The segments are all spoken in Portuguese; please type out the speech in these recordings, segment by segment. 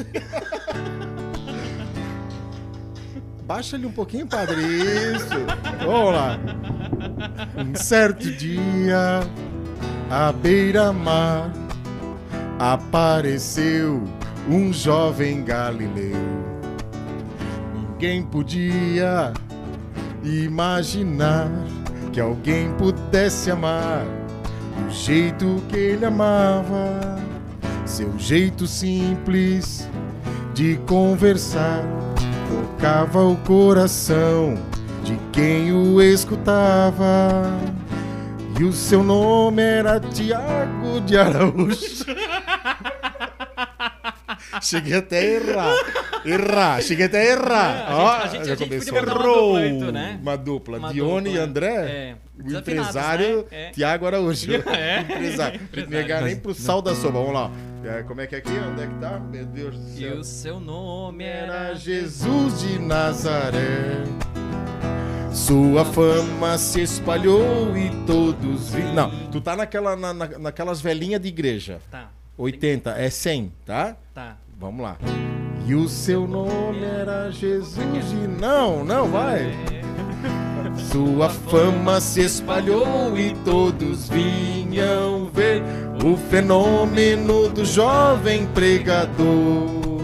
Baixa ele um pouquinho, padre. Isso. Vamos lá. Um certo dia, à beira-mar, apareceu um jovem galileu. Ninguém podia imaginar que alguém pudesse amar do jeito que ele amava. Seu jeito simples de conversar tocava o coração de quem o escutava. E o seu nome era Tiago de Araújo. Cheguei até a errar. Errar, cheguei até a errar. É, a Ó, gente- a gente- já a gente começou. podia botar uma dupla né? Uma dupla. Uma Dione dupla, e André. é. O empresário né? É. Tiago Araújo. É. Empresário. Empresário. Negar nem pro sal da sopa. Vamos lá. É, Como é que é aqui? Onde é que tá? Meu Deus do E céu. o seu nome Era Jesus de Nazaré. Sua fama se espalhou e todos vi... Não, tu tá naquela, na, na- naquelas velhinhas de igreja. Tá, 80, é 100, tá? tá. Vamos lá. E o seu nome era Jesus de... Não, não, vai. Sua fama se espalhou e todos vinham ver o fenômeno do jovem pregador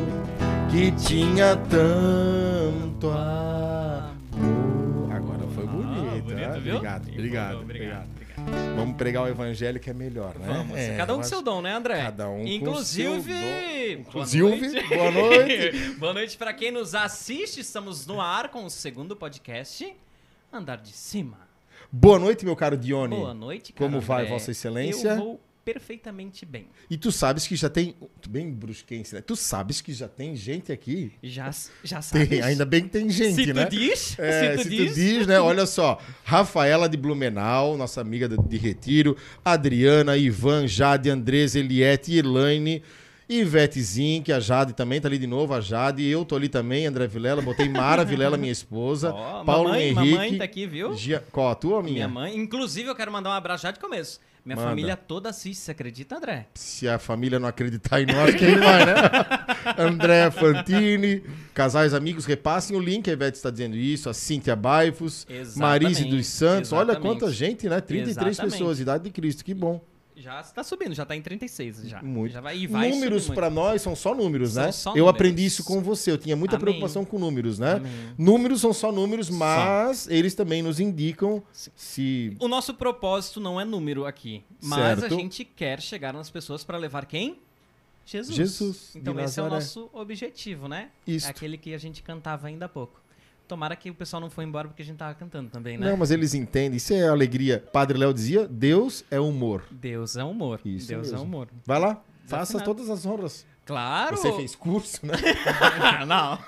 que tinha tanto amor. Agora foi bonito, Ah, bonito, viu? Obrigado, obrigado, Obrigado. Vamos pregar o evangelho que é melhor, né? Vamos, É, cada um com seu dom, né, André? Cada um com Inclusive, seu dom. boa Inclusive, noite. boa noite. boa noite para quem nos assiste. Estamos no ar com o segundo podcast, Andar de Cima. Boa noite, meu caro Dione. Boa noite, cara Como vai. Vossa Excelência? Eu vou perfeitamente bem. E tu sabes que já tem. Bem brusquense, né? Tu sabes que já tem gente aqui? Já, já sabes? Tem, ainda bem que tem gente, se né? tu diz, É, se tu diz, né? Olha só. Rafaela de Blumenau, nossa amiga de, de Retiro. Adriana, Ivan, Jade, Andrés, Eliette, Elaine. Ivete Zink, a Jade também tá ali de novo, a Jade. Eu tô ali também, André Vilela. Botei Mara Vilela, minha esposa. Ó, Paulo mamãe, Henrique. mamãe tá aqui, viu? Gia... Qual, a tua ou a Minha minha? mãe. Inclusive, eu quero mandar um abraço já de começo. Minha Manda. família toda assiste, você acredita, André? Se a família não acreditar em nós, quem vai, né? André Fantini, casais amigos, repassem o link, a Ivete está dizendo isso, a Cíntia Baifos, Marise dos Santos, olha exatamente. quanta gente, né? 33 Exatamente. pessoas, idade de Cristo, que bom. Já está subindo, já tá em 36 já. Muito. Já vai, e vai números para nós são só números, São né? só Eu números. aprendi isso com você, eu tinha muita Amém. preocupação com números, né? Amém. Números são só números, mas eles também nos indicam se O nosso propósito não é número aqui, mas Certo. a gente quer chegar nas pessoas para levar quem? Jesus. Jesus Então esse é o Nazaré. nosso objetivo, né? Isto. É aquele que a gente cantava ainda há pouco. Tomara que o pessoal não foi embora porque a gente tava cantando também, né? Não, mas eles entendem, isso é alegria. Padre Léo dizia, Deus é humor. Deus é humor. Isso Deus é mesmo. humor. Vai lá, faça todas as honras. Claro! Você fez curso, né? não.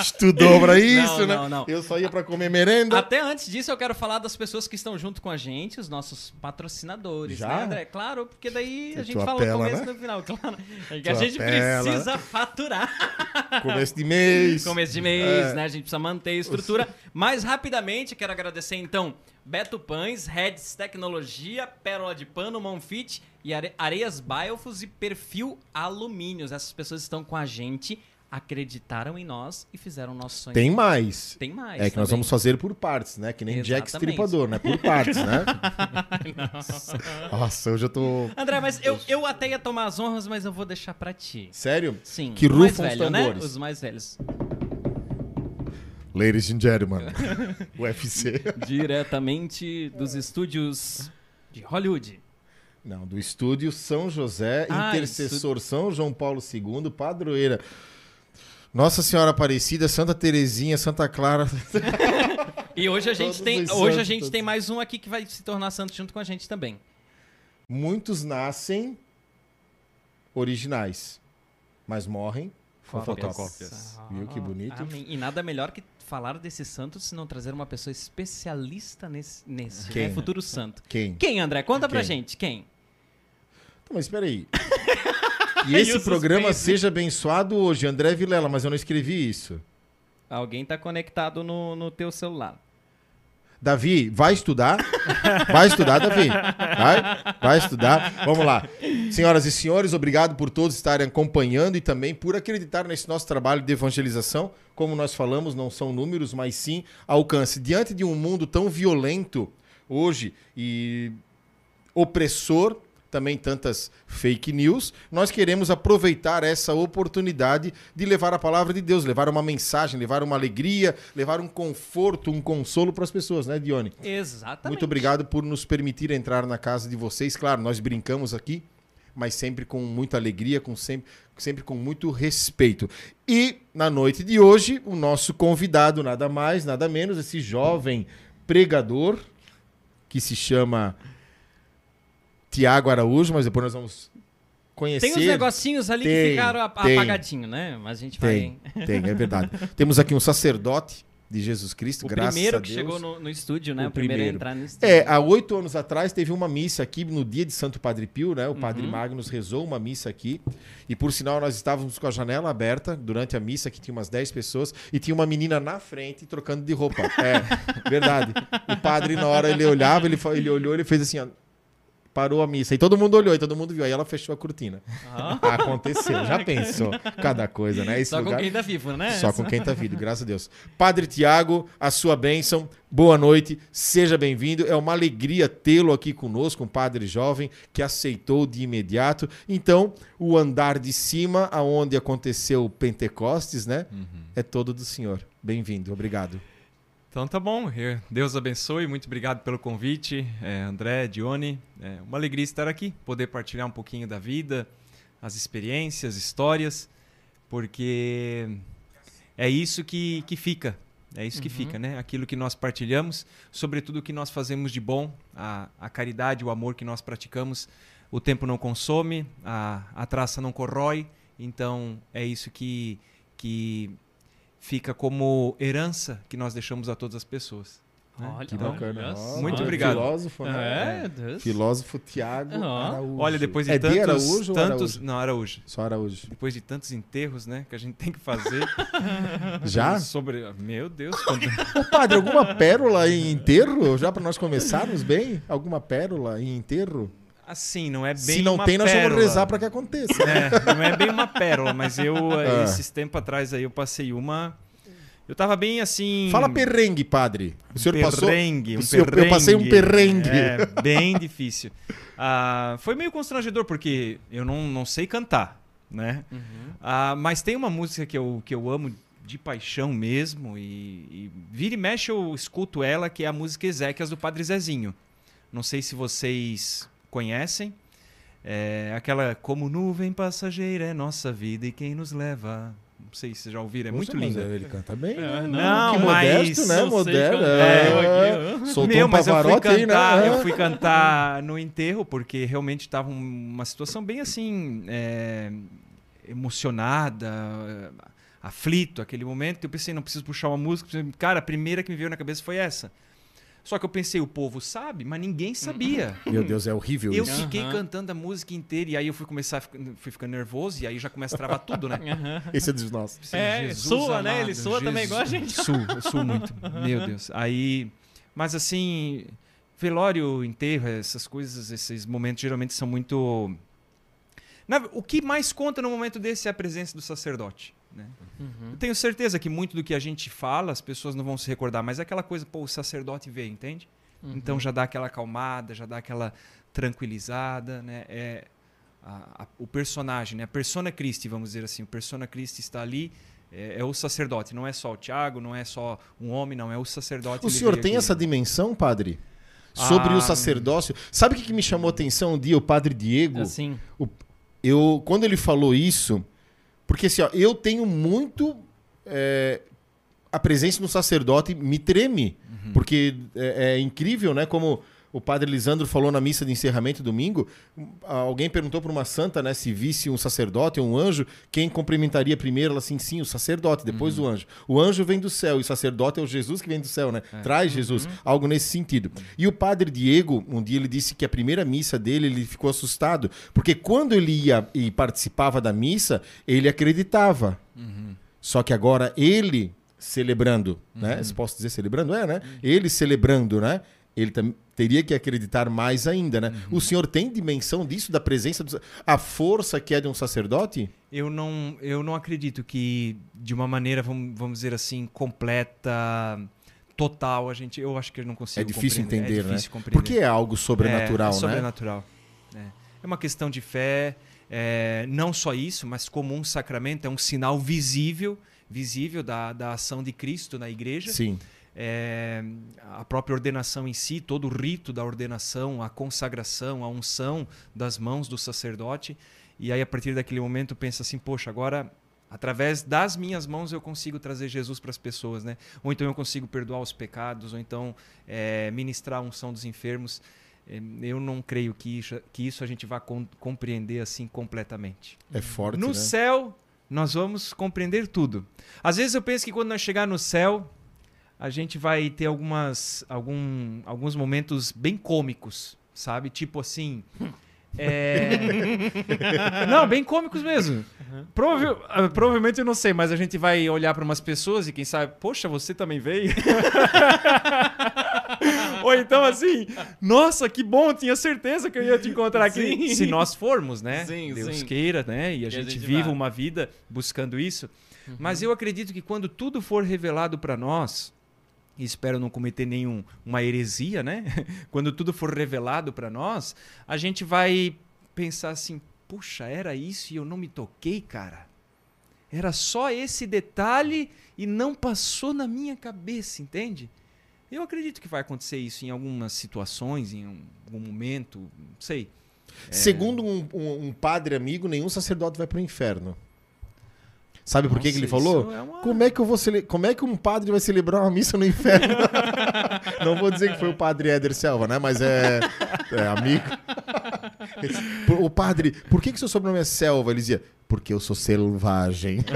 Estudou pra isso, Não, né? não, não. Eu só ia pra comer merenda. Até antes disso, eu quero falar das pessoas que estão junto com a gente, os nossos patrocinadores, Já? né, André? Claro, porque daí a gente fala apela, no começo né? e no final, claro. É que a gente apela. precisa faturar. Começo de mês. Começo de mês, É. né? A gente precisa manter a estrutura. Mais rapidamente, quero agradecer então Beto Pães, Reds Tecnologia, Pérola de Pano, Monfit e Are- Areias Biofos e Perfil Alumínios. Essas pessoas estão com a gente, acreditaram em nós e fizeram o nosso sonho. Tem mais. Tem mais. É que nós também. vamos fazer por partes, né? Que nem Jack Exatamente. Stripador, né? Por partes, né? Nossa, hoje eu tô... André, mas eu, eu até ia tomar as honras, mas eu vou deixar pra ti. Sério? Sim. Que rufam os né? tambores. Os mais velhos. Ladies and gentlemen, UFC. Diretamente dos estúdios de Hollywood. Não, do estúdio São José, Ah, Intercessor São João Paulo II, Padroeira. Nossa Senhora Aparecida, Santa Terezinha, Santa Clara. E hoje a gente Todos tem, hoje a santos, gente todos. tem mais um aqui que vai se tornar santo junto com a gente também. Muitos nascem originais, mas morrem fotocópias. Viu que bonito? Amém. E nada melhor que falar desse santo se não trazer uma pessoa especialista nesse, nesse Quem? né? futuro santo. Quem? Quem, André? Conta pra Quem? gente. Quem? Então, mas espera aí. E E esse programa suspense? seja abençoado hoje, André Vilela, mas eu não escrevi isso. Alguém tá conectado no, no teu celular. Davi, vai estudar. Vai estudar, Davi. Vai, vai estudar. Vamos lá. Senhoras e senhores, obrigado por todos estarem acompanhando e também por acreditar nesse nosso trabalho de evangelização. Como nós falamos, não são números, mas sim alcance. Diante de um mundo tão violento hoje e opressor, também tantas fake news, nós queremos aproveitar essa oportunidade de levar a palavra de Deus, levar uma mensagem, levar uma alegria, levar um conforto, um consolo para as pessoas, né, Dione? Exatamente. Muito obrigado por nos permitir entrar na casa de vocês. Claro, nós brincamos aqui, mas sempre com muita alegria, com sempre, sempre com muito respeito. E na noite de hoje, o nosso convidado, nada mais, nada menos, esse jovem pregador que se chama Tiago Araújo, mas depois nós vamos conhecer. Tem uns negocinhos ali Tem, que ficaram apagadinhos, né? Mas a gente Tem, vai. tem, é verdade. Temos aqui um sacerdote de Jesus Cristo, O graças primeiro a que Deus. chegou no, no estúdio, né? O O, primeiro, primeiro. a entrar no estúdio. É, há oito anos atrás teve uma missa aqui no dia de Santo Padre Pio, né? O Padre Uhum. Magnus rezou uma missa aqui. E por sinal, nós estávamos com a janela aberta durante a missa, que tinha umas 10 pessoas, e tinha uma menina na frente trocando de roupa. É, verdade. O padre, na hora, ele olhava, ele, ele olhou, ele fez assim, ó. Parou a missa. E todo mundo olhou, e todo mundo viu. Aí ela fechou a cortina. Ah. Aconteceu, já pensou. Cada coisa, né? Esse Só com lugar... quem tá vivo, né? Só com quem tá vindo, graças a Deus. Padre Tiago, a sua bênção, boa noite, seja bem-vindo. É uma alegria tê-lo aqui conosco, um padre jovem que aceitou de imediato. Então, o andar de cima, aonde aconteceu o Pentecostes, né? É todo do senhor. Bem-vindo, obrigado. Então tá bom, Eu- Deus abençoe, muito obrigado pelo convite, é, André, Dione. É uma alegria estar aqui, poder partilhar um pouquinho da vida, as experiências, histórias, porque é isso que, que fica, é isso que fica, né? Aquilo que nós partilhamos, sobretudo o que nós fazemos de bom, a, a caridade, o amor que nós praticamos, o tempo não consome, a, a traça não corrói, então é isso que, que fica como herança que nós deixamos a todas as pessoas. né? Olha, Que olha bacana. Ó, Muito é obrigado. Filósofo, né? É, Deus. Filósofo Tiago Ó. Araújo. Olha, depois de é tantos, de Araújo ou tantos, Araújo? não Araújo. Só Araújo. Depois de tantos enterros, né, que a gente tem que fazer Já? sobre, meu Deus, quando- Ô, padre, alguma pérola em enterro? Já para nós começarmos bem? Alguma pérola em enterro? Assim, não é bem Se não uma tem, nós pérola. vamos rezar para que aconteça. É, não é bem uma pérola, mas eu Ah. esses tempos atrás aí eu passei uma eu tava bem assim Fala perrengue, padre. O senhor passou. perrengue, um senhor- eu passei um perrengue. É, bem difícil. Ah, foi meio constrangedor porque eu não, não sei cantar, né? Uhum. Ah, mas tem uma música que eu, que eu amo de paixão mesmo e, e vira e mexe eu escuto ela, que é a música Ezequias do Padre Zezinho. Não sei se vocês conhecem. É aquela Como nuvem passageira é nossa vida e quem nos leva. Não sei se vocês já ouviram, é muito mas linda. Ele canta bem, né? É, não, que mas modesto, né? não sei Moderno. cantar, É. eu aqui, Soltou Meu, um mas eu fui pavarote aí, cantar, né? eu fui cantar no enterro porque realmente estava uma situação bem assim é, emocionada, aflito aquele momento. Eu pensei, não preciso puxar uma música. Cara, a primeira que me veio na cabeça foi essa. Só que eu pensei, o povo sabe, mas ninguém sabia. Meu Deus, é horrível Eu isso. fiquei Aham. cantando a música inteira e aí eu fui começar, a ficar- fui ficando nervoso e aí já começa a travar tudo, né? Esse é dos nossos. É, sua, né? Ele sua também igual a gente. Suo, eu suo muito. Meu Deus. Aí, mas assim, velório, enterro, essas coisas, esses momentos geralmente são muito. O que mais conta no momento desse é a presença do sacerdote. Né? Uhum. Eu tenho certeza que muito do que a gente fala, as pessoas não vão se recordar, mas é aquela coisa, pô, o sacerdote veio, entende? Uhum. Então já dá aquela acalmada, já dá aquela tranquilizada, né? É a- a- o personagem, né? A persona Christi, vamos dizer assim. O persona Christi está ali, é, é o sacerdote. Não é só o Tiago, não é só um homem, não. É o sacerdote. O senhor tem aqui. essa dimensão, padre? Sobre Ah. o sacerdócio. Sabe o que, que me chamou a atenção um dia? O padre Diego. Assim. Eu, quando ele falou isso, porque assim, ó, eu tenho muito. é, a presença do sacerdote me treme. Uhum. Porque é, é incrível, né? Como o padre Lisandro falou na missa de encerramento domingo. Alguém perguntou para uma santa, né? Se visse um sacerdote ou um anjo, quem cumprimentaria primeiro? Ela assim, sim, o sacerdote, depois Uhum. o anjo. O anjo vem do céu e o sacerdote é o Jesus que vem do céu, né? É. Traz Jesus. Algo nesse sentido. E o padre Diego, um dia ele disse que a primeira missa dele, ele ficou assustado. Porque quando ele ia e participava da missa, ele acreditava. Uhum. Só que agora ele celebrando, né? Se posso dizer celebrando, é, né? Ele celebrando, né? Ele teria que acreditar mais ainda, né? O senhor tem dimensão disso, da presença do... A força que é de um sacerdote? Eu não, eu não acredito que de uma maneira, vamos, vamos dizer assim, completa, total, a gente, eu acho que eu não consigo É difícil compreender. entender, é difícil né? compreender. Porque é algo sobrenatural, é, é né? sobrenatural. É. É uma questão de fé, é, não só isso, mas como um sacramento, é um sinal visível, visível da, da ação de Cristo na igreja. Sim. É, a própria ordenação em si, todo o rito da ordenação, a consagração, a unção das mãos do sacerdote. E aí, a partir daquele momento, pensa assim: poxa, agora, através das minhas mãos, eu consigo trazer Jesus para as pessoas, né? Ou então eu consigo perdoar os pecados, ou então é, ministrar a unção dos enfermos. É, Eu não creio que isso, que isso a gente vá com- compreender assim completamente. É forte, No né? céu, nós vamos compreender tudo. Às vezes eu penso que quando nós chegar no céu, a gente vai ter algumas, algum, alguns momentos bem cômicos, sabe? Tipo assim. é, não, bem cômicos mesmo. Ah, provavelmente eu não sei, mas a gente vai olhar para umas pessoas e quem sabe, poxa, você também veio? Ou então assim, nossa, que bom, tinha certeza que eu ia te encontrar aqui. Sim. Se nós formos, né? Sim, Deus sim. queira, né? E a a gente, gente viva uma vida buscando isso. Mas eu acredito que quando tudo for revelado para nós, e espero não cometer nenhuma uma heresia, né? quando tudo for revelado para nós, a gente vai pensar assim: puxa, era isso e eu não me toquei, cara. Era só esse detalhe e não passou na minha cabeça, entende? Eu acredito que vai acontecer isso em algumas situações, em um- algum momento, não sei. Segundo um, um- um padre amigo, nenhum sacerdote vai pro inferno. Sabe por que, que ele falou? é uma- Como é que eu vou cele... Como é que um padre vai celebrar uma missa no inferno? Não vou dizer que foi o padre Éder Selva, né? Mas é, é amigo. O padre, por que, que seu sobrenome é Selva? Ele dizia, porque eu sou selvagem.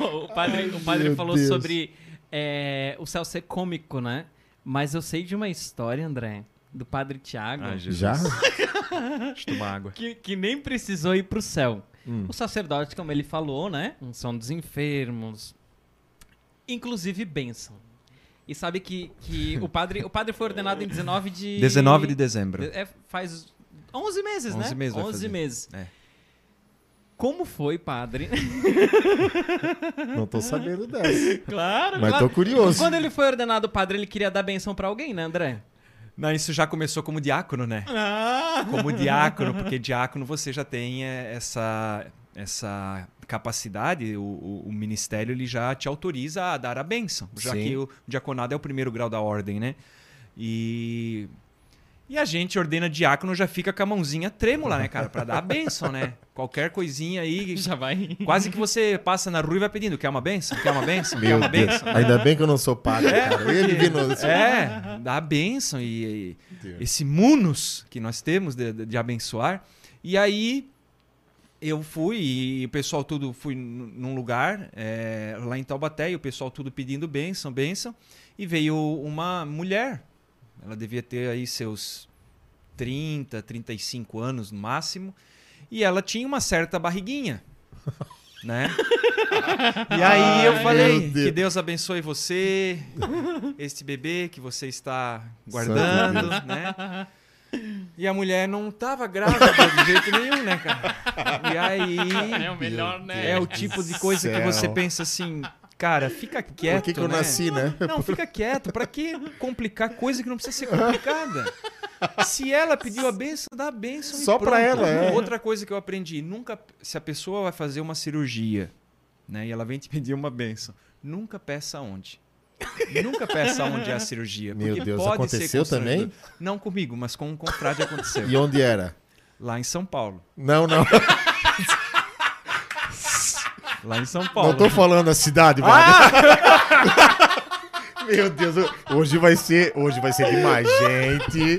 O padre, o padre falou Deus. sobre é, o céu ser cômico, né? Mas eu sei de uma história, André, do padre Tiago, Ai, Jesus. Já? Deixa eu tomar água. que, que nem precisou ir pro céu. Hum. O sacerdote, como ele falou, né? São dos enfermos. Inclusive bênção. E sabe que, que o, padre, o padre foi ordenado em 19 de... 19 de dezembro. É, faz 11 meses, 11 né? meses vai 11 fazer. meses. É. Como foi, padre? Não tô sabendo dessa. claro, Mas claro. tô curioso. Quando ele foi ordenado padre, ele queria dar benção pra alguém, né, André? Não, isso já começou como diácono, né? Ah! Como diácono, porque diácono você já tem é, essa, essa capacidade, o, o- o ministério ele já te autoriza a dar a bênção, já Sim. que o diaconado é o primeiro grau da ordem, né? E, e a gente ordena diácono já fica com a mãozinha trêmula, né, cara? Pra dar a bênção, né? Qualquer coisinha aí, Já vai. quase que você passa na rua e vai pedindo, quer uma bênção? Quer uma bênção? Quer Meu uma Deus. bênção? Ainda bem que eu não sou padre, É, cara. No... É, dá a bênção e, e esse munus que nós temos de, de- de abençoar. E aí eu fui e o pessoal tudo fui num lugar é, lá em Taubaté e o pessoal tudo pedindo bênção, bênção. E veio uma mulher, ela devia ter aí seus 30, 35 anos no máximo, e ela tinha uma certa barriguinha. Né? E aí eu Ai, falei Deus. que Deus abençoe você, este bebê que você está guardando, né? E a mulher não tava grávida de jeito nenhum, né, cara? E aí É o melhor, né? é o tipo de coisa que você pensa assim, cara, fica quieto, Por que, que eu né? nasci, né? Não, fica quieto. Pra que complicar coisa que não precisa ser complicada? Se ela pediu a benção, dá a benção. Só pra pronto. ela, é. Outra coisa que eu aprendi: nunca, se a pessoa vai fazer uma cirurgia, né, e ela vem te pedir uma benção, nunca peça onde. Nunca peça onde é a cirurgia. Meu Deus, pode aconteceu também? Não comigo, mas com um confrade aconteceu. E onde era? Lá em São Paulo. Não, não. Lá em São Paulo. Não tô falando a cidade, vai. Meu Deus, hoje vai ser, hoje vai ser demais, gente.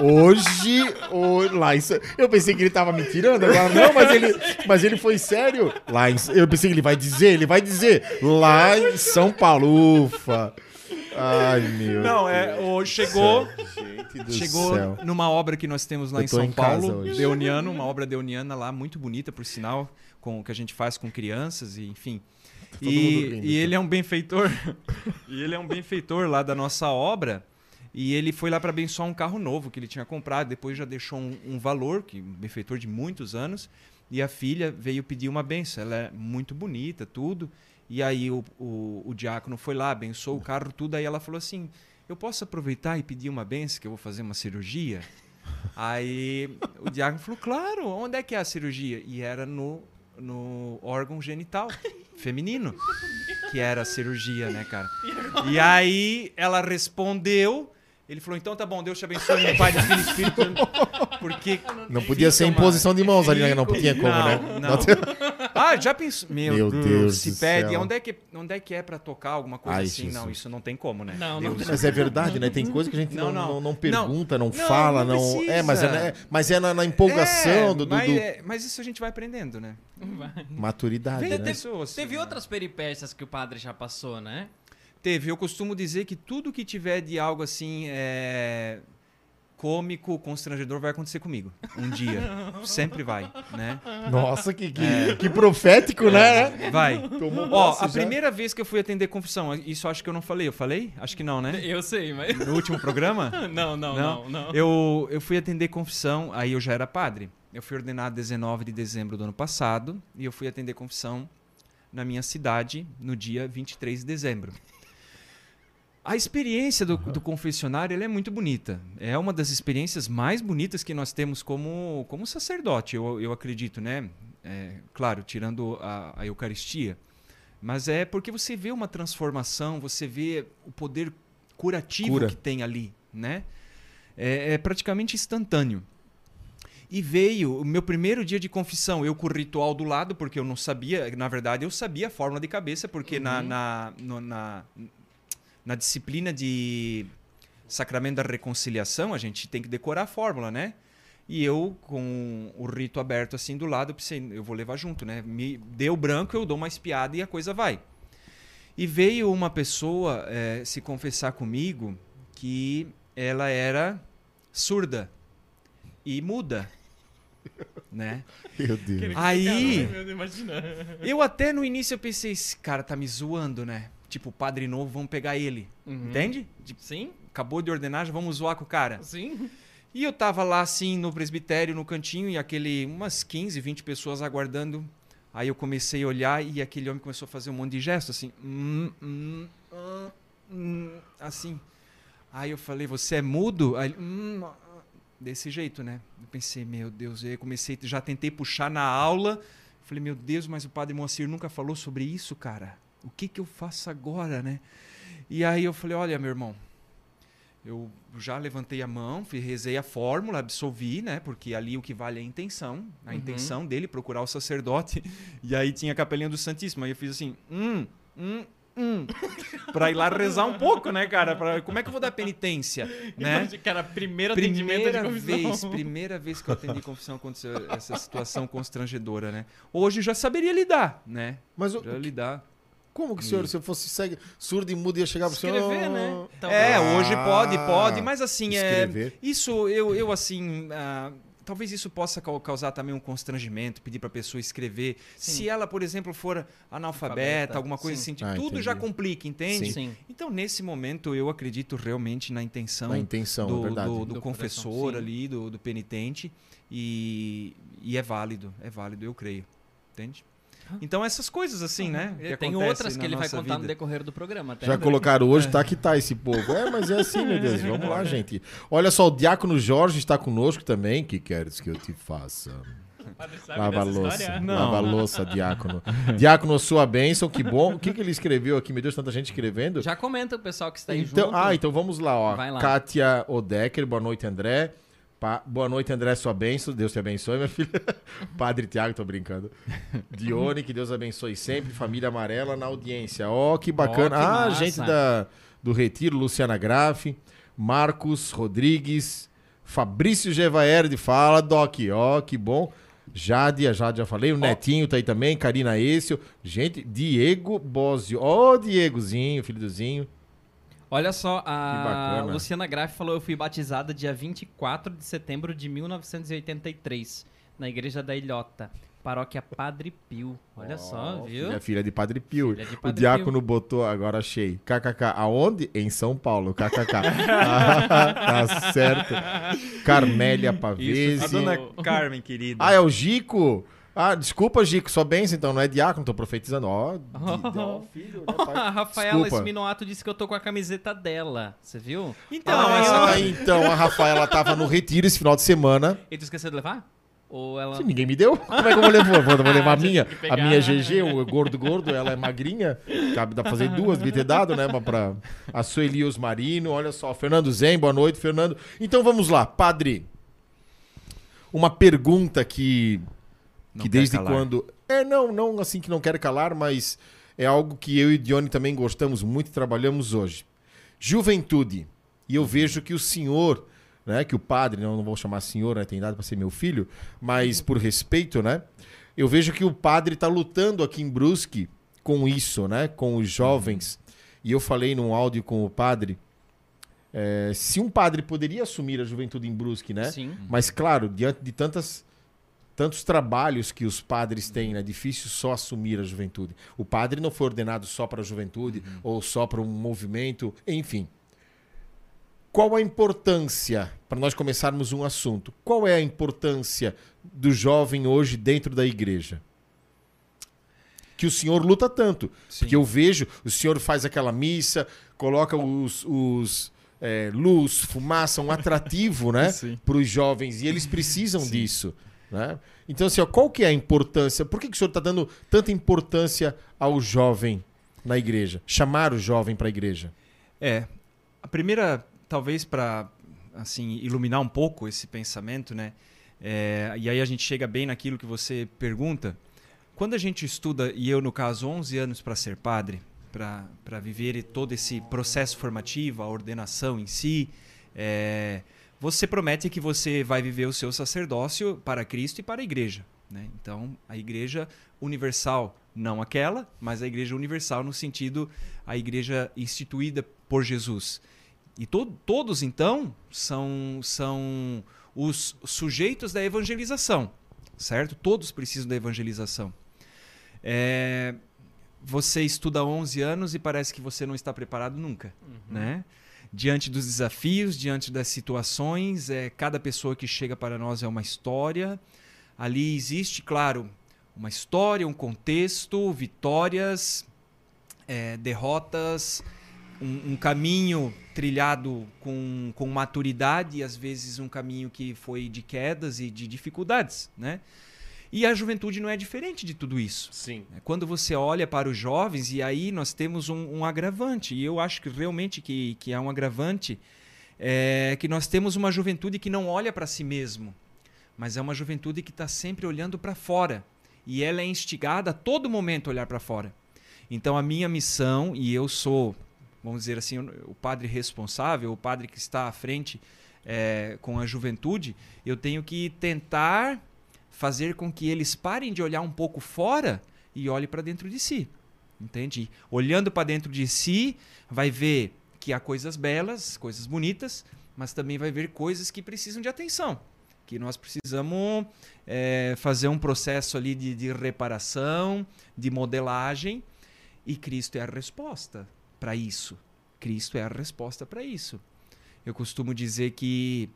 Hoje, o- lá em eu pensei que ele tava me tirando, agora não, mas ele, mas ele foi sério. Lá em, eu pensei que ele vai dizer, ele vai dizer lá em São Paulo. Ufa. Ai, meu Não, é, o, chegou, Gente do chegou céu. numa obra que nós temos lá em São em Paulo. Deoniano, uma obra deoniana lá, muito bonita, por sinal, com que a gente faz com crianças e enfim. Tá E, rindo, e ele é um benfeitor, e ele é um benfeitor lá da nossa obra. E ele foi lá para abençoar um carro novo que ele tinha comprado. Depois já deixou um, um valor, que um benfeitor de muitos anos. E a filha veio pedir uma benção. Ela é muito bonita, tudo. E aí o, o, o diácono foi lá, abençoou o carro, tudo. Aí ela falou assim: Eu posso aproveitar e pedir uma benção, que eu vou fazer uma cirurgia? Aí o diácono falou: Claro, onde é que é a cirurgia? E era no, no órgão genital feminino, que era a cirurgia, né, cara? E aí ela respondeu. Ele falou: Então tá bom, Deus te abençoe, meu Pai, do Filho e Espírito. Porque. Não podia ser em posição de mãos ali, né? não tinha como, não, né? Não. Ah, já pensou? Meu, Meu Deus, Deus se do pede. céu. Onde é, que, onde é que é pra tocar alguma coisa Ai, assim? Não, Jesus. isso não tem como, né? Não, não Mas é verdade, né? Tem coisa que a gente não, Não, não. não. não, pergunta, não, Não, fala, não não. precisa. É, mas é, né, mas é na, na empolgação É, do, do, mas, do- é, mas isso a gente vai aprendendo, né? maturidade, Vem né? pessoas, Teve né? outras peripécias que o padre já passou, né? Teve, eu costumo dizer que tudo que tiver de algo assim é, cômico, constrangedor, vai acontecer comigo. Um dia. Sempre vai, né? Nossa, que, que, que profético, né? Vai. Tomou Ó, a já. primeira vez que eu fui atender confissão, isso acho que eu não falei. Eu falei? Acho que não, né? Eu sei, mas. No último programa? Não, não, não, não. Eu, eu fui atender confissão, aí eu já era padre. Eu fui ordenado 19 de dezembro do ano passado e eu fui atender confissão na minha cidade no dia 23 de dezembro. A experiência do, do confessionário é muito bonita. É uma das experiências mais bonitas que nós temos como, como sacerdote, eu, eu acredito, né? É, claro, tirando a, a Eucaristia. Mas é porque você vê uma transformação, você vê o poder curativo Cura. que tem ali, né? É, é praticamente instantâneo. E veio o meu primeiro dia de confissão, eu com o ritual do lado, porque eu não sabia, na verdade eu sabia a fórmula de cabeça, porque na, na, no- na, na disciplina de sacramento da reconciliação, a gente tem que decorar a fórmula, né? E eu, com o rito aberto assim do lado, eu pensei, eu vou levar junto, né? Me deu branco, eu dou uma espiada e a coisa vai. E veio uma pessoa eh, se confessar comigo que ela era surda e muda, né? Meu Deus. Aí, imagina. eu até no início eu pensei, esse cara tá me zoando, né? Tipo, padre novo, vamos pegar ele. Uhum. Entende? Sim, acabou de ordenar, já vamos zoar com o cara. sim. E eu tava lá assim no presbitério, no cantinho, e aquele umas 15, 20 pessoas aguardando. Aí eu comecei a olhar e aquele homem começou a fazer um monte de gestos assim, hum, hum, hum, assim. Aí eu falei, você é mudo? Aí ele, desse jeito, né? Eu pensei, meu Deus, aí eu comecei, já tentei puxar na aula. Falei, meu Deus, mas o padre Moacir nunca falou sobre isso, cara. O que que eu faço agora, né? E aí eu falei, olha, meu irmão, eu já levantei a mão, fui- rezei a fórmula, absolvi, né? Porque ali o que vale é a intenção. A Uhum. intenção dele, procurar o sacerdote. E aí tinha a capelinha do Santíssimo. Aí eu fiz assim, hum, hum, hum. pra ir lá rezar um pouco, né, cara? Pra, como é que eu vou dar penitência, né? Imagina, Cara, primeiro atendimento Primeira vez, primeira vez que eu atendi confissão aconteceu essa situação constrangedora, né? Hoje já saberia lidar, né? Mas o- Já lidar. Como que o senhor, se eu fosse cego, surdo e mudo, ia chegar pro senhor? Escrever, né? Talvez. É, Ah, hoje pode, pode, mas assim, é, isso eu, eu assim, ah, talvez isso possa cau- causar também um constrangimento, pedir para a pessoa escrever. Sim. Se ela, por exemplo, for analfabeta, Analfabeta, alguma coisa sim. assim, Ah, tudo já entendi. complica, entende? Sim. Então, nesse momento, eu acredito realmente na intenção Na intenção, do, é verdade. do- do Do confessor ali, do, do penitente, e, e é válido, é válido, eu creio. Entende? Então, essas coisas assim, né? que Ah. Tem outras que ele vai contar no vida. decorrer do programa. Até. Já colocaram hoje, tá que tá esse povo. É, mas é assim, meu Deus. Vamos lá, gente. Olha só, o Diácono Jorge está conosco também. que queres que eu te faça? Lava a louça. Lava a louça, Diácono. Diácono, sua bênção, que bom. O que, que ele escreveu aqui? Meu Deus, tanta gente escrevendo. Já comenta o pessoal que está aí Então, junto. ah, então vamos lá, ó. Vai lá. Kátia Odecker, boa noite, André. Pa- boa noite, André, sua bênção. Deus te abençoe, minha filha. Padre Tiago, tô brincando. Dione, que Deus abençoe sempre. Família Amarela na audiência. Ó, que bacana. Ó, que ah, massa. gente da, do Retiro, Luciana Graff, Marcos Rodrigues, Fabrício Gevaerde, fala, Doc. Ó, que bom. Jade, a Jade já falei, o Netinho tá aí também, Karina Essio. Gente, Diego Bosio. Ó, Diegozinho, filho do Zinho. Olha só, a. Luciana Graff falou: eu fui batizada dia 24 de setembro de 1983, na igreja da Ilhota, paróquia Padre Pio. Olha só, viu? Filha, filha de Padre Pio. De o Padre diácono botou, agora achei. KKK. Aonde? Em São Paulo. KKK. Ah, tá certo. Carmélia Pavese. A dona Carmen, querida. Ah, é o Gico? Ah, desculpa, Gico. Só benção, então. Não é diácono, tô profetizando. Ó, de- ó, filho, né, pai? Rafaela Desculpa. Disse que eu tô com a camiseta dela. Você viu? Então, ah, essa- então a Rafaela tava no retiro esse final de semana. E tu esqueceu de levar? Ou ela. Se ninguém me deu, como é que eu vou levar? Vou, vou levar a minha. Tive que A minha GG, o gordo gordo, ela é magrinha. Cabe dá pra fazer duas, devia ter dado, né? Mas pra a Sueli Osmarino, olha só. Fernando Zen, boa noite, Fernando. Então vamos lá, padre. Uma pergunta que, Não que desde calar. quando. É, não, não assim que não quero calar, mas é algo que eu e Dione também gostamos muito e trabalhamos hoje. Juventude. E eu vejo que o senhor, né, que o padre, não, não vou chamar senhor, né, tem idade para ser meu filho, mas por respeito, né, eu vejo que o padre está lutando aqui em Brusque com isso, né, com os jovens. E eu falei num áudio com o padre, é, se um padre poderia assumir a juventude em Brusque, né, Sim. mas claro, diante de tantas tantos trabalhos que os padres têm, é difícil só assumir a juventude. O padre não foi ordenado só para a juventude ou só para um movimento, enfim. Qual a importância, para nós começarmos um assunto, qual é a importância do jovem hoje dentro da igreja? Que o senhor luta tanto. Sim. Porque eu vejo, o senhor faz aquela missa, coloca os, os é, luz, fumaça, um atrativo, né? Sim. Para os jovens. E eles precisam disso. Né? Então, assim, ó, qual que é a importância? Por que, que o senhor está dando tanta importância ao jovem na igreja? Chamar o jovem para a igreja? É, a primeira, talvez para assim iluminar um pouco esse pensamento, né? É, e aí a gente chega bem naquilo que você pergunta. Quando a gente estuda, e eu no caso 11 anos para ser padre, para viver todo esse processo formativo, a ordenação em si, é, você promete que você vai viver o seu sacerdócio para Cristo e para a igreja. Né? Então, a igreja universal, não aquela, mas a igreja universal no sentido a igreja instituída por Jesus. E to todos, então, são, são os sujeitos da evangelização, certo? Todos precisam da evangelização. É, você estuda há 11 anos e parece que você não está preparado nunca, né? Diante dos desafios, diante das situações, é, cada pessoa que chega para nós é uma história. Ali existe, claro, uma história, um contexto, vitórias, é, derrotas, um, um caminho trilhado com, com maturidade e às vezes um caminho que foi de quedas e de dificuldades, né? E a juventude não é diferente de tudo isso. Sim. É Quando você olha para os jovens, e aí nós temos um, um agravante, e eu acho que realmente que, que é um agravante, é que nós temos uma juventude que não olha para si mesmo, mas é uma juventude que está sempre olhando para fora. E ela é instigada a todo momento a olhar para fora. Então a minha missão, e eu sou, vamos dizer assim, o padre responsável, o padre que está à frente é, com a juventude, eu tenho que tentar fazer com que eles parem de olhar um pouco fora e olhem para dentro de si. Entende? Olhando para dentro de si, vai ver que há coisas belas, coisas bonitas, mas também vai ver coisas que precisam de atenção. Que nós precisamos é, fazer um processo ali de, de reparação, de modelagem, e Cristo é a resposta para isso. Cristo é a resposta para isso. Eu costumo dizer que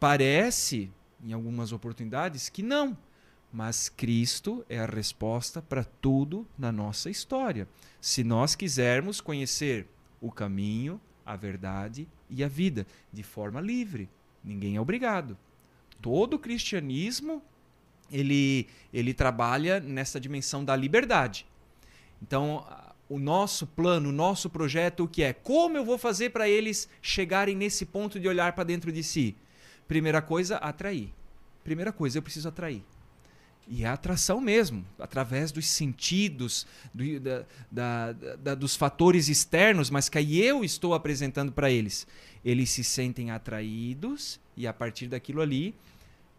parece, em algumas oportunidades, que não. Mas Cristo é a resposta para tudo na nossa história. Se nós quisermos conhecer o caminho, a verdade e a vida de forma livre, ninguém é obrigado. Todo o cristianismo ele, ele trabalha nessa dimensão da liberdade. Então, o nosso plano, o nosso projeto, o que é? Como eu vou fazer para eles chegarem nesse ponto de olhar para dentro de si? Primeira coisa, atrair. Primeira coisa, eu preciso atrair. E é atração mesmo, através dos sentidos, do- da- da- da- dos fatores externos, mas que aí eu estou apresentando para eles. Eles se sentem atraídos e a partir daquilo ali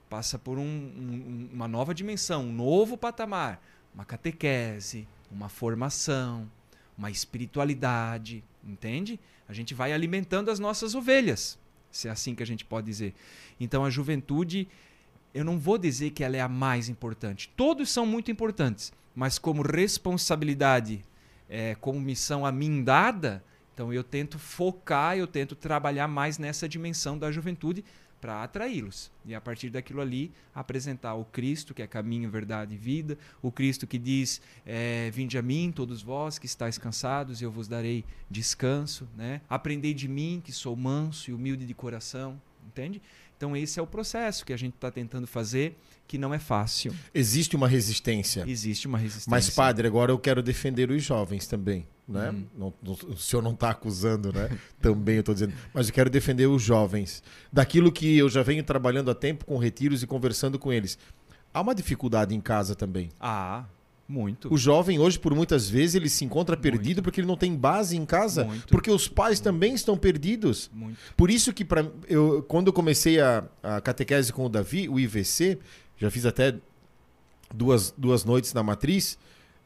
passa por um- um- uma nova dimensão, um novo patamar, uma catequese, uma formação, uma espiritualidade, entende? A gente vai alimentando as nossas ovelhas, se é assim que a gente pode dizer. Então a juventude, eu não vou dizer que ela é a mais importante. Todos são muito importantes, mas como responsabilidade, é, como missão a mim dada, então eu tento focar, eu tento trabalhar mais nessa dimensão da juventude para atraí-los. E a partir daquilo ali, apresentar o Cristo, que é caminho, verdade e vida, o Cristo que diz: é, Vinde a mim, todos vós que estáis cansados, eu vos darei descanso. Né? Aprendei de mim, que sou manso e humilde de coração. Entende? Então, esse é o processo que a gente está tentando fazer, que não é fácil. Existe uma resistência. Existe uma resistência. Mas, padre, agora eu quero defender os jovens também. Né? Hum. Não, não, o senhor não está acusando, né? também eu estou dizendo. Mas eu quero defender os jovens. Daquilo que eu já venho trabalhando há tempo com retiros e conversando com eles. Há uma dificuldade em casa também. Ah, muito. O jovem hoje, por muitas vezes, ele se encontra perdido Muito. porque ele não tem base em casa, Muito. porque os pais Muito. também estão perdidos. Por isso que pra, eu, quando eu comecei a, a catequese com o Davi, o IVC, já fiz até duas, duas noites na matriz,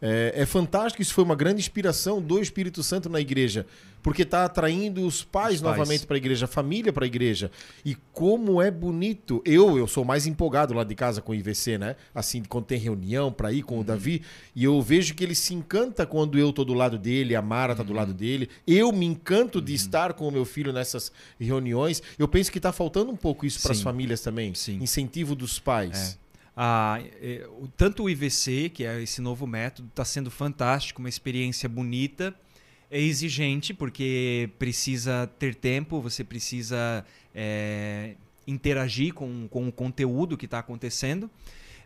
é, é, fantástico, isso foi uma grande inspiração do Espírito Santo na igreja, porque está atraindo os pais, os pais. novamente para a igreja, a família para a igreja. E como é bonito. Eu eu sou mais empolgado lá de casa com o IVC, né? Assim, quando tem reunião para ir com uhum. o Davi, e eu vejo que ele se encanta quando eu tô do lado dele, a Mara está uhum. do lado dele. Eu me encanto uhum. de estar com o meu filho nessas reuniões. Eu penso que está faltando um pouco isso para as famílias também. Sim. Incentivo dos pais. É. Ah, é, tanto o IVC, que é esse novo método, está sendo fantástico, uma experiência bonita. É exigente, porque precisa ter tempo, você precisa é, interagir com, com o conteúdo que está acontecendo.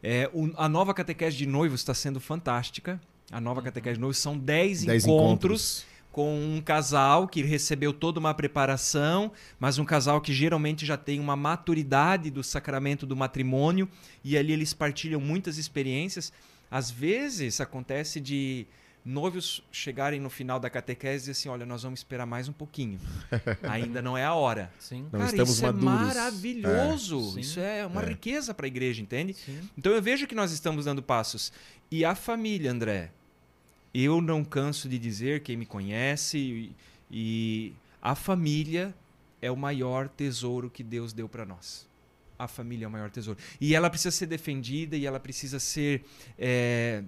É, o, a nova catequese de noivos está sendo fantástica. A nova uhum. catequese de noivos são 10 encontros. encontros com um casal que recebeu toda uma preparação, mas um casal que geralmente já tem uma maturidade do sacramento do matrimônio e ali eles partilham muitas experiências. Às vezes acontece de noivos chegarem no final da catequese e dizer assim, olha, nós vamos esperar mais um pouquinho. Ainda não é a hora. Sim. Não Cara, estamos isso maduros. é maravilhoso. É. Isso é uma é. riqueza para a igreja, entende? Sim. Então eu vejo que nós estamos dando passos. E a família, André, eu não canso de dizer, quem me conhece, e, e a família é o maior tesouro que Deus deu para nós. A família é o maior tesouro. E ela precisa ser defendida e ela precisa ser é,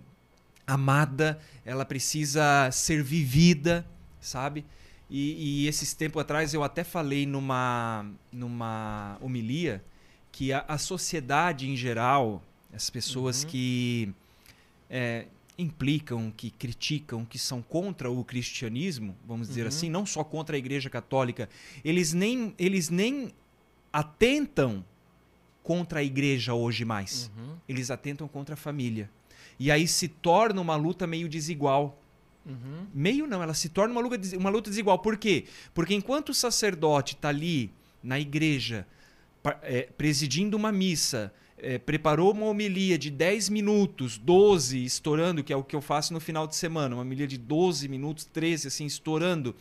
amada, ela precisa ser vivida, sabe? E, e, esses tempos atrás eu até falei numa, numa homilia que a, a sociedade em geral, as pessoas uhum. que. É, implicam, que criticam, que são contra o cristianismo, vamos dizer uhum. assim, não só contra a Igreja Católica, eles nem, eles nem atentam contra a igreja hoje mais. Uhum. Eles atentam contra a família. E aí se torna uma luta meio desigual. Uhum. Meio não, ela se torna uma luta, uma luta desigual. Por quê? Porque enquanto o sacerdote está ali na igreja, é, presidindo uma missa, é, preparou uma homilia de 10 minutos, 12, estourando, que é o que eu faço no final de semana, uma homilia de 12 minutos, 13, assim, estourando.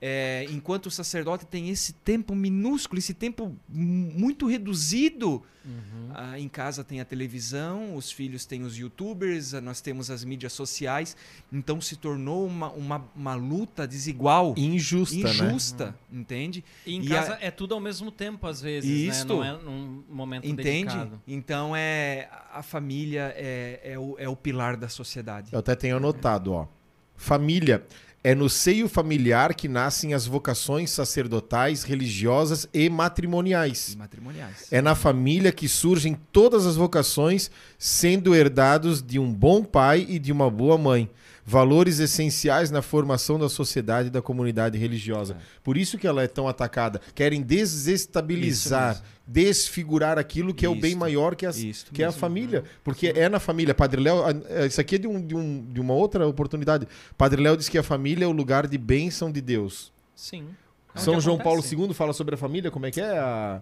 É, enquanto o sacerdote tem esse tempo minúsculo, esse tempo muito reduzido. Uhum. Ah, em casa tem a televisão, os filhos têm os youtubers, ah, nós temos as mídias sociais. Então se tornou uma, uma, uma luta desigual. Injusta, né? Injusta, né? entende? E em e casa a... é tudo ao mesmo tempo, às vezes, Isto, né? Não é num momento entende? dedicado. Então é, a família é, é, o, é o pilar da sociedade. Eu até tenho anotado, ó. Família é no seio familiar que nascem as vocações sacerdotais, religiosas e matrimoniais. E matrimoniais. É na família que surgem todas as vocações, sendo herdados de um bom pai e de uma boa mãe valores essenciais na formação da sociedade e da comunidade religiosa. É. Por isso que ela é tão atacada. Querem desestabilizar, desfigurar aquilo que é o bem maior que, as, que é a família. Porque é na família. Padre Léo, isso aqui é de, um, de, um, de uma outra oportunidade. Padre Léo diz que a família é o lugar de bênção de Deus. Sim. É São João Paulo II fala sobre a família, como é que é a...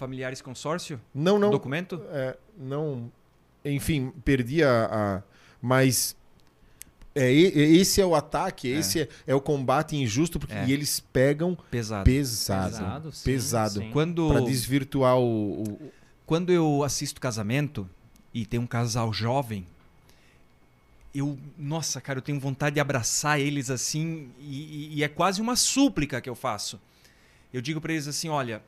Familiares consórcio? Não, não. Documento? É, não. Enfim, perdi a. a mas é, esse é o ataque, é. esse é, é, o combate injusto, porque é. eles pegam pesado. Pesado. Pesado. Sim, pesado sim. Quando, pra desvirtuar o, o, Quando eu assisto casamento e tem um casal jovem, eu, nossa, cara, eu tenho vontade de abraçar eles assim e, e é quase uma súplica que eu faço. Eu digo para eles assim, olha,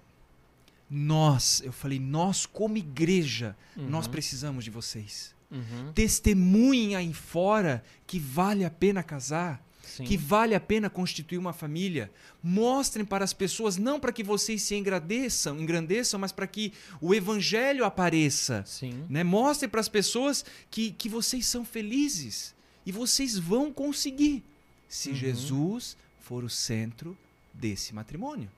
nós, eu falei, nós como igreja, uhum. nós precisamos de vocês. Uhum. Testemunhem aí fora que vale a pena casar. Sim. que vale a pena constituir uma família. Mostrem para as pessoas, não para que vocês se engrandeçam, engrandeçam mas para que o evangelho apareça. Sim. Né? Mostrem para as pessoas que, que vocês são felizes. E vocês vão conseguir, se uhum. Jesus for o centro desse matrimônio.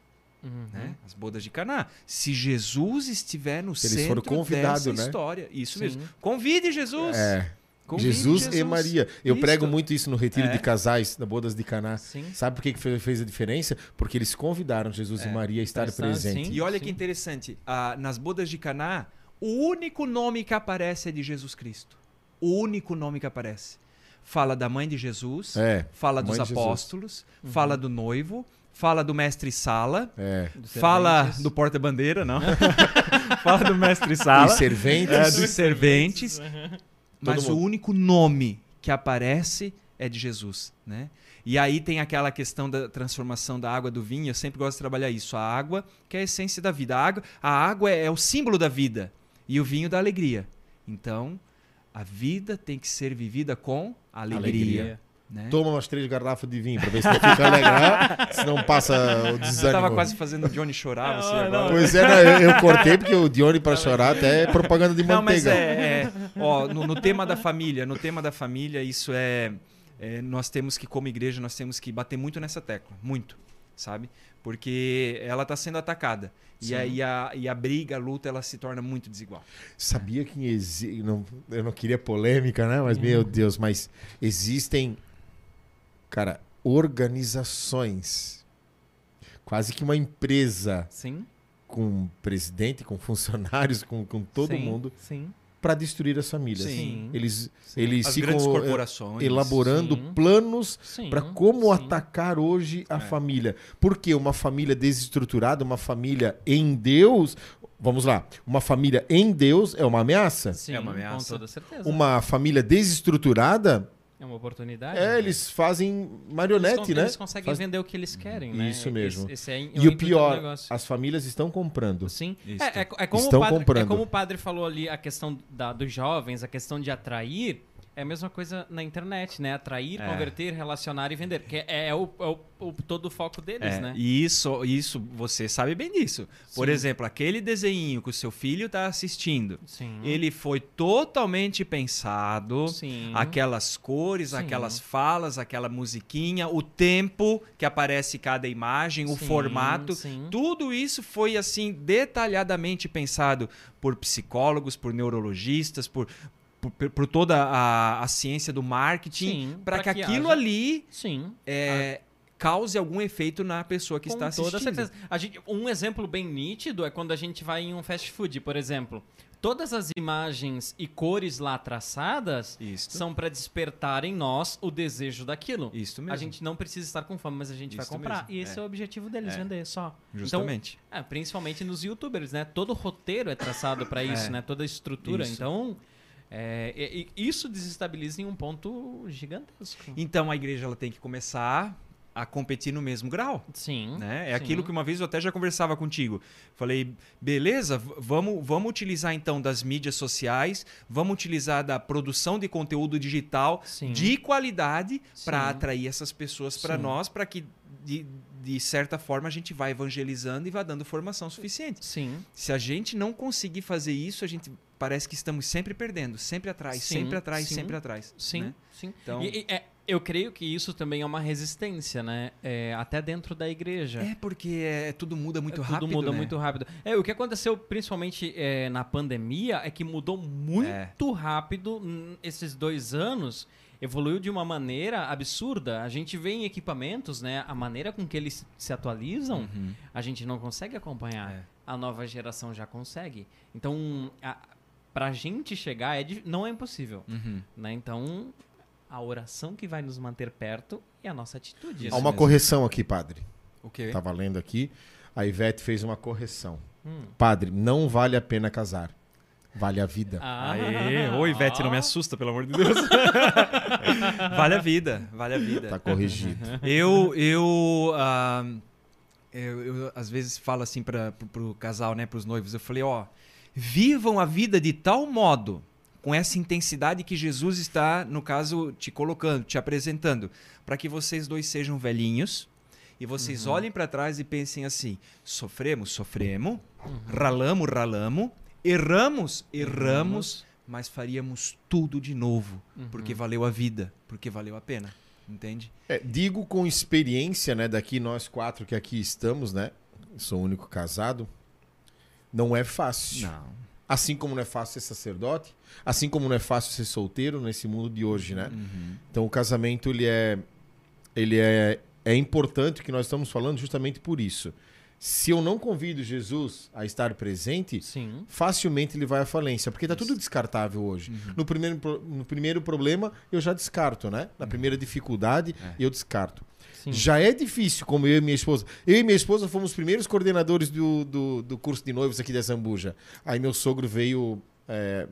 Uhum. Né? As bodas de Caná. Se Jesus estiver no Eles centro dessa né? história. Isso Sim. mesmo. Convide Jesus. É. Jesus, Jesus, e Maria. Eu Isto. prego muito isso no retiro é. de casais, da Bodas de Caná. Sim. Sabe por que fez a diferença? Porque eles convidaram Jesus é. e Maria a estar presentes. E olha sim. que interessante, ah, nas Bodas de Caná, o único nome que aparece é de Jesus Cristo. O único nome que aparece. Fala da mãe de Jesus, é, fala dos apóstolos, uhum. fala do noivo, fala do mestre Sala, é. fala do porta-bandeira, não? fala do mestre Sala. Dos serventes. É, dos serventes. Uhum. Mas o único nome que aparece é de Jesus, né? E aí tem aquela questão da transformação da água do vinho. Eu sempre gosto de trabalhar isso. A água, que é a essência da vida. A água, a água é, é o símbolo da vida e o vinho da alegria. Então, a vida tem que ser vivida com alegria. alegria. Né? Toma umas três garrafas de vinho pra ver se tu fica legal, senão passa o desânimo. Eu tava quase fazendo o Johnny chorar, você agora. Não. Pois é, não, eu, cortei porque o Johnny pra chorar até é propaganda de manteiga. Não, mas é, é ó, no, no, tema da família, no tema da família, isso é, é, nós temos que, como igreja, nós temos que bater muito nessa tecla, muito, sabe? Porque ela está sendo atacada. E aí a, e a briga, a luta, ela se torna muito desigual. Sabia que existe. Não, eu não queria polêmica, né? Mas, hum. meu Deus, mas existem Cara, organizações. Quase que uma empresa. Sim. Com presidente, com funcionários, com, com todo sim, mundo. Sim. Para destruir as famílias. Sim. Eles, sim. eles as ficam eh, elaborando sim. planos para como atacar hoje a é. família. Porque uma família desestruturada, uma família em Deus, Vamos lá. Uma família em Deus é uma ameaça? Sim, é uma ameaça. Com toda certeza. Uma família desestruturada é uma oportunidade. É, né? eles fazem marionete, eles né? Eles conseguem Faz... vender o que eles querem, né? Isso mesmo. Esse, esse é, e o pior, as famílias estão comprando. Sim. É, é, é, como estão padre, comprando. é como o padre falou ali, a questão da, dos jovens, a questão de atrair é a mesma coisa na internet, né? Atrair, é. converter, relacionar e vender. Que é, é, o, é o, o, todo o foco deles, é. né? E isso, isso, você sabe bem disso. Sim. Por exemplo, aquele desenho que o seu filho está assistindo, Sim. ele foi totalmente pensado. Sim. Aquelas cores, aquelas falas, aquela musiquinha, o tempo que aparece cada imagem, o formato. Tudo isso foi assim detalhadamente pensado por psicólogos, por neurologistas, por por, por toda a, a, ciência do marketing, para que, que, aquilo haja... ali Sim. É, a... cause algum efeito na pessoa que Com está assistindo. Toda certeza. Gente, um exemplo bem nítido é quando a gente vai em um fast food, por exemplo. Todas as imagens e cores lá traçadas Isto. são para despertar em nós o desejo daquilo. Isso mesmo. A gente não precisa estar com fome, mas a gente vai comprar. Mesmo. E esse é. é. o objetivo deles, é. vender só. Justamente. Então, é, principalmente nos youtubers, né? Todo roteiro é traçado para isso, é. né? Toda a estrutura. Isso. Então, é, e, e isso desestabiliza em um ponto gigantesco. Então a igreja ela tem que começar a competir no mesmo grau. Sim. Né? É sim. aquilo que uma vez eu até já conversava contigo. Falei, beleza, vamos, vamos utilizar então das mídias sociais, vamos utilizar da produção de conteúdo digital sim. de qualidade para atrair essas pessoas para nós, para que de, de certa forma a gente vai evangelizando e vai dando formação suficiente. Sim. Se a gente não conseguir fazer isso, a gente parece que estamos sempre perdendo, sempre atrás, sim, sempre atrás, sim, sempre atrás. Sim, né? sim. Então, e, e, é, eu creio que isso também é uma resistência, né? É, até dentro da igreja. É porque é, tudo muda muito é, rápido. Tudo muda né? muito rápido. É, o que aconteceu principalmente é, na pandemia é que mudou muito é. rápido esses dois anos evoluiu de uma maneira absurda. A gente vê em equipamentos, né, a maneira com que eles se atualizam, uhum. a gente não consegue acompanhar. É. A nova geração já consegue. Então, a, pra gente chegar é, não é impossível. Uhum. Né? Então, a oração que vai nos manter perto é a nossa atitude. Há uma mesmo. correção aqui, padre. O quê? Tava lendo aqui. A Ivete fez uma correção. Hum. Padre, não vale a pena casar. Vale a vida. Ah. Aê, Ivete, não me assusta, pelo amor de Deus. vale a vida, vale a vida. Tá corrigido. Eu, eu, ah, eu, eu, às vezes falo assim para pro, pro casal, né, pros noivos, eu falei, ó, vivam a vida de tal modo, com essa intensidade que Jesus está, no caso, te colocando, te apresentando, para que vocês dois sejam velhinhos e vocês olhem para trás e pensem assim: sofremos, sofremos, ralamos, ralamos, erramos, erramos, mas faríamos tudo de novo, porque valeu a vida, porque valeu a pena. Entende? É, digo com experiência, né? Daqui nós quatro que aqui estamos, né? Sou o único casado. Não é fácil. Não. Assim como não é fácil ser sacerdote, assim como não é fácil ser solteiro nesse mundo de hoje, né? Uhum. Então o casamento ele é ele é é importante que nós estamos falando justamente por isso. Se eu não convido Jesus a estar presente, Sim. facilmente ele vai à falência, porque tá tudo descartável hoje. No, primeiro, no primeiro problema, eu já descarto, né? Na primeira dificuldade, eu descarto. Sim. Já é difícil, como eu e minha esposa. Eu e minha esposa fomos os primeiros coordenadores do, do, do curso de noivos aqui da Zambuja. Aí meu sogro veio é,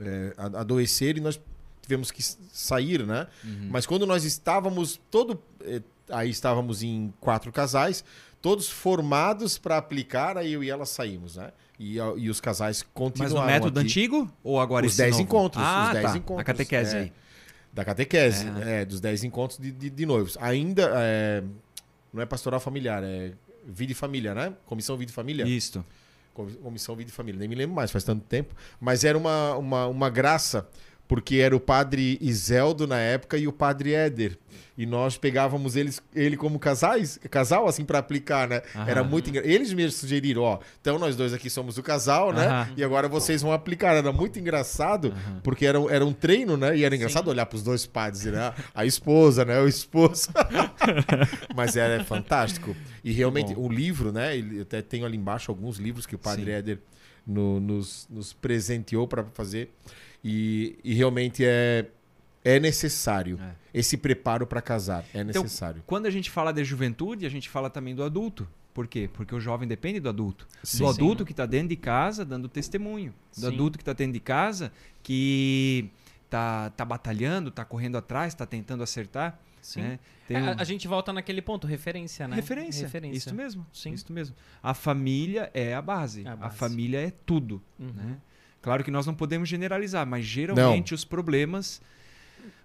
é, adoecer e nós tivemos que sair, né? Mas quando nós estávamos todo eh, aí estávamos em quatro casais, todos formados para aplicar, aí eu e ela saímos, né? E, e os casais Mas continuaram no método aqui. antigo ou agora Os esse 10 novo? encontros, Ah, os 10 tá. encontros, A catequese é. aí. Da catequese, é, dos 10 encontros de, de- de noivos. Ainda é, não é pastoral familiar, é vida e família, né? Comissão vida e família. Isto. Comi- Comissão Vida e Família, nem me lembro mais, faz tanto tempo. Mas era uma, uma, uma graça, porque era o padre Iseldo na época e o padre Éder. E nós pegávamos eles, ele como casais, casal, assim, para aplicar, né? Aham. Era muito engra... Eles mesmos sugeriram, ó, então nós dois aqui somos o casal, né? Aham. E agora vocês vão aplicar. Era muito engraçado, porque era, um- era um treino, né? E era engraçado Sim. olhar pros dois padres, né? A esposa, né? O esposo. Mas era fantástico. E realmente, o livro, né? Ele, até tenho ali embaixo alguns livros que o padre Sim. Éder no- nos, nos presenteou para fazer. E, e realmente é, é necessário É. esse preparo para casar. É Então, necessário. Quando a gente fala de juventude, a gente fala também do adulto. Por quê? Porque o jovem depende do adulto. Sim. do adulto Sim. que está dentro de casa dando testemunho. Do Sim. adulto que está dentro de casa que tá, tá batalhando, tá correndo atrás, tá tentando acertar. Sim. né? Tem É, um- a, a gente volta naquele ponto, referência, né? Referência. Referência. Isso mesmo. Sim. Isso mesmo. A família é a base. É a A, base. família é tudo. Uhum. né? Claro que nós não podemos generalizar, mas geralmente os problemas,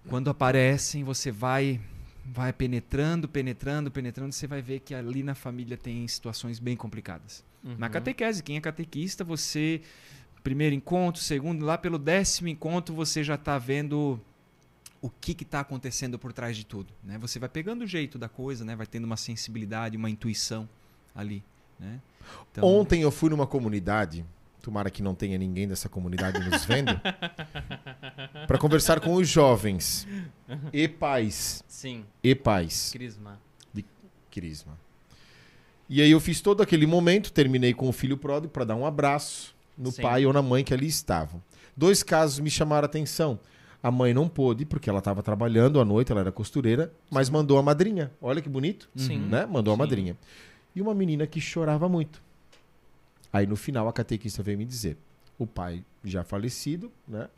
quando aparecem, você vai vai penetrando, penetrando, penetrando, você vai ver que ali na família tem situações bem complicadas. Na Uhum. catequese, quem é catequista, você primeiro encontro, segundo, lá pelo décimo encontro você já está vendo o que está acontecendo por trás de tudo, né? Você vai pegando o jeito da coisa, né? Vai tendo uma sensibilidade, uma intuição ali, né? Então, Ontem eu fui numa comunidade, tomara que não tenha ninguém dessa comunidade nos vendo, para conversar com os jovens e pais. Sim, E pais. Crisma. Crisma. E aí eu fiz todo aquele momento, terminei com o filho pródigo para dar um abraço no Sim. pai ou na mãe que ali estavam. Dois casos me chamaram a atenção. A mãe não pôde, porque ela estava trabalhando à noite, ela era costureira, mas mandou a madrinha. Olha que bonito, Sim. né? Mandou a Sim. madrinha. E uma menina que chorava muito. Aí no final a catequista veio me dizer: o pai já falecido, né?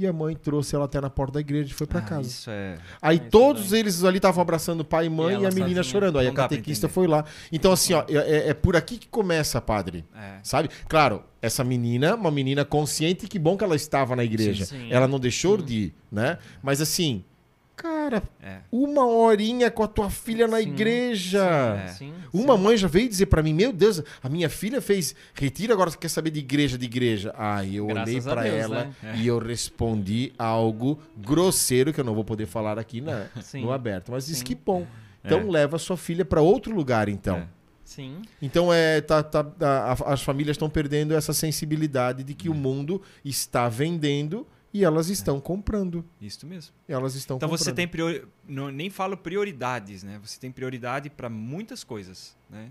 E a mãe trouxe ela até na porta da igreja e foi para ah, casa. Isso é. Aí É, todos eles ali estavam abraçando pai e mãe E e, a menina sozinha. chorando. Aí Não a catequista foi lá. Então, assim, ó, é, é- é por aqui que começa, padre. é. Sabe? Claro, essa menina, uma menina consciente, que bom que ela estava na igreja. Sim, sim. Ela não deixou Sim. de ir, né? Mas assim, cara, É. uma horinha com a tua filha na Sim. igreja. É. Sim, Uma sim. mãe já veio dizer pra mim, meu Deus, a minha filha fez retiro, agora você quer saber de igreja, de igreja. Ai, eu Graças olhei a pra Deus, ela né? e eu respondi algo grosseiro que eu não vou poder falar aqui na, no aberto. Mas disse Sim. que bom. Então É. leva sua filha pra outro lugar, então. É. Sim. Então é, tá, tá- a- a- as famílias estão perdendo essa sensibilidade de É. que o mundo está vendendo e elas estão comprando. Isso mesmo. Elas estão Então comprando. você tem priori... não, nem falo prioridades, né? Você tem prioridade para muitas coisas, né?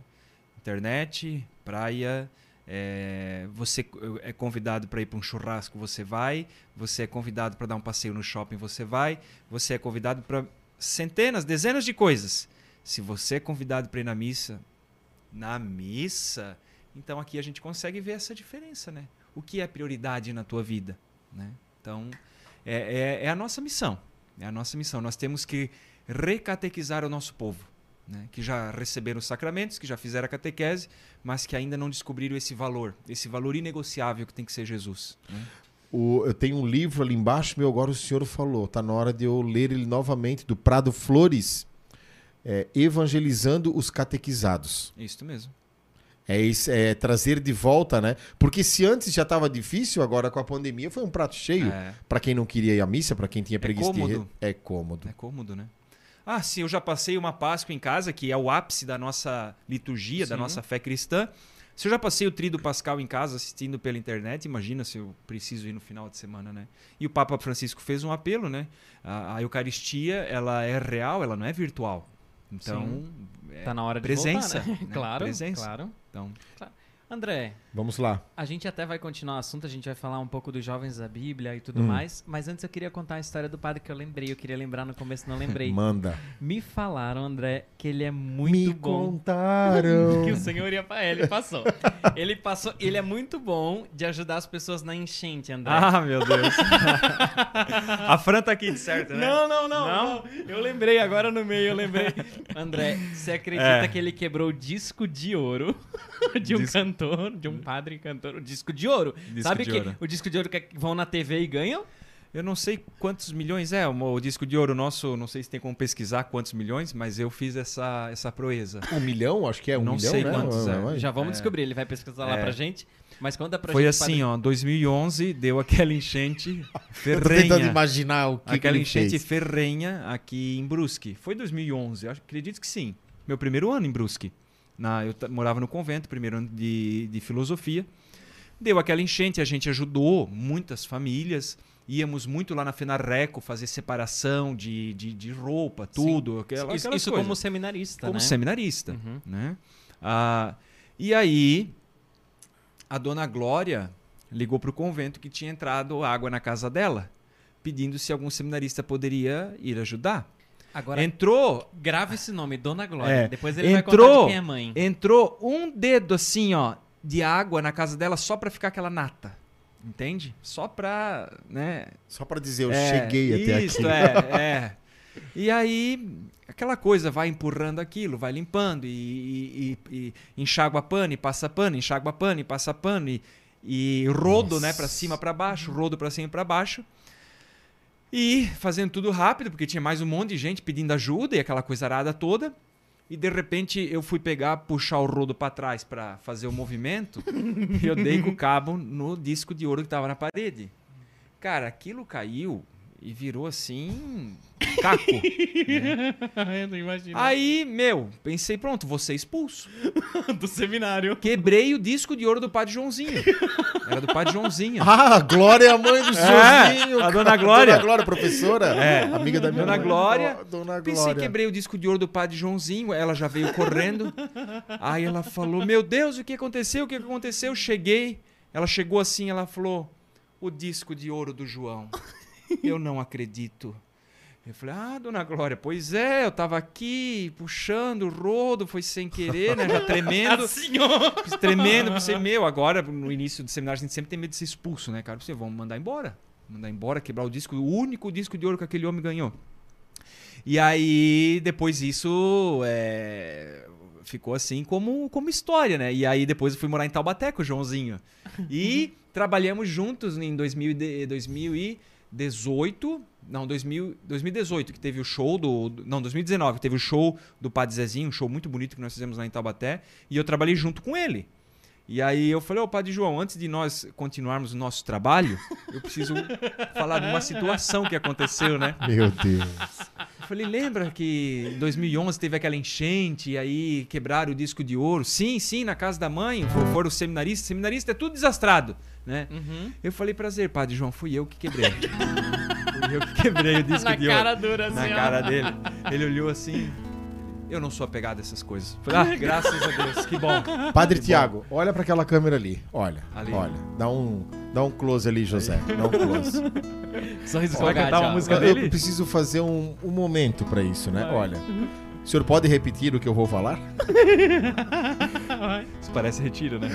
Internet, praia, é, você é convidado para ir para um churrasco, você vai. Você é convidado para dar um passeio no shopping, você vai. Você é convidado para centenas, dezenas de coisas. Se você é convidado para ir na missa, na missa, então aqui a gente consegue ver essa diferença, né? O que é prioridade na tua vida? Né? Então, é, é, é a nossa missão. É a nossa missão. Nós temos que recatequizar o nosso povo. Né? Que já receberam os sacramentos, que já fizeram a catequese, mas que ainda não descobriram esse valor, esse valor inegociável que tem que ser Jesus. Né? O, eu tenho um livro ali embaixo, meu, agora o senhor falou. Tá na hora de eu ler ele novamente, do Prado Flores, é, Evangelizando os Catequizados. Isso mesmo. É, isso, é trazer de volta, né? Porque se antes já estava difícil, agora com a pandemia foi um prato cheio. É. Para quem não queria ir à missa, para quem tinha preguiça de cômodo. re- É cômodo. É cômodo, né? Ah, sim, eu já passei uma Páscoa em casa, que é o ápice da nossa liturgia, da Sim. nossa fé cristã. Se eu já passei o Tríduo Pascal em casa assistindo pela internet, imagina se eu preciso ir no final de semana, né? E o Papa Francisco fez um apelo, né? A, a Eucaristia, ela é real, ela não é virtual. Então, é Tá na hora de presença, voltar, né? né? Claro, Presença. claro. então André, Vamos lá. a gente até vai continuar o assunto, a gente vai falar um pouco dos jovens da Bíblia e tudo Hum. mais, mas antes eu queria contar a história do padre que eu lembrei, eu queria lembrar no começo, não lembrei. Manda. Me falaram, André, que ele é muito Me bom. contaram. Que o senhor ia pra ele, passou. Ele passou, ele é muito bom de ajudar as pessoas na enchente, André. Ah, meu Deus. a Fran tá aqui de certo, né? Não, não, não, Não? não. Eu lembrei agora no meio, eu lembrei. André, você acredita É. que ele quebrou o disco de ouro de um Disco- cantor, de um padre cantor, o disco de ouro? Disco Sabe de que ouro. o disco de ouro que vão na TV e ganham? Eu não sei quantos milhões é o disco de ouro nosso, não sei se tem como pesquisar quantos milhões, mas eu fiz essa, essa proeza. Um milhão? Acho que é um Não milhão, sei né? quantos é. Mas- Já vamos É. descobrir, ele vai pesquisar lá É. pra gente. Mas conta pra Foi gente. assim, ó, 2011 deu aquela enchente tô tentando ferrenha. imaginar o que, que aquela ele enchente fez. ferrenha aqui em Brusque. Foi 2011, eu acho- acredito que sim. Meu primeiro ano em Brusque. Na, eu morava no convento, primeiro ano de, de filosofia. Deu aquela enchente, a gente ajudou muitas famílias. Íamos muito lá na Fenarreco fazer separação de, de, de roupa, tudo. Aquela, Isso, isso como seminarista, como né? seminarista. Uhum. né? Ah, e aí, a dona Glória ligou para o convento que tinha entrado água na casa dela, pedindo se algum seminarista poderia ir ajudar. Agora, Entrou, grava esse nome, Dona Glória. É. Depois ele vai Entrou- contar de quem é mãe. entrou um dedo assim, ó, de água na casa dela só para ficar aquela nata. Entende? Só pra, né, Só pra dizer, eu É, cheguei até isso, aqui. é, é. E aí, aquela coisa, vai empurrando aquilo, vai limpando e, e, e, e enxágua pano e passa pano, enxágua pano e passa pano e, e rodo, Nossa. né, pra cima pra baixo, rodo pra cima e pra baixo. E fazendo tudo rápido, porque tinha mais um monte de gente pedindo ajuda e aquela coisa arada toda. E de repente eu fui pegar, puxar o rodo pra trás pra fazer o movimento e eu dei com o cabo no disco de ouro que tava na parede. Cara, aquilo caiu e virou assim. caco. Eu não imagino. Aí, meu, pensei, pronto, vou ser expulso. do seminário. Quebrei o disco de ouro do padre Joãozinho. Era do padre Joãozinho. Ah, Glória é a mãe do Joãozinho. a dona Glória. Dona Glória, professora. É. Amiga da minha Dona mãe. Glória. Dona Pensei, Glória. quebrei o disco de ouro do padre Joãozinho. Ela já veio correndo. Aí ela falou: Meu Deus, o que aconteceu? O que aconteceu? Cheguei. Ela chegou assim, ela falou: O disco de ouro do João. Eu não acredito. Eu falei, ah, dona Glória, pois é, eu tava aqui puxando o rodo, foi sem querer, né? Já tremendo. Assim, ó. tremendo, pensei, meu, agora no início do seminário a gente sempre tem medo de ser expulso, né, cara? Você vamos mandar embora. Mandar embora, quebrar o disco, o único disco de ouro que aquele homem ganhou. E aí, depois isso é, ficou assim como, como história, né? E aí depois eu fui morar em Taubaté com o Joãozinho. E trabalhamos juntos em 2000, e de- 2018. Não, 2000, 2018, que teve o show do. Não, 2019, que teve o show do Padre Zezinho, um show muito bonito que nós fizemos lá em Taubaté. E eu trabalhei junto com ele. E aí eu falei, ô Padre João, antes de nós continuarmos o nosso trabalho, eu preciso falar de uma situação que aconteceu, né? Meu Deus. Eu falei, lembra que em 2011 teve aquela enchente e aí quebraram o disco de ouro? Sim, sim, na casa da mãe, for- foram os seminaristas. Seminarista é tudo desastrado, né? Uhum. Eu falei, prazer, Padre João, fui eu que quebrei. fui eu que quebrei o disco Na de cara ouro. dura, assim, Na ó. cara dele. Ele olhou assim, eu não sou apegado a essas coisas. Falei, ah, graças a Deus, que bom. Padre Tiago, olha pra aquela câmera ali. Olha, Ali. olha. Dá um, dá um close ali, José. Dá um close. Sorriso Você vai cantar uma música Eu, dele? eu preciso fazer um, um momento pra isso, né? Vai. Olha. O senhor pode repetir o que eu vou falar? Parece retiro, né?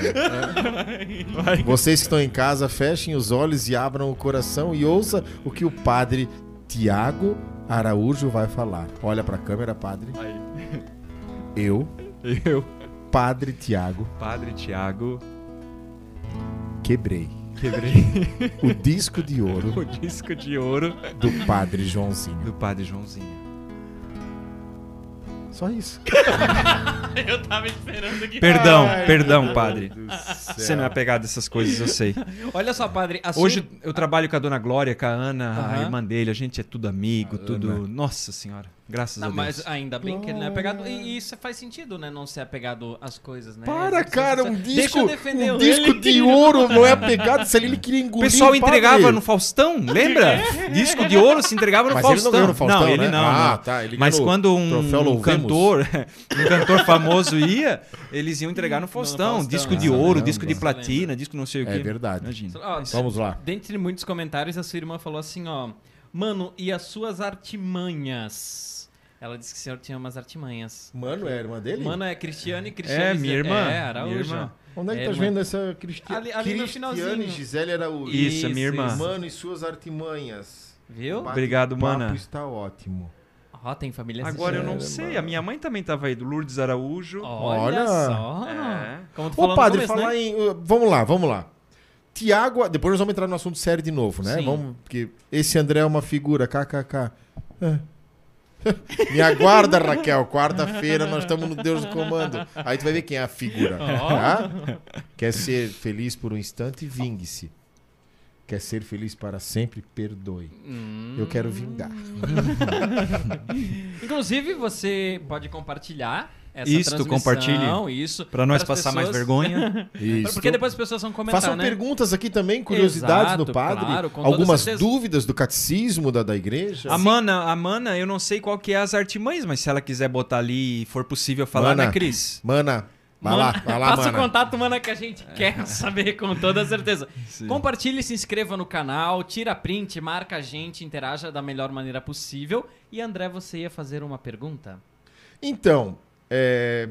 Vocês que estão em casa, fechem os olhos e abram o coração e ouça o que o padre Tiago Araújo vai falar. Olha pra câmera, padre. Aí. Eu, Eu, padre Tiago, Padre Tiago, quebrei quebrei o disco de ouro o disco de ouro do padre Joãozinho. do Padre Joãozinho. Só isso. Eu tava esperando que. Perdão, Ai, perdão, padre. Do Você não é apegado a essas coisas, eu sei. Olha só, padre. sua- Hoje eu trabalho com a dona Glória, com a Ana, a irmã dele. A gente é tudo amigo, A tudo. Ana. Nossa senhora, graças Não, a Deus. mas ainda bem que ele não é apegado. E isso faz sentido, né? Não ser apegado às coisas, né? Para, Você- cara, um Deixa disco, um disco ele. de ouro não é apegado. Se ele ele queria O engolir pessoal o padre. entregava no Faustão, lembra? Disco de ouro se entregava no Mas ele Faustão. não ganhou no Faustão, ele né? não. Ah, não. tá, ele Mas quando um, cantor, um cantor famoso ia, eles iam entregar no Faustão. Faustão, disco ah, de ouro, caramba. disco de platina, lembra. disco não sei o quê. É verdade. Imagina. Ó, Vamos lá. Dentre muitos comentários, a sua irmã falou assim, ó. Mano, e as suas artimanhas? Ela disse que o senhor tinha umas artimanhas. Mano, é a irmã dele? Mano, é Cristiane e Cristiane. É, minha irmã, É, Araújo. minha irmã. Onde é que É, tá irmã. vendo essa Cristi... Ali- ali no Cristiane finalzinho. Gisele Araújo? Isso, é minha irmã. isso. Mano e suas artimanhas. Viu? O Obrigado, mana. está ótimo. Ó, tem família Agora eu não sei, a minha mãe também tava aí, do Lourdes Araújo. Olha, Olha. só. É. Como tu Ô, falou no padre, começo, falar né? em... uh, Vamos lá, vamos lá. Tiago... Depois nós vamos entrar no assunto sério de novo, né? Sim. Vamos... Porque esse André é uma figura, kkk. É. Me aguarda, Raquel. Quarta-feira nós estamos no Deus do Comando. Aí tu vai ver quem é a figura. Tá? Quer ser feliz por um instante? Vingue-se. Quer ser feliz para sempre? Perdoe. Hum. Eu quero vingar. Inclusive, você pode compartilhar essa Isto, compartilhe. isso. Pra nós para as passar mais pessoas- vergonha. Isso. Porque depois as pessoas vão comentar, Façam né? perguntas aqui também, curiosidades Exato, do padre. claro, Algumas certeza. dúvidas do catecismo da, da igreja. A Mana, a Mana, eu não sei qual que é as artimanhas, mas se ela quiser botar ali e for possível falar, Mana. né, Cris? Mana, vai lá, vai lá, Faça mana. o contato, mana, que a gente quer saber com toda certeza. Sim. Compartilhe, se inscreva no canal, tira print, marca a gente, interaja da melhor maneira possível. E André, você ia fazer uma pergunta? Então, é,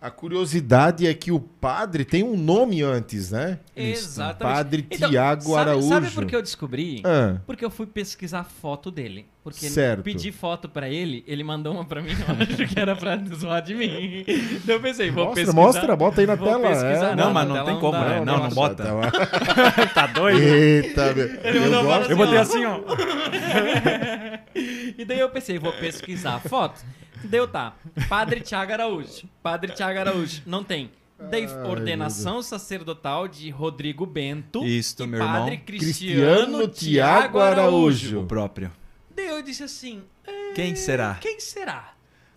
a curiosidade é que o padre tem um nome antes, né? Exatamente. Padre Então, Tiago sabe, Araújo. Sabe por que eu descobri? Ah, Porque eu fui pesquisar a foto dele. Porque Certo. pedi foto pra ele, ele mandou uma pra mim, eu acho que era pra zoar de mim. Então eu pensei, vou mostra, pesquisar. mostra, bota aí na Vou tela. é. Não, Não, mas não tem como, né? não Não, não bota. Tá, doido? Eita, meu. eu mandou gosto. Eu botei assim, ó. E daí eu pensei, vou pesquisar a foto. Deu tá. Padre Tiago Araújo. Padre Tiago Araújo. Não tem. Daí, Ai, ordenação sacerdotal de Rodrigo Bento. Isto, e meu Padre irmão. Cristiano, Cristiano Tiago Araújo. O próprio. Daí eu disse assim: "É, Quem será? Quem será?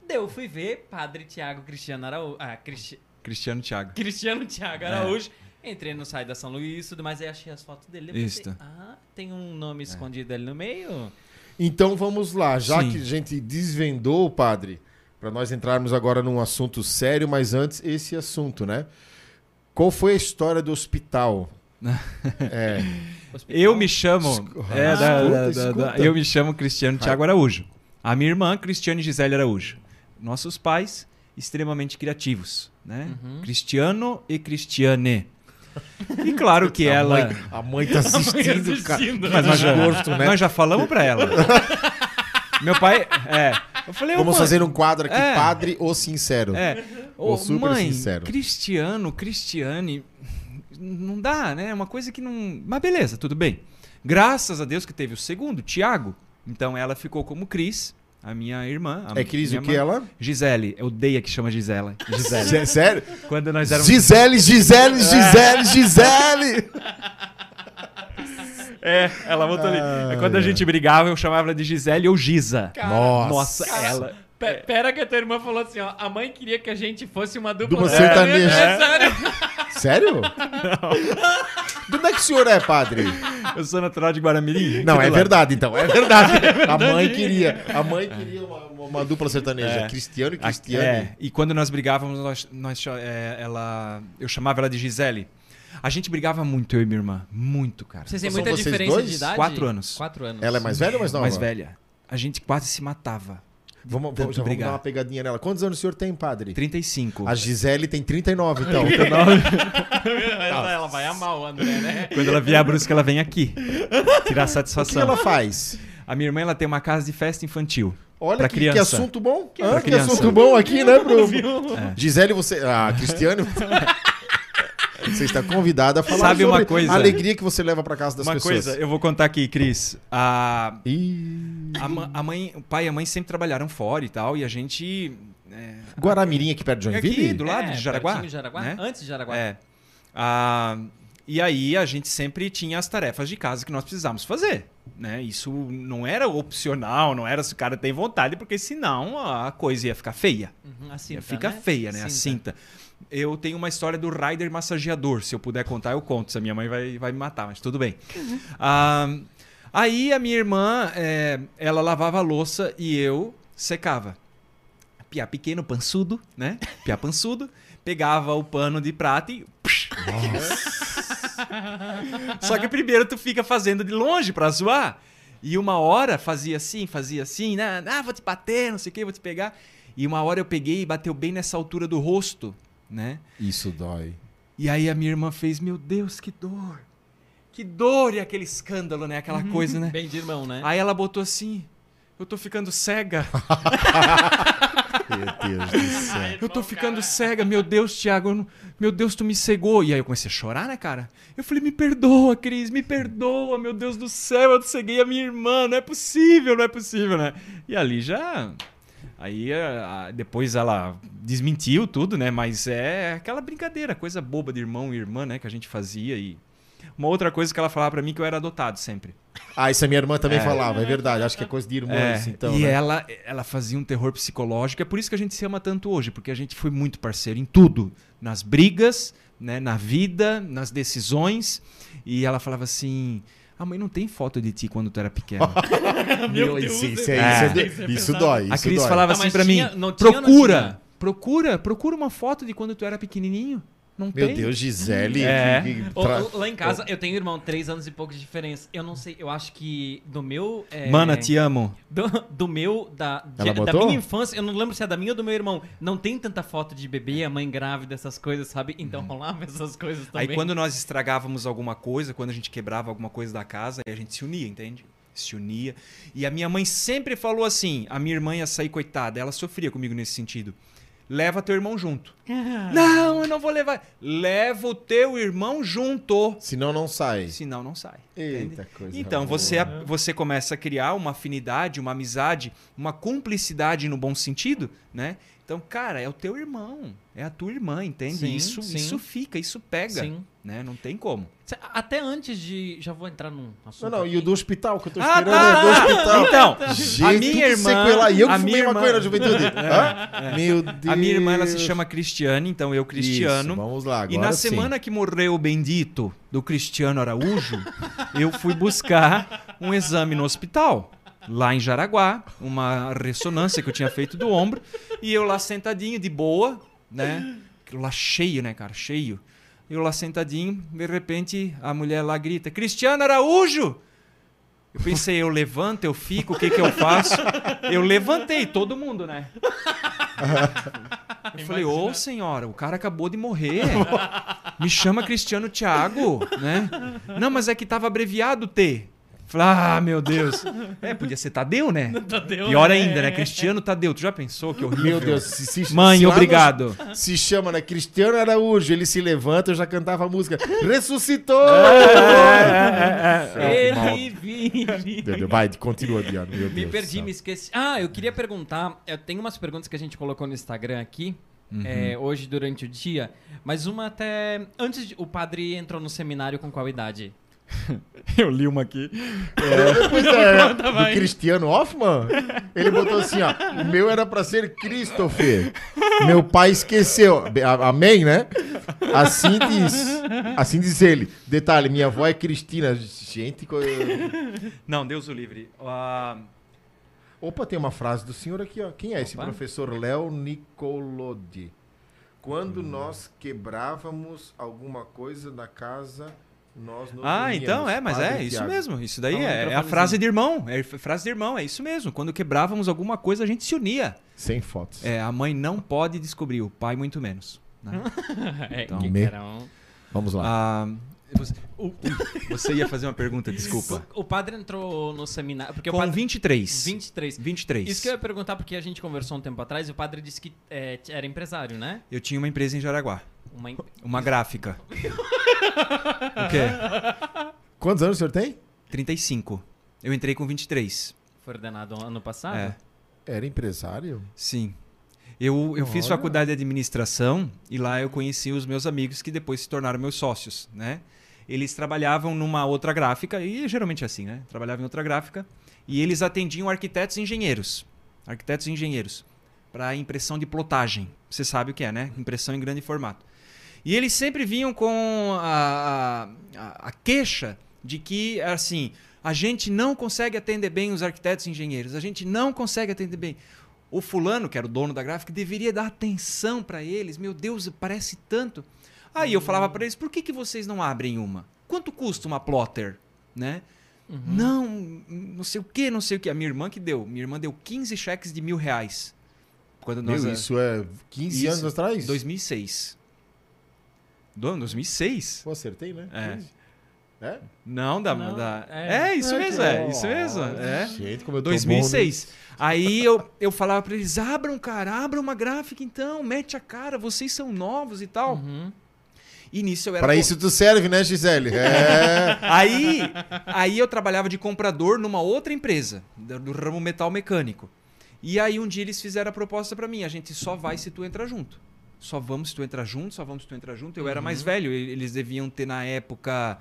Daí eu fui ver Padre Tiago Cristiano Araújo. Ah, Cristi- Cristiano Thiago. Cristiano Tiago É. Araújo. Entrei no site da São Luís e tudo mais, aí achei as fotos dele. Pensei, Isto. ah, tem um nome escondido ali no meio? Então vamos lá, já Sim. que a gente desvendou, padre, para nós entrarmos agora num assunto sério, mas antes esse assunto, né? Qual foi a história do hospital? é, Hospital? Eu me chamo. Escuta, É, da- da- da- escuta. da- eu me chamo Cristiano Thiago Araújo. A minha irmã, Cristiane Gisele Araújo. Nossos pais, extremamente criativos, né? Uhum. Cristiano e Cristiane. E claro que a, ela. mãe, a mãe tá assistindo, cara. assistindo. Mas nós já, Desgosto, né? nós já falamos pra ela. Meu pai. É. Eu falei, Vamos mãe, fazer um quadro aqui, É. padre ou sincero. É. Ou super mãe, sincero. Cristiano, Cristiane, não dá, né? É uma coisa que não. Mas beleza, tudo bem. Graças a Deus que teve o segundo, Tiago. Então ela ficou como Cris, a minha irmã. a É Cris o que mãe. ela? Gisele. Eu odeio que chama Gisela. Gisele. Sé- Sério? Quando nós éramos. Gisele, Gisele, Gisele, Gisele! É, ela botou ali. Ah, É quando a é. gente brigava, eu chamava ela de Gisele ou Giza. Nossa. Nossa, ela. Pe- Pera que a tua irmã falou assim, ó. A mãe queria que a gente fosse uma dupla, Dupla sertaneja. É, sério. Sério? De onde é que o senhor é, padre? Eu sou natural de Guaramirim. Não, é lado. verdade, então. É verdade. A mãe queria. A mãe queria uma, uma dupla sertaneja. É. Cristiano e Cristiane. É, e quando nós brigávamos, nós, nós é, ela, eu chamava ela de Gisele. A gente brigava muito, eu e minha irmã. Muito, cara. Vocês têm São muita vocês diferença dois? de idade? Quatro anos. Quatro anos. Ela é mais velha ou mais nova? Mais velha. A gente quase se matava. Vamos, vamos, já vamos dar uma pegadinha nela. Quantos anos o senhor tem, padre? 35. A Gisele tem 39, então. ela, ela vai amar o André, né? Quando ela vier a brusca, ela vem aqui. Tirar O que satisfação. ela faz? A minha irmã ela tem uma casa de festa infantil. Olha Pra que, que assunto bom. Pra Hã? que criança. assunto bom aqui, né, pro... É. Gisele, você... Ah, Cristiano... você está convidada a falar Sabe uma sobre coisa? a alegria que você leva para casa das uma pessoas. coisa, eu vou contar aqui, Cris. A, a, a mãe, o pai e a mãe sempre trabalharam fora e tal, e a gente. É, Guaramirim aqui perto de é Joinville? aqui, do lado de Jaraguá. de Jaraguá? né? Antes de Jaraguá. É. Ah, e aí a gente sempre tinha as tarefas de casa que nós precisávamos fazer. Né? Isso não era opcional, não era se o cara tem vontade, porque senão a coisa ia ficar feia. Uhum, a cinta, Fica né? feia, né? A cinta. Eu tenho uma história do rider massageador. Se eu puder contar, eu conto. Se a minha mãe vai, vai me matar, mas tudo bem. Ah, aí a minha irmã, é, ela lavava a louça e eu secava. Piá pequeno, pançudo, né? Piá pançudo. Pegava o pano de prata e... Só que primeiro tu fica fazendo de longe pra zoar. E uma hora fazia assim, fazia assim, né? Ah, vou te bater, não sei o que, vou te pegar. E uma hora eu peguei e bateu bem nessa altura do rosto, né? Isso dói. E aí a minha irmã fez, meu Deus, que dor. Que dor e aquele escândalo, né? Aquela coisa, né? Bem de irmão, né? Aí ela botou assim, eu tô ficando cega. Meu Deus do céu. Eu tô ficando cega, meu Deus, Thiago, eu não- meu Deus, tu me cegou. E aí eu comecei a chorar, né, cara? Eu falei, me perdoa, Cris, me perdoa, meu Deus do céu, eu ceguei a minha irmã, não é possível, não é possível, né? E ali já. Aí a- a- depois ela desmentiu tudo, né? Mas é aquela brincadeira, coisa boba de irmão e irmã, né? Que a gente fazia. E uma outra coisa que ela falava pra mim que eu era adotado sempre. Ah, isso a minha irmã também É. falava, é verdade. Acho que é coisa de irmãs, É, então. e né? ela, ela fazia um terror psicológico. É por isso que a gente se ama tanto hoje, porque a gente foi muito parceiro em tudo. Nas brigas, né, na vida, nas decisões. E ela falava assim: A mãe não tem foto de ti quando tu era pequeno. Meu isso, isso, é- É. isso, é- Isso é isso dói. a Cris dói. falava Ah, assim tinha- mim: não tinha procura, procura, procura uma foto de quando tu era pequenininho. Não Meu tem. Deus, Gisele. É. que- que Ô, tra- ô, lá em casa, eu tenho irmão, três anos e pouco de diferença. Eu não sei, eu acho que do meu. é, Mana, te amo. Do, do meu, da, de- da minha infância, eu não lembro se é da minha ou do meu irmão. Não tem tanta foto de bebê, a mãe grávida, essas coisas, sabe? Então rolava essas coisas também. Aí quando nós estragávamos alguma coisa, quando a gente quebrava alguma coisa da casa, aí a gente se unia, entende? Se unia. E a minha mãe sempre falou assim: a minha irmã ia sair, coitada, ela sofria comigo nesse sentido. Leva teu irmão junto. Não, eu não vou levar. Leva o teu irmão junto. Senão não sai. Senão não sai. entende? Eita coisa. Então, boa. você, você começa a criar uma afinidade, uma amizade, uma cumplicidade no bom sentido, né? Então, cara, é o teu irmão, é a tua irmã, entende? Sim, isso, sim. isso fica, isso pega, Sim. né? Não tem como. Até antes de. Já vou entrar num assunto. Não, não, e aqui. o do hospital que eu tô Ah, esperando tá. é do hospital. Então, Gente, a minha irmã, sequela. E eu que a fumei minha maconha irmã- na juventude. Hã? Meu Deus. a minha irmã ela se chama Cristiane, então eu Cristiano. Isso, vamos lá, agora e na sim. semana que morreu o bendito do Cristiano Araújo, eu fui buscar um exame no hospital. Lá em Jaraguá, uma ressonância que eu tinha feito do ombro, e eu lá sentadinho, de boa, né? Aquilo lá cheio, né, cara? Cheio. Eu lá sentadinho, de repente a mulher lá grita: Cristiano Araújo! Eu pensei, eu levanto, eu fico, o que que eu faço? Eu levantei, todo mundo, né? Eu falei, ô senhora, o cara acabou de morrer. Me chama Cristiano Thiago, né? Não, mas é que tava abreviado T. Falei, ah, meu Deus. É, podia ser Tadeu, né? Tadeu, Pior né? ainda, né? Cristiano Tadeu. Tu já pensou que horrível? Meu Deus, se, se, Mãe, se obrigado. no- se chama, né? Cristiano Araújo, ele se levanta, eu já cantava a música. Ressuscitou! É, Ele vive. Meu Deus, Vai, continua, Diana. Meu Me Deus do perdi, me esqueci. Ah, eu queria perguntar. Eu tenho umas perguntas que a gente colocou no Instagram aqui. Uhum. é, hoje durante o dia, mas uma até. Antes de. O padre entrou no seminário com qual idade? Eu li uma aqui. Pois é, do. Cristiano Hoffman, ele botou assim, ó, o meu era pra ser Christopher, meu pai esqueceu, A- amém, né? Assim diz, assim diz ele. Detalhe, minha avó é Cristina, gente... co- Não, Deus o livre. Ah, Opa, tem uma frase do senhor aqui, ó. Quem é esse Opa. professor Léo Nicolodi? Quando nós quebrávamos alguma coisa da casa, Ah, então é, mas é isso mesmo. Isso daí no é, é a frase de irmão. É a frase de irmão, é isso mesmo. Quando quebrávamos alguma coisa, a gente se unia. Sem fotos. É, a mãe não pode descobrir, o pai muito menos. né? é, Então, que me- Vamos lá. Ah, você, você ia fazer uma pergunta, desculpa. O, o padre entrou no seminário. Porque Com o padre. 23. 23. 23. Isso que eu ia perguntar, porque a gente conversou um tempo atrás e o padre disse que é, era empresário, né? Eu tinha uma empresa em Jaraguá. Uma Uma gráfica. o quê? Quantos anos o senhor tem? 35. Eu entrei com 23. Foi ordenado ano passado? É. Era empresário? Sim. Eu, eu fiz faculdade de administração e lá eu conheci os meus amigos que depois se tornaram meus sócios, né? Eles trabalhavam numa outra gráfica, e geralmente é assim, né? Trabalhavam em outra gráfica, e eles atendiam arquitetos e engenheiros. Arquitetos e engenheiros. Para impressão de plotagem. Você sabe o que é, né? Impressão em grande formato. E eles sempre vinham com a, a, a queixa de que, assim, a gente não consegue atender bem os arquitetos e engenheiros, a gente não consegue atender bem. O fulano, que era o dono da gráfica, deveria dar atenção para eles. Meu Deus, parece tanto. Aí eu falava para eles, por que, que vocês não abrem uma? Quanto custa uma plotter? Né? Uhum. Não, não sei o que, não sei o que. A minha irmã que deu. Minha irmã deu 15 cheques de mil reais. Quando nós, Meu, isso é 15 Isso. anos atrás? 2006. Do ano 2006? Pô, acertei, né? É. 15. É? Não, da. Não, da- é. é. isso É, mesmo, que- é. Isso mesmo. É. Gente, como eu tô 2006. Aí eu, eu falava pra eles: abram, cara, abram uma gráfica então, mete a cara, vocês são novos e tal. Uhum. E nisso eu bom. era. Pra isso tu serve, né, Gisele? É. Aí, aí eu trabalhava de comprador numa outra empresa, do do ramo metal mecânico. E aí um dia eles fizeram a proposta pra mim: a gente só vai se tu entrar junto. Só vamos se tu entrar junto, só vamos se tu entrar junto. Eu era mais velho, eles deviam ter na época.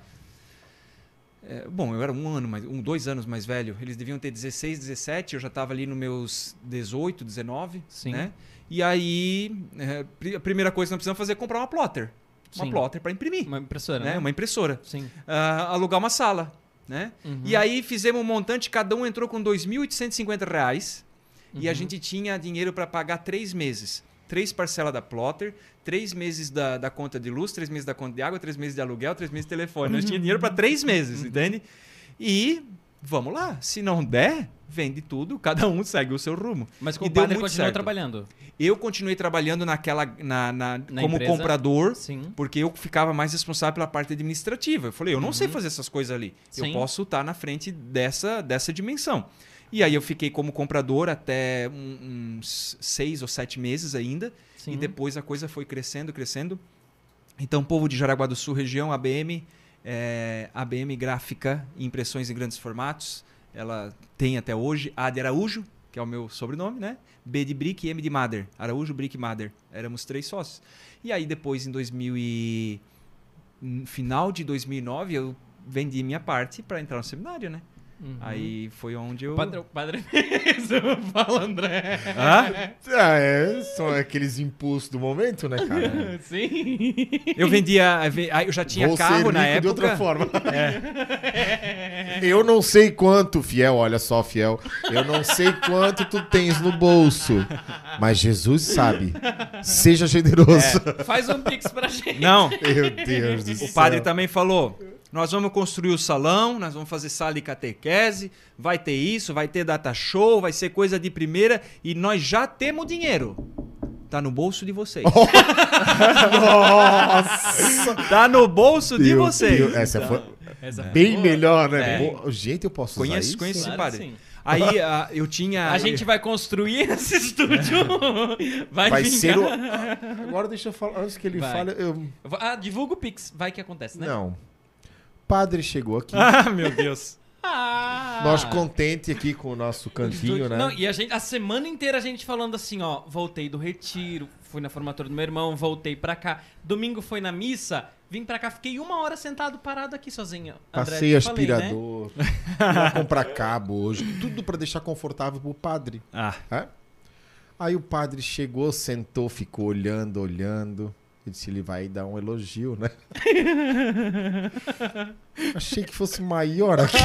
é, bom, eu era um ano, mais, um, dois anos mais velho. Eles deviam ter 16, 17. Eu já estava ali nos meus 18, 19. Sim. Né? E aí, é, a primeira coisa que nós precisamos fazer é comprar uma plotter. Uma Sim. plotter para imprimir. Uma impressora, né? né? Uma impressora Sim. ah, alugar uma sala, né? Uhum. E aí fizemos um montante, cada um entrou com 2.850 reais e a Uhum. gente tinha dinheiro para pagar três meses. Três parcelas da plotter, três meses da, da conta de luz, três meses da conta de água, três meses de aluguel, três meses de telefone. Nós tinha dinheiro para três meses, entende? E vamos lá, se não der, vende tudo, cada um segue o seu rumo. Mas com o padre continuou certo. trabalhando. Eu continuei trabalhando naquela na, na- Na como empresa? comprador Sim. porque eu ficava mais responsável pela parte administrativa. Eu falei, eu não sei fazer essas coisas ali. Sim. Eu posso estar na frente dessa, dessa dimensão. E aí eu fiquei como comprador até uns seis ou sete meses ainda. Sim. E depois a coisa foi crescendo, crescendo. Então, povo de Jaraguá do Sul, região, ABM, é, ABM Gráfica e Impressões em Grandes Formatos. Ela tem até hoje. A de Araújo, que é o meu sobrenome, né? B de Brick e M de Mother. Araújo, Brick e Mother. Éramos três sócios. E aí depois, em 2000 e... no final de 2009, eu vendi minha parte para entrar no seminário, né? Uhum. Aí foi onde eu... O padre, o padre mesmo. Fala, André. Hã? Ah, é, são aqueles impulsos do momento, né, cara? Sim. Eu vendia... aí Eu já tinha Vou carro ser na época. de outra forma. Eu não sei quanto, fiel, olha só, fiel. Eu não sei quanto tu tens no bolso. Mas Jesus sabe. Seja generoso. Faz um pix pra gente. Não, Meu Deus do céu. O padre também falou: nós vamos construir o salão, nós vamos fazer sala de catequese, vai ter isso, vai ter data show, vai ser coisa de primeira e nós já temos dinheiro. Tá no bolso de vocês. Nossa! Tá no bolso de Meu vocês. Deus, Essa foi Essa bem boa. melhor, né? É. Gente, eu posso Conheço- usar isso? conheço. Claro padre. sim. Aí ah, eu tinha. A gente vai construir esse estúdio. Vai, Vai vingar. ser o... Agora deixa eu falar, antes que ele Vai. fale... Eu... Ah, divulga o Pix. Vai que acontece, né? Não. Padre chegou aqui. Ah, meu Deus. Ah. Nós contente aqui com o nosso cantinho, né? Não, e a, gente, a semana inteira a gente falando assim, ó, voltei do retiro, fui na formatura do meu irmão, voltei pra cá. Domingo foi na missa, vim pra cá, fiquei uma hora sentado parado aqui sozinho. André, Passei te falei, né? aspirador, comprar cabo hoje, tudo pra deixar confortável pro padre. Ah, É? Aí o padre chegou, sentou, ficou olhando, olhando. Eu disse, ele vai dar um elogio, né? Achei que fosse maior aqui.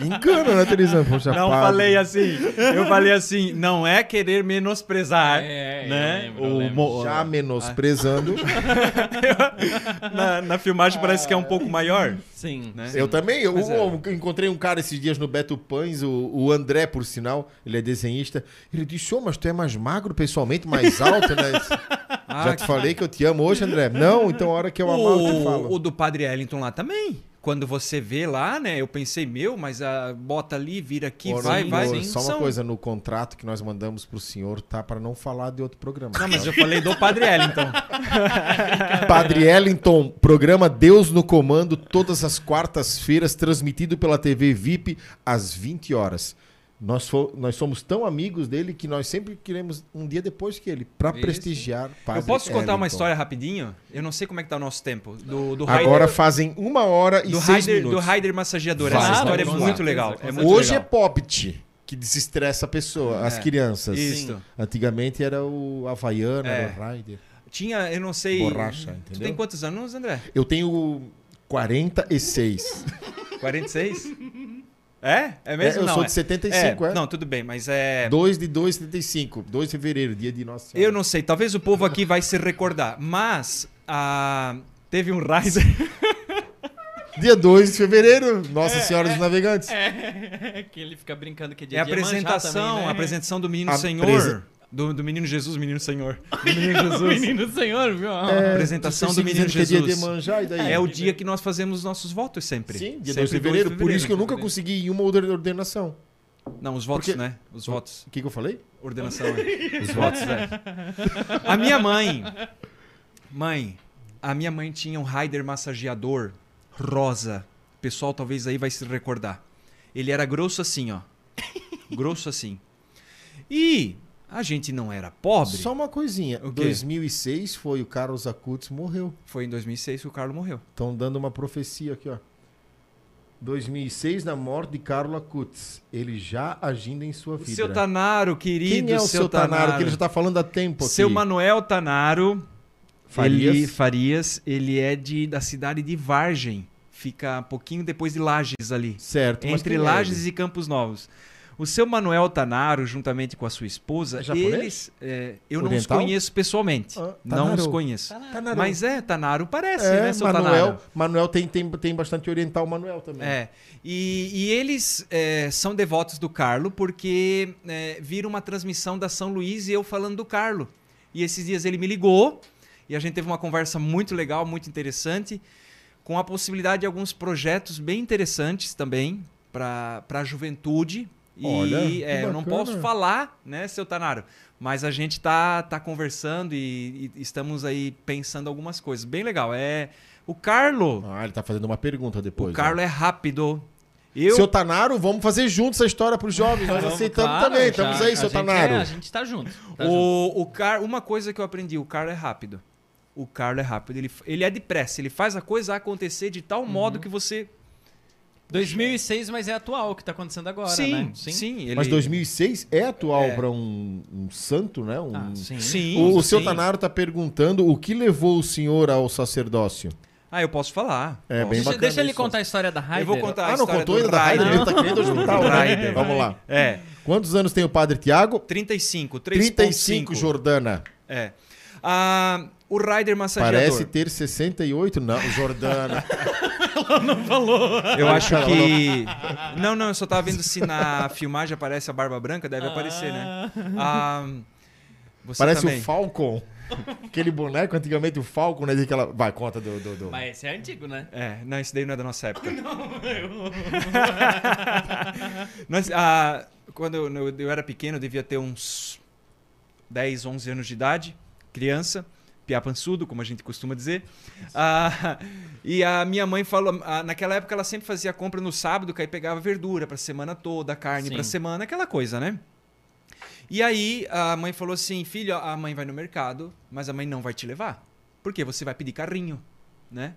Me engana, né? Poxa, Não padre. falei assim. Eu falei assim, não é querer menosprezar, É, né? eu lembro, eu lembro. Já menosprezando. na, na filmagem parece que é um pouco maior, Sim. né? Eu também. Eu, é. eu encontrei um cara esses dias no Beto Pães, o, o André, por sinal. Ele é desenhista. Ele disse: Ô, mas tu é mais magro pessoalmente, mais alto, né? Ah, Já te falei que eu te amo hoje, André? Não, então a hora que eu amar, eu te o, falo. o do Padre Ellington lá também. Quando você vê lá, né? Eu pensei, meu, mas a bota ali, vira aqui, Ô, vai, vai. Só uma São- coisa, no contrato que nós mandamos pro senhor, tá? Pra não falar de outro programa. Não, mas eu falei do Padre Ellington. Padre Ellington, programa Deus no Comando, todas as quartas-feiras, transmitido pela TV VIP, às 20 horas. Nós, fo- nós somos tão amigos dele que nós sempre queremos um dia depois que ele, pra Isso. prestigiar. Padre eu posso contar uma história rapidinho? Eu não sei como é que tá o nosso tempo. Do, do Agora fazem uma hora e do seis Raider, minutos. do Raider Massageador. Vai, Essa história é muito legal. É muito Hoje legal. é Poppit, que desestressa a pessoa, as É. crianças. Isso. Antigamente era o Havaiana, É. era o Raider. Tinha, eu não sei. Borracha, Tu entendeu? tem quantos anos, André? Eu tenho 46. 46? É? É É, mesmo? eu não, sou é. de 75, é. Não, tudo bem, mas é. 2 de 2, 75. 2 de fevereiro, dia de Nossa Senhora. Eu não sei, talvez o povo aqui vai se recordar, mas ah, teve um Rider. Dia 2 de fevereiro, Nossa Senhora dos Navegantes. É, que ele fica brincando que é dia É a de apresentação, também, né? a apresentação do Menino A Senhor. Do, do Menino Jesus, Menino Senhor. Do Menino O Jesus. menino senhor, viu? É, apresentação do Menino que é dia de Jesus. Iemanjá, e daí? É o dia que nós fazemos os nossos votos sempre. Sim, dia sempre 2 de fevereiro. Por isso que eu nunca consegui ir em uma outra ordenação. Não, os votos, Porque- né? Os votos. O que, que eu falei? Ordenação. é. Os votos, é. A minha mãe. Mãe, a minha mãe tinha um Raider massageador rosa. O pessoal talvez aí vai se recordar. Ele era grosso assim, ó. Grosso assim. E a gente não era pobre. Só uma coisinha. O quê? 2006 foi o Carlos Acutis morreu. Foi em 2006 que o Carlos morreu. Estão dando uma profecia aqui, ó. 2006, na morte de Carlos Acutis. Ele já agindo em sua vida. seu Tanaro, querido Quem é o seu Tanaro? Que ele já tá falando há tempo aqui. Seu Manuel Tanaro Farias. Ele, Farias, ele é de, da cidade de Vargem. Fica um pouquinho depois de Lages ali. Certo. entre é Lages ele? e Campos Novos. O seu Manuel Tanaro, juntamente com a sua esposa, É japonês? eles. é, eu não os Oriental? conheço pessoalmente. Ah, não os conheço. Tanaro. Mas é, Tanaro parece, é, né, seu Manuel, Tanaro? Manuel tem, tem, tem bastante oriental Manuel também. É. E, e eles é, são devotos do Carlo porque é, viram uma transmissão da São Luís e eu falando do Carlo. E esses dias ele me ligou e a gente teve uma conversa muito legal, muito interessante, com a possibilidade de alguns projetos bem interessantes também para a juventude. E Olha, é, eu não posso falar, né, seu Tanaro? Mas a gente tá, tá conversando e, e estamos aí pensando algumas coisas. Bem legal. É o Carlo. Ah, ele tá fazendo uma pergunta depois. o Carlo é rápido. Eu, Seu Tanaro, vamos fazer juntos essa história pros jovens. Nós aceitamos claro, também. já- Estamos aí, a seu gente Tanaro. é- a gente tá junto. tá junto. O, o Car... Uma coisa que eu aprendi, o Carlo é rápido. O Carlo é rápido. Ele, ele é depressa, ele faz a coisa acontecer de tal Uhum. modo que você. 2006, mas é atual o que tá acontecendo agora, sim, né? sim, ele... Mas 2006 é atual É. para um, um santo, né? Um... Ah, sim. Sim. O, o seu sim. Tanaro tá perguntando o que levou o senhor ao sacerdócio. Ah, eu posso falar. É, Posso. bem Deixa, bacana deixa ele isso. contar a história da Raider. Eu vou contar a Ah, não história contou do ainda da Raider? Raider. Ele tá querendo hospital, né? Raider. Vamos lá. É, Quantos anos tem o padre Tiago? 35, 3.5. 35, Jordana. É. Ah, o Rider massageador. Parece ter 68. Não, Jordana. Eu acho que. Não, não, eu só tava vendo se na filmagem aparece a barba branca, deve aparecer, né? Ah, você Parece também. o Falcon. Aquele boneco, antigamente o Falcon, né? Aquela... Vai, conta do... do, do- Mas esse é antigo, né? É, não, esse daí não é da nossa época. Nós, ah, quando eu, eu- eu era pequeno, eu devia ter uns 10, 11 anos de idade, criança, piá pançudo, como a gente costuma dizer. Ah, e a minha mãe falou, ah, naquela época ela sempre fazia compra no sábado, que aí pegava verdura pra semana toda, carne pra semana, aquela coisa, né? E aí a mãe falou assim, filho, a mãe vai no mercado, mas a mãe não vai te levar. Por quê? Você vai pedir carrinho, né?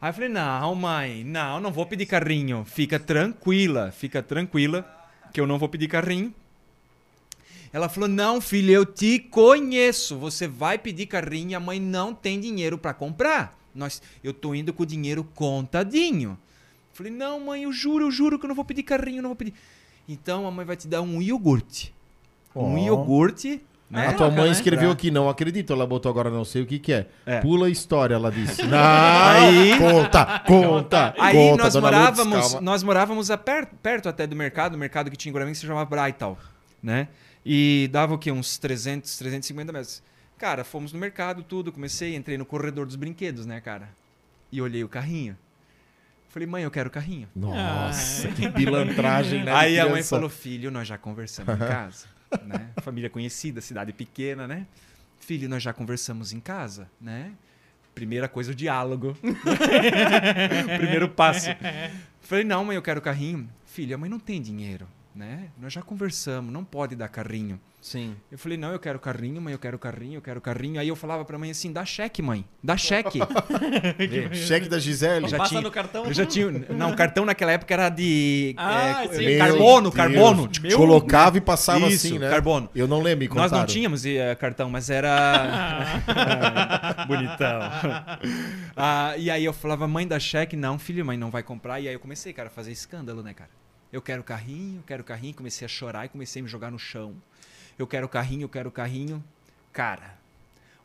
Aí eu falei, não, mãe, não, não vou pedir carrinho. Fica tranquila, fica tranquila, que eu não vou pedir carrinho. Ela falou: Não, filho, eu te conheço. Você vai pedir carrinho e a mãe não tem dinheiro para comprar. Nós, eu tô indo com o dinheiro contadinho. Falei: Não, mãe, eu juro, eu juro que eu não vou pedir carrinho, eu não vou pedir. Então a mãe vai te dar um iogurte. Um Ó. iogurte, né? A tua mãe né? escreveu Pra- aqui, não acredito. Ela botou agora, não sei o que que é. É. Pula a história, ela disse. Não, Aí- conta, conta, Aí conta, nós Lourdes, morávamos, nós morávamos a per- perto até do mercado, o mercado que tinha em Guarani que se chamava Braital, né? E dava o quê? Uns 300, 350 metros. Cara, fomos no mercado, tudo, comecei, entrei no corredor dos brinquedos, né, cara? E olhei o carrinho. Falei, mãe, eu quero o carrinho. Nossa, que pilantragem, né? Aí a mãe falou, filho, nós já conversamos em casa, né? Família conhecida, cidade pequena, né? Filho, nós já conversamos em casa, né? Primeira coisa, o diálogo. Primeiro passo. Falei, não, mãe, eu quero carrinho. Filha, a mãe não tem dinheiro, né? Nós já conversamos, não pode dar carrinho. Sim. Eu falei, não, eu quero carrinho, mãe, eu quero carrinho, eu quero carrinho. Aí eu falava pra mãe assim, dá cheque, mãe, dá cheque. Cheque da Gisele. Já Passa tinha- no cartão. Eu já tinha. Não, cartão naquela época era de. Ah, é, sim. Meu carbono, Deus. carbono. Colocava e passava Isso, assim, né? carbono. Eu não lembro, me Nós não tínhamos eh, cartão, mas era. Bonitão. Ah, e aí eu falava, mãe da cheque, não, filho, mãe, não vai comprar. E aí eu comecei, cara, a fazer escândalo, né, cara? Eu quero carrinho, eu quero carrinho. Comecei a chorar e comecei a me jogar no chão. Eu quero carrinho, eu quero carrinho. Cara,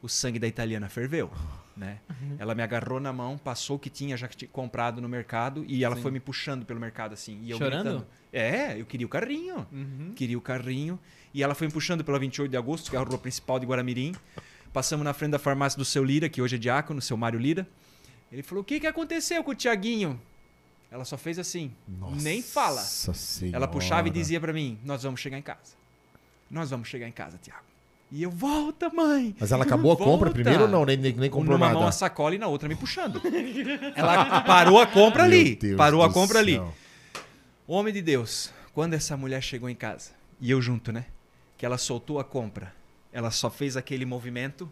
o sangue da italiana ferveu, né? Ela me agarrou na mão, passou o que tinha já comprado no mercado e ela Sim. foi me puxando pelo mercado assim. E eu Chorando? gritando. É, eu queria o carrinho Uhum. queria o carrinho. E ela foi me puxando pela 28 de agosto, que é a rua principal de Guaramirim. Passamos na frente da farmácia do seu Lira, que hoje é diácono, seu Mário Lira. Ele falou: O que, que aconteceu com o Tiaguinho? Ela só fez assim, nem fala. Nossa senhora. Ela puxava e dizia pra mim: Nós vamos chegar em casa. Nós vamos chegar em casa, Tiago. E eu, volta, mãe. Mas ela acabou a compra Volta. primeiro ou não? Nem, nem, nem comprou Numa nada. mão a sacola e na outra me puxando. Ela parou a compra ali. Parou a compra ali. céu. Homem de Deus, quando essa mulher chegou em casa, e eu junto, né? Que ela soltou a compra, ela só fez aquele movimento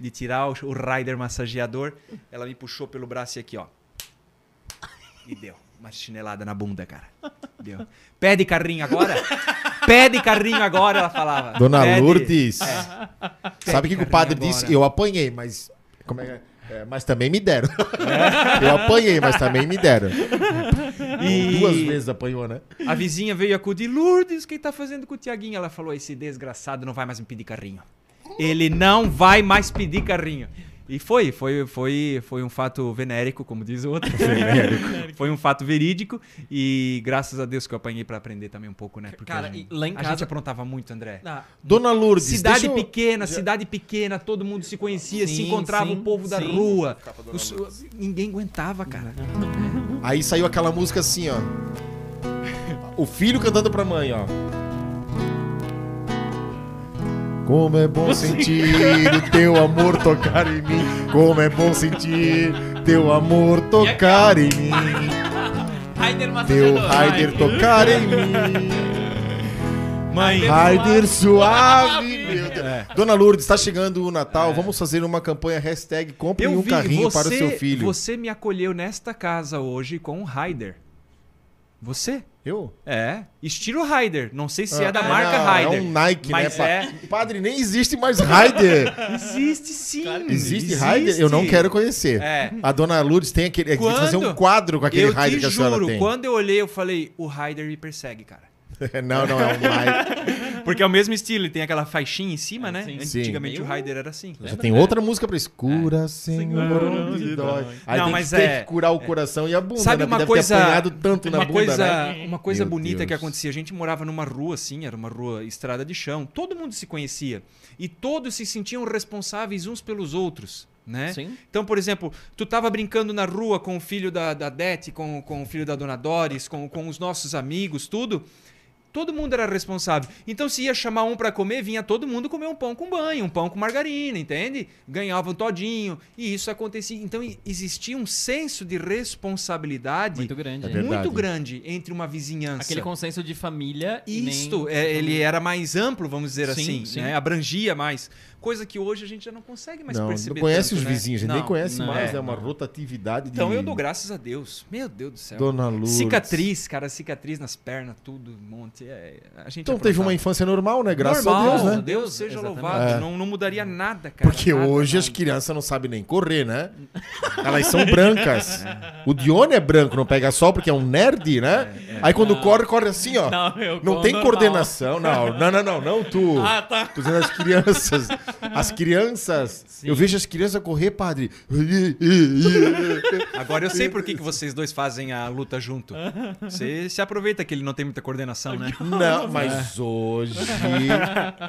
de tirar o, o rider massageador, ela me puxou pelo braço e aqui, ó. E deu uma chinelada na bunda, cara. Deu. Pede carrinho agora? Pede carrinho agora, ela falava. Dona Pede. Lourdes, É. sabe o que, que o padre agora. disse? Eu apanhei, mas. Como é, que é? É, mas também me deram. eu apanhei, mas também me deram. E- Duas vezes apanhou, né? A vizinha veio acudir, Lourdes, o que tá fazendo com o Tiaguinho? Ela falou, esse desgraçado não vai mais me pedir carrinho. Ele não vai mais pedir carrinho. E foi, foi, foi, foi um fato venérico, como diz o outro. foi um fato verídico e graças a Deus que eu apanhei pra aprender também um pouco, né? Porque Cara, a, gente, e lá em a casa- gente aprontava muito, André. Ah, Dona Lourdes, Cidade deixa eu- pequena, cidade pequena, todo mundo se conhecia, se Sim, encontrava sim, o povo da sim. rua. Os- ninguém aguentava, cara. Aí saiu aquela música assim, ó. O filho cantando pra mãe, ó. Como é bom sentir o teu amor tocar em mim. Como é bom sentir teu amor tocar em mim. Raider Teu. Raider tocar em mim. Mãe, Raider suave, meu Deus. É. Dona Lourdes, está chegando o Natal. Vamos fazer uma campanha hashtag compre eu um vi, carrinho você, para o seu filho. Você me acolheu nesta casa hoje com um Raider. Você? Eu? É, estilo Raider. Não sei se é da Ah, marca não, Raider. É um Nike, mas né? é. pa- Padre, nem existe mais Raider. Existe sim. Claro Existe Raider? Eu não quero conhecer. É. A dona Lourdes tem aquele. Tem que Quando- fazer um quadro com aquele Eu Raider te que a senhora juro, tem. quando eu olhei, eu falei, o Raider me persegue, cara. não, não, é um Nike. Porque é o mesmo estilo, ele tem aquela faixinha em cima, É, né? sim. Sim. Antigamente Meio- o Raider era assim. Já tem outra música pra isso. Cura, Senhor, onde dói. Aí Não, tem mas que ter é- que curar o coração e a bunda, Sabe né? uma Deve coisa, ter apanhado tanto na uma bunda, coisa, né? uma coisa Meu bonita Deus. que acontecia. A gente morava numa rua assim, era uma rua estrada de chão. Todo mundo se conhecia e todos se sentiam responsáveis uns pelos outros, né? Sim. Então, por exemplo, tu tava brincando na rua com o filho da, da Dete, com, com o filho da Dona Doris, com, com os nossos amigos, tudo. Todo mundo era responsável. Então, se ia chamar um pra comer, vinha todo mundo comer um pão com banho, um pão com margarina, entende? Ganhava um todinho. E isso acontecia. Então, existia um senso de responsabilidade Muito grande. É muito grande entre uma vizinhança. Aquele consenso de família e nem- Isto, é, ele era mais amplo, vamos dizer Sim, assim, sim. né? abrangia mais. Coisa que hoje a gente já não consegue mais Não, perceber. não conhece tanto, os né? vizinhos, a gente nem Não, conhece não, mais, é, é uma rotatividade de... Então eu dou graças a Deus. Meu Deus do céu. Dona Lourdes. Cicatriz, cara, cicatriz nas pernas, tudo, um monte. É, a gente Então teve uma aprontava. infância normal, né? Graças Normal, a Deus, né? Deus seja Exatamente. louvado. É. Não, não mudaria nada, cara. Porque Nada, hoje as nada. crianças não sabem nem correr, né? Elas são brancas. O Dione é branco, não pega sol porque é um nerd, né? Aí quando corre, corre assim, ó. Não, eu Não como tem normal. coordenação. Não, não, não, não, não tu. Ah, tá. Dizendo as crianças. As crianças. Eu vejo as crianças correr, padre. Agora eu sei por que, que vocês dois fazem a luta junto. Você se aproveita que ele não tem muita coordenação, né? Não, mas hoje.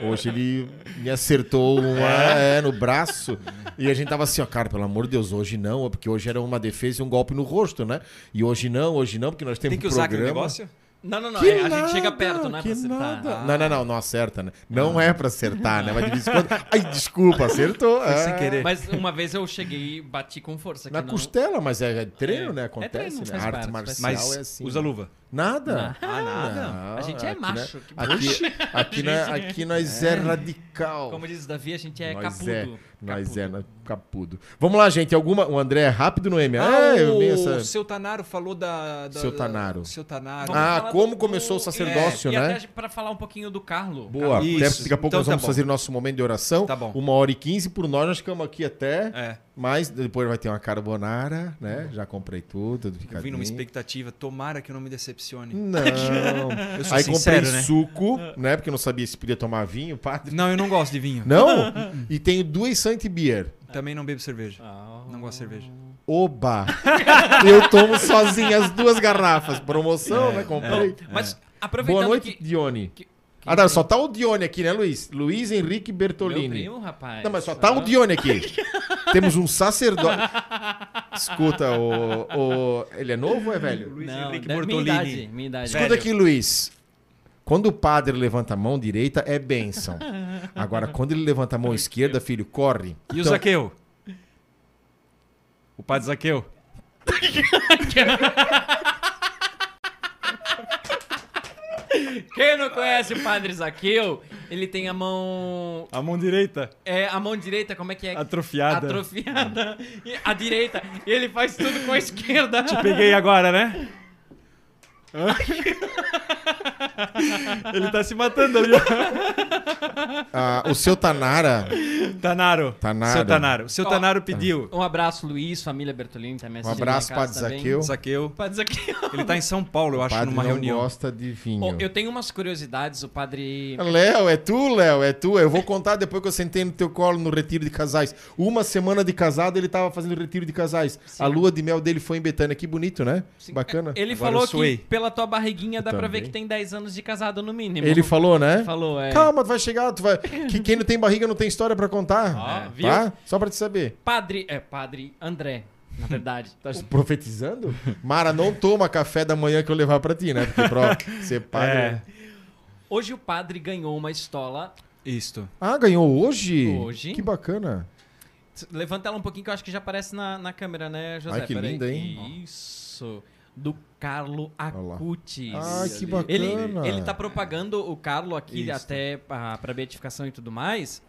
Hoje ele me acertou uma é, no braço. E a gente tava assim, ó, cara, pelo amor de Deus, hoje não, porque hoje era uma defesa e um golpe no rosto, né? E hoje não, hoje não, porque nós temos Tem que um usar aquele programa. negócio? Não, não, não. Que é, a nada, gente chega perto, não é que pra acertar. nada. Não, não, não, não acerta, né? Não é pra acertar, né? Mas de vez em quando. Ai, desculpa, acertou. Foi sem é. querer. Mas uma vez eu cheguei e bati com força. Na não- costela, mas é, é treino, É. né? É Acontece, treino, né? Arte parte, marcial Mas é assim. usa luva. Nada. Ah, nada. Não, A gente é aqui, macho, né? que Aqui, aqui, né, aqui nós é, radical. Como diz o Davi, a gente é nós capudo. é, nós Capudo. é nós- capudo. Vamos lá, gente. Alguma, o André é rápido no M. Ah, é, eu vi o essa... seu Tanaro falou da... da Seu da- Tanaro. Seu Tanaro. Vamos Ah, como do- começou o sacerdócio, é, né? E até pra falar um pouquinho do Carlo. Boa. Isso. Até daqui a pouco Então nós tá vamos bom. fazer o nosso momento de oração. Tá bom. Uma hora e quinze por nós. Nós ficamos aqui até. É, Mas depois vai ter uma carbonara, né? Já comprei tudo, tudo eu vim numa expectativa. Tomara que eu não me decepcione. Não. Eu sou Aí sincero, comprei né? suco, né? Porque eu não sabia se podia tomar vinho, padre. Não, eu não gosto de vinho. Não? E tenho duas Saint Beer. Também não bebo cerveja. Ah. Não gosto de cerveja. Oba! Eu tomo sozinho as duas garrafas. Promoção, né? Comprei. Mas aproveitando Boa noite, que... Dione. que- Ah, tá, só tá o Dione aqui, né, Luiz? Luiz Henrique Meu Bertolini. primo, rapaz. Não, mas só tá o Dione aqui. Temos um sacerdote. Escuta, o, o- Ele é novo ou é velho? Luiz Não, Henrique da- minha Bortolini. idade, minha idade. Escuta Velho. aqui, Luiz. Quando o padre levanta a mão direita, é bênção. Agora, quando ele levanta a mão esquerda, filho, corre. E o Então, Zaqueu? O padre Zaqueu? Quem não conhece o Padre Zaqueu, ele tem a mão... A mão direita? É, a mão direita, como é que é? Atrofiada. Atrofiada. A direita. E ele faz tudo com a esquerda. Peguei agora, né? Ele tá se matando ali. ah, o seu Tanara. Tanaro. Tanaro. Seu Tanaro. Seu Ó, Tanaro pediu. Um abraço, Luiz, família Bertolini também Um assistindo abraço, também. Zaqueu. Zaqueu. Ele tá em São Paulo, eu O acho, padre numa não reunião. gosta de vinho. Ó, eu tenho umas curiosidades, o padre... Léo, é tu, Léo, é tu. Eu vou contar depois que eu sentei no teu colo no retiro de casais. Uma semana de casado, ele tava fazendo retiro de casais. A lua de mel dele foi em Betânia. Que bonito, né? Bacana. Ele Agora falou que pela tua barriguinha dá pra ver Também. que tem 10 anos de casado no mínimo. Ele falou, né? falou, é. Calma, tu vai chegar, tu vai. Que quem não tem barriga não tem história pra contar. Ó, viu? Tá? Só pra te saber. Padre, é, padre André, na verdade. Tá profetizando? Mara, não toma café da manhã que eu levar pra ti, né? Porque pra ser padre. É. Hoje o padre ganhou uma estola. Isto. Ah, ganhou hoje? Hoje. Que bacana. Levanta ela um pouquinho que eu acho que já aparece na, na câmera, né, José? Ai, que Peraí. linda, hein? Isso. Do Carlo. Acutis. Ai, que Ele, bacana. ele tá propagando o Carlo aqui Isso. até pra, pra beatificação e tudo mais.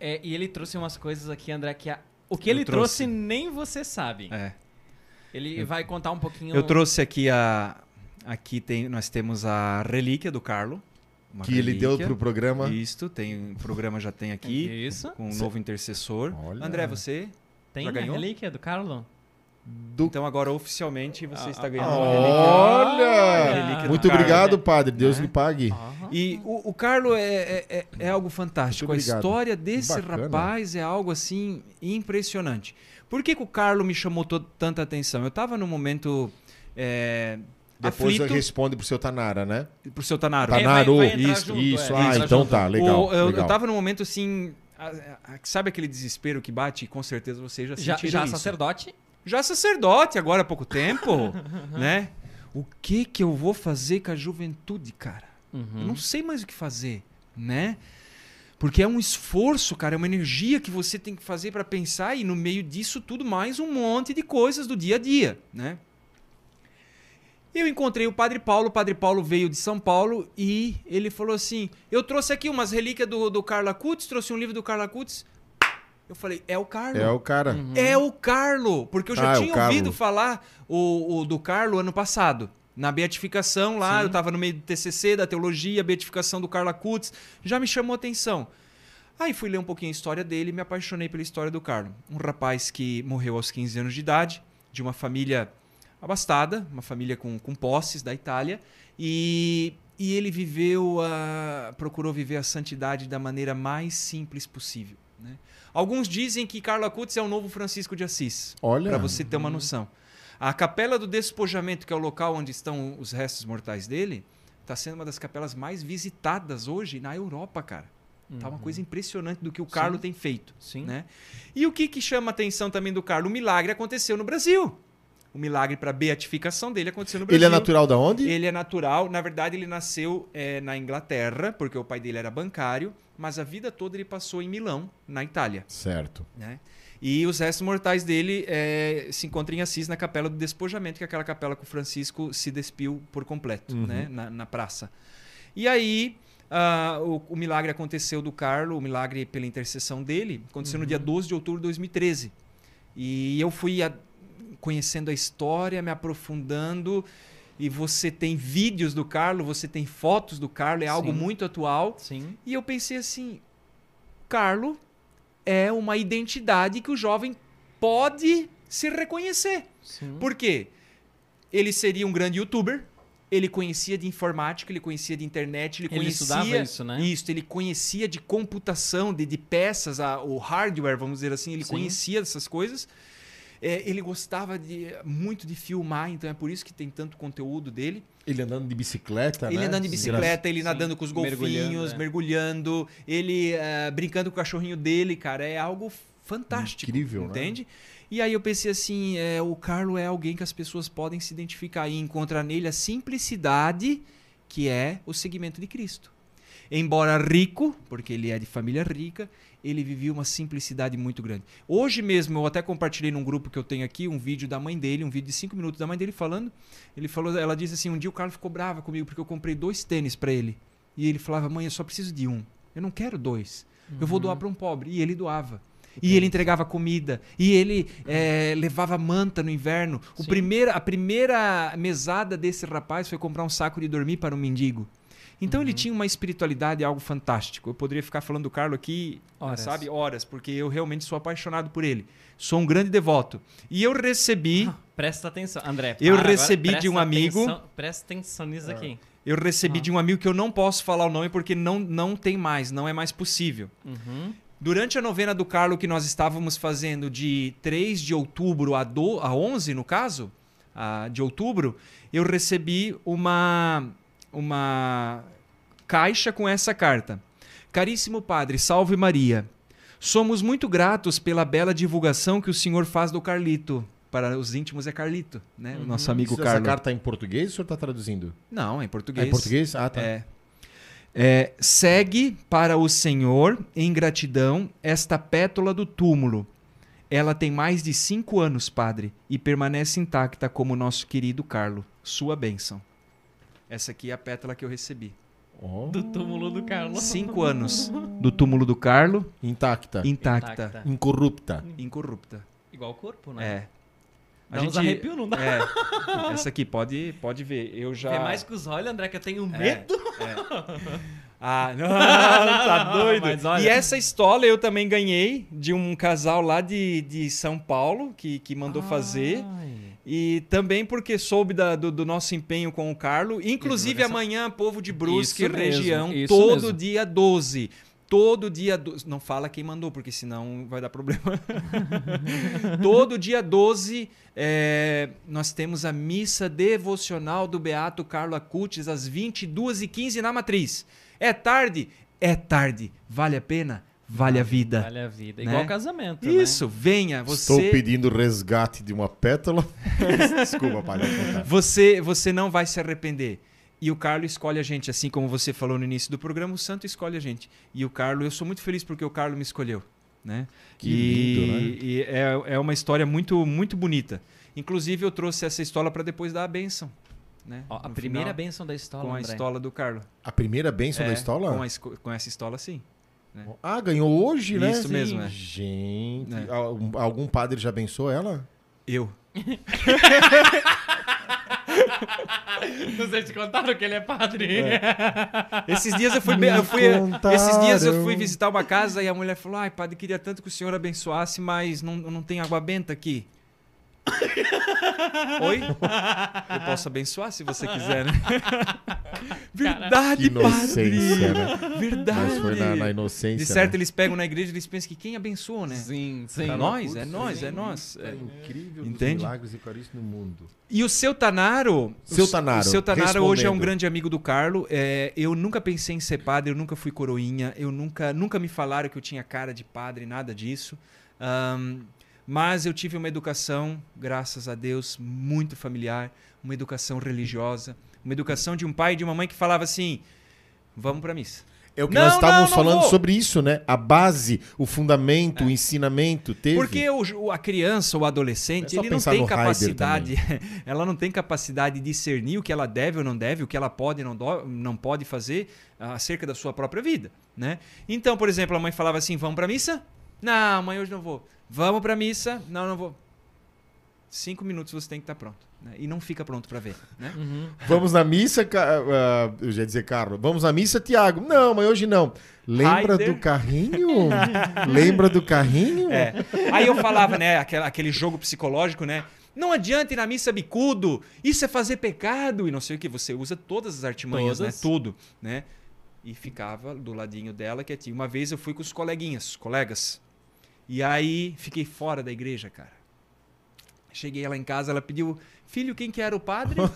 É, e ele trouxe umas coisas aqui, André, que a- o que Eu ele trouxe. trouxe nem você sabe. É. Ele vai contar um pouquinho. Eu trouxe aqui a. Aqui tem, nós temos a relíquia do Carlo. uma Que ele deu relíquia. pro programa. Isto, tem, o programa já tem aqui, Isso. com um novo intercessor. Olha. André, você? Tem Já a ganhou? relíquia do Carlo? Do... Então agora oficialmente você Ah, está ah, ganhando ah, uma relíquia. Olha! relíquia do Muito Carlo. obrigado, padre. Deus Né? lhe pague. E o, o Carlo é, é, é- é algo fantástico. A história desse Bacana. rapaz é algo assim impressionante. Por que, que o Carlo me chamou tanta atenção? Eu estava num momento é, Depois aflito responde pro seu Tanara, né? pro seu Tanaro. É, vai- Tanaro. vai entrar isso, junto, isso. é, ah, então junto. tá, legal. O- eu, legal. eu tava num momento assim. a- a- sabe aquele desespero que bate? Com certeza vocês já Já, sentiram já isso. sacerdote? Já sacerdote agora há pouco tempo, né? O que que eu vou fazer com a juventude, cara? Eu Uhum. não sei mais o que fazer, né? Porque é um esforço, cara, é uma energia que você tem que fazer para pensar e no meio disso tudo mais um monte de coisas do dia a dia, né? Eu encontrei o Padre Paulo, o Padre Paulo veio de São Paulo e ele falou assim: Eu trouxe aqui umas relíquias do, do Carla Cutts, trouxe um livro do Carla Cutts. Eu falei: É o Carlo. É o cara. Uhum. É o Carlo, porque eu já Ah, é o tinha Carlo. ouvido falar o, o do Carlo ano passado, Na beatificação lá, Sim. eu tava no meio do TCC, da teologia, beatificação do Carla Kutz, já me chamou a atenção. Aí fui ler um pouquinho a história dele e me apaixonei pela história do Carlo. Um rapaz que morreu aos 15 anos de idade, de uma família abastada, uma família com, com posses da Itália, e, e ele viveu, a, procurou viver a santidade da maneira mais simples possível. Né? Alguns dizem que Carlo Acutis é o novo Francisco de Assis, Olha. para você ter uma noção. A capela do despojamento, que é o local onde estão os restos mortais dele, está sendo uma das capelas mais visitadas hoje na Europa, cara. Tá uma coisa impressionante do que o Carlo tem feito. Sim. Né? E o que, que chama a atenção também do Carlo? O milagre aconteceu no Brasil. O milagre para beatificação dele aconteceu no Brasil. Ele é natural da onde? Ele é natural. Na verdade, ele nasceu eh, na Inglaterra, porque o pai dele era bancário, mas a vida toda ele passou em Milão, na Itália. Certo. Né? E os restos mortais dele eh, se encontram em Assis, na Capela do Despojamento, que é aquela capela que o Francisco se despiu por completo, Uhum. né? na, na praça. E aí, ah, o, o milagre aconteceu do Carlo, o milagre pela intercessão dele, aconteceu no dia 12 de outubro de 2013. E eu fui a- conhecendo a história, me aprofundando. E você tem vídeos do Carlo, você tem fotos do Carlo, é algo Sim. muito atual. Sim. E eu pensei assim: Carlo é uma identidade que o jovem pode se reconhecer. Sim. Por quê? Ele seria um grande youtuber, ele conhecia de informática, ele conhecia de internet, ele, Ele conhecia estudava isso, né? Isso, ele conhecia de computação, de, de peças, a- o hardware, vamos dizer assim, ele Sim. conhecia dessas coisas. É, ele gostava de, muito de filmar, então é por isso que tem tanto conteúdo dele. Ele andando de bicicleta, Ele né? andando de bicicleta, ele Sim. nadando com os golfinhos, Mergulhando, mergulhando, é. ele eh, brincando com o cachorrinho dele, cara, é algo fantástico. Incrível, né? entende? E aí eu pensei assim, é, o Carlo é alguém que as pessoas podem se identificar e encontrar nele a simplicidade que é o segmento de Cristo. Embora rico, porque ele é de família rica, ele vivia uma simplicidade muito grande. Hoje mesmo, eu até compartilhei num grupo que eu tenho aqui um vídeo da mãe dele, um vídeo de cinco minutos da mãe dele falando. Ele falou, ela disse assim: um dia o Carlos ficou brava comigo porque eu comprei dois tênis para ele. E ele falava: mãe, eu só preciso de um. Eu não quero dois. Eu vou doar para um pobre. E ele doava. E ele entregava comida. E ele eh, levava manta no inverno. O Sim. primeira, a primeira mesada desse rapaz foi comprar um saco de dormir para um mendigo. Então ele tinha uma espiritualidade, algo fantástico. Eu poderia ficar falando do Carlo aqui, Horas. sabe, horas, porque eu realmente sou apaixonado por ele. Sou um grande devoto. E eu recebi, Presta atenção, André. Eu para agora, recebi de presta um amigo- atenção- presta atenção nisso aqui. eu recebi Ah. de um amigo que eu não posso falar o nome porque não, não tem mais, não é mais possível. Uhum. Durante a novena do Carlo que nós estávamos fazendo de 3 de outubro a, do, a 11, no caso, a- de outubro, eu recebi uma, uma caixa com essa carta. Caríssimo Padre, salve Maria. Somos muito gratos pela bela divulgação que o senhor faz do Carlito. Para os íntimos é Carlito, né? O nosso amigo Essa Carlos. carta tá em português ou o senhor tá traduzindo? Não, é em É português. em português? Ah, tá. É. É, segue para o Senhor, em gratidão, esta pétala do túmulo. Ela tem mais de cinco anos, padre, e permanece intacta como nosso querido Carlo. Sua bênção. Essa aqui é a pétala que eu recebi. Ó, Do túmulo do Carlos. Cinco anos do túmulo do Carlo, Intacta. intacta, Intacta. Incorrupta. incorrupta. Igual o corpo, né? É. Dá uns arrepio, não dá? É. Essa aqui, pode, pode ver. Eu já. Vê mais que os olhos, André, que eu tenho É, medo. Ah, não, tá doido. Mas olha- E essa estola eu também ganhei de um casal lá de, de São Paulo que, que mandou fazer. E também porque soube da- do, do nosso empenho com o Carlo. Inclusive amanhã, povo de Brusque, Isso mesmo, região, isso todo mesmo. dia 12. Todo dia 12. Não fala quem mandou, porque senão vai dar problema. todo dia 12, é, nós temos a missa devocional do Beato Carlo Acutis, às 22h15 na Matriz. É tarde? É tarde. Vale a pena? Vale a vida. Vale a vida. Né? Igual casamento, né? Isso, venha. Você... Estou pedindo resgate de uma pétala. Desculpa, pai. Você, você não vai se arrepender. E o Carlo escolhe a gente, assim como você falou no início do programa, o Santo escolhe a gente. E o Carlo, eu sou muito feliz porque o Carlo me escolheu, né? Que e, lindo, né? E é, é uma história muito, muito bonita. Inclusive, eu trouxe essa história para depois dar a bênção, né? Ó, a primeira final, bênção da história, com a André. estola do Carlo. A primeira bênção É, da estola? Com, a com essa estola, sim. Ah, ganhou hoje, né? Isso mesmo, é. Gente, É. algum, padre já abençoou ela? Eu. Não sei se contaram que ele é padre. Esses dias eu fui, Me eu fui esses dias eu fui visitar uma casa e a mulher falou: "Ai, padre, queria tanto que o senhor abençoasse, mas não, não tem água benta aqui." Oi? Eu posso abençoar se você quiser, né? Verdade, inocência, padre. né? Verdade. Mas foi na, na inocência. De certo, né? eles pegam na igreja e eles pensam que quem abençoou, né? Sim, sim. É nós, é nós, é nós. É É. incrível Entende? os milagres eucarísticos no mundo. E o seu Tanaro. Seu o- Tanaro, O seu Tanaro hoje é um grande amigo do Carlo. É, eu nunca pensei em ser padre, eu nunca fui coroinha, eu nunca, nunca me falaram que eu tinha cara de padre, nada disso. Ahn, mas eu tive uma educação, graças a Deus, muito familiar, uma educação religiosa, uma educação de um pai e de uma mãe que falava assim: vamos pra missa. É o que Não, nós estávamos não, não falando vou. sobre isso, né? A base, o fundamento, o ensinamento teve. Porque o, a criança, o adolescente, É ele não tem capacidade, ela não tem capacidade de discernir o que ela deve ou não deve, o que ela pode e não, do- não pode fazer ah, acerca da sua própria vida, né? Então, por exemplo, a mãe falava assim: "Vamos para missa?" "Não, mãe, hoje não vou." "Vamos para missa?" "Não, não vou." Cinco minutos você tem que estar pronto, né? E não fica pronto para ver, né? Vamos na missa, ah, eu já ia dizer, Carlos. Vamos na missa, Tiago. Não, mas hoje não. Lembra Heider. do carrinho? Lembra do carrinho? É. Aí eu falava, né, aquela- aquele jogo psicológico, né? Não adianta ir na missa bicudo, isso é fazer pecado e não sei o que. Você usa todas as artimanhas, Todas. né? Tudo, né? E ficava do ladinho dela quietinho. Uma vez eu fui com os coleguinhas, colegas. E aí fiquei fora da igreja, cara. Cheguei lá em casa, ela pediu, filho, quem que era o padre?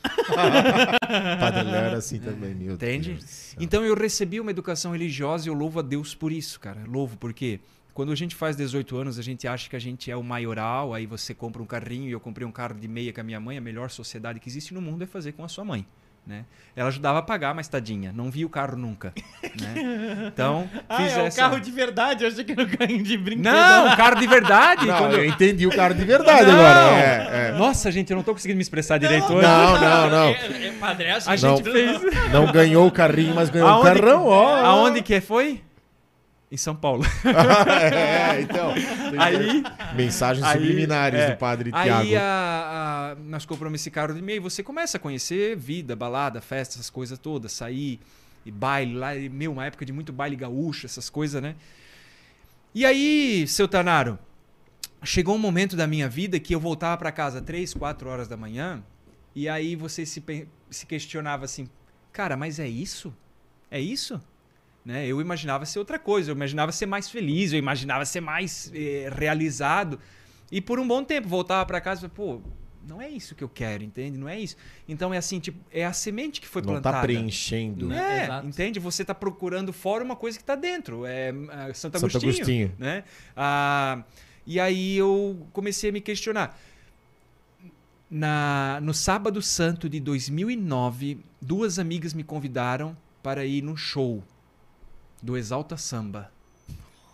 Padre Léo era assim também, meu Entende? Deus. Então eu recebi uma educação religiosa e eu louvo a Deus por isso, cara. Louvo porque quando a gente faz 18 anos, a gente acha que a gente é o maioral, aí você compra um carrinho e eu comprei um carro de meia com a minha mãe, a melhor sociedade que existe no mundo é fazer com a sua mãe. Né? Ela ajudava a pagar, mas tadinha, não vi o carro nunca. Né? Então, Ah, fiz é o essa. carro de verdade. Eu achei que era o carrinho de brinquedo. Não, um carro de verdade. Não, quando eu- entendi o cara de verdade Não! agora. É, é. Nossa, gente, eu não tô conseguindo me expressar direito hoje. Não, não, não. É, é, padre, é assim, A Não. gente fez. Não ganhou o carrinho, mas ganhou o Aonde carrão, que- ó. Aonde que foi? Em São Paulo. é, então. Aí, Mensagens Aí, subliminares é. do padre Tiago. Aí a- a- nós compramos esse carro de meio e você começa a conhecer vida, balada, festa, essas coisas todas, sair e baile lá, e, meu, uma época de muito baile gaúcho, essas coisas, né? E aí, seu Tanaro, chegou um momento da minha vida que eu voltava para casa três, quatro horas da manhã e aí você se, se questionava assim, cara, mas é isso? É isso? Né? Eu imaginava ser outra coisa, eu imaginava ser mais feliz, eu imaginava ser mais eh, realizado. E por um bom tempo voltava para casa e falei, pô, não é isso que eu quero, entende? Não é isso. Então é assim, tipo, é a semente que foi Não plantada. tá preenchendo. É, Exato. entende? Você está procurando fora uma coisa que está dentro. É, é Santo Santo Agostinho. Agostinho. Né? Ah, e aí eu comecei a me questionar. Na, no sábado santo de 2009, duas amigas me convidaram para ir no show do Exalta Samba.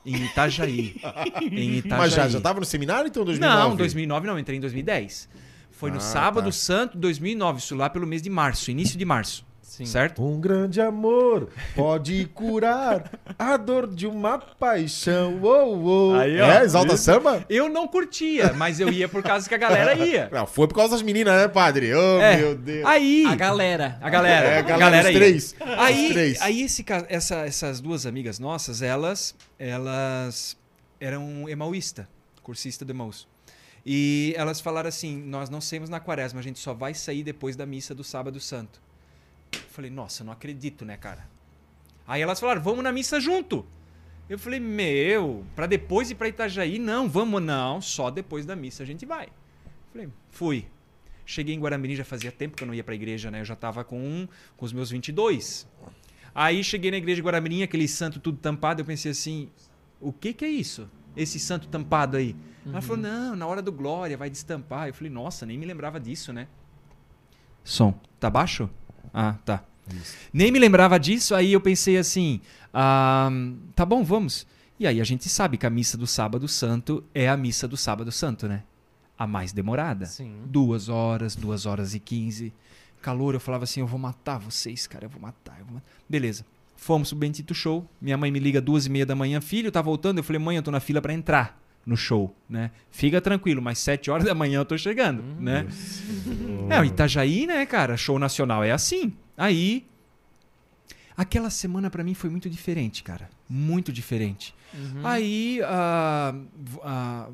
Em Itajaí. em Itajaí. Mas já, já tava no seminário, então, 2009? Não, 2009 não, entrei em 2010. Foi no Ah, sábado tá. santo 2009, isso lá pelo mês de março, início de março. Sim. Certo? Um grande amor pode curar a dor de uma paixão. Uou, uou. Aí, ó. é, exalta samba? Eu não curtia, mas eu ia por causa que a galera ia. Não, foi por causa das meninas, né, padre? Oh, É. meu Deus. Aí. A galera. A galera. É, a galera, galera os ia. três. Aí, Os três. aí esse, essa- essas duas amigas nossas, elas, elas eram emauísta, cursista do Emaús. E elas falaram assim: nós não saímos na quaresma, a gente só vai sair depois da missa do Sábado Santo. Eu falei, nossa, não acredito, né, cara? Aí elas falaram, vamos na missa junto. Eu falei, meu, pra depois ir pra Itajaí? Não, vamos não, só depois da missa a gente vai. Falei, fui. Cheguei em Guaramirim, já fazia tempo que eu não ia pra igreja, né? Eu já tava com, com os meus 22. Aí cheguei na igreja de Guaramirim, aquele santo tudo tampado, eu pensei assim, o que que é isso? Esse santo tampado aí? Ela falou, não, na hora do glória vai destampar. Eu falei, nossa, nem me lembrava disso, né? Som, tá baixo? Ah, tá. Nem me lembrava disso, aí eu pensei assim, ah, tá bom, vamos. E aí a gente sabe que a missa do sábado santo é a missa do sábado santo, né? A mais demorada. Sim. Duas horas, duas horas e quinze. Calor, eu falava assim, eu vou matar vocês, cara, eu vou matar, eu vou matar. Beleza. Fomos pro Bendito Show. Minha mãe me liga duas e meia da manhã. Filho, tá voltando? Eu falei, mãe, eu tô na fila pra entrar no show, né? Fica tranquilo, mas sete horas da manhã eu tô chegando, né? É, o Itajaí, né, cara? Show nacional é assim. Aí. Aquela semana pra mim foi muito diferente, cara. Muito diferente. Aí. ah, v- ah,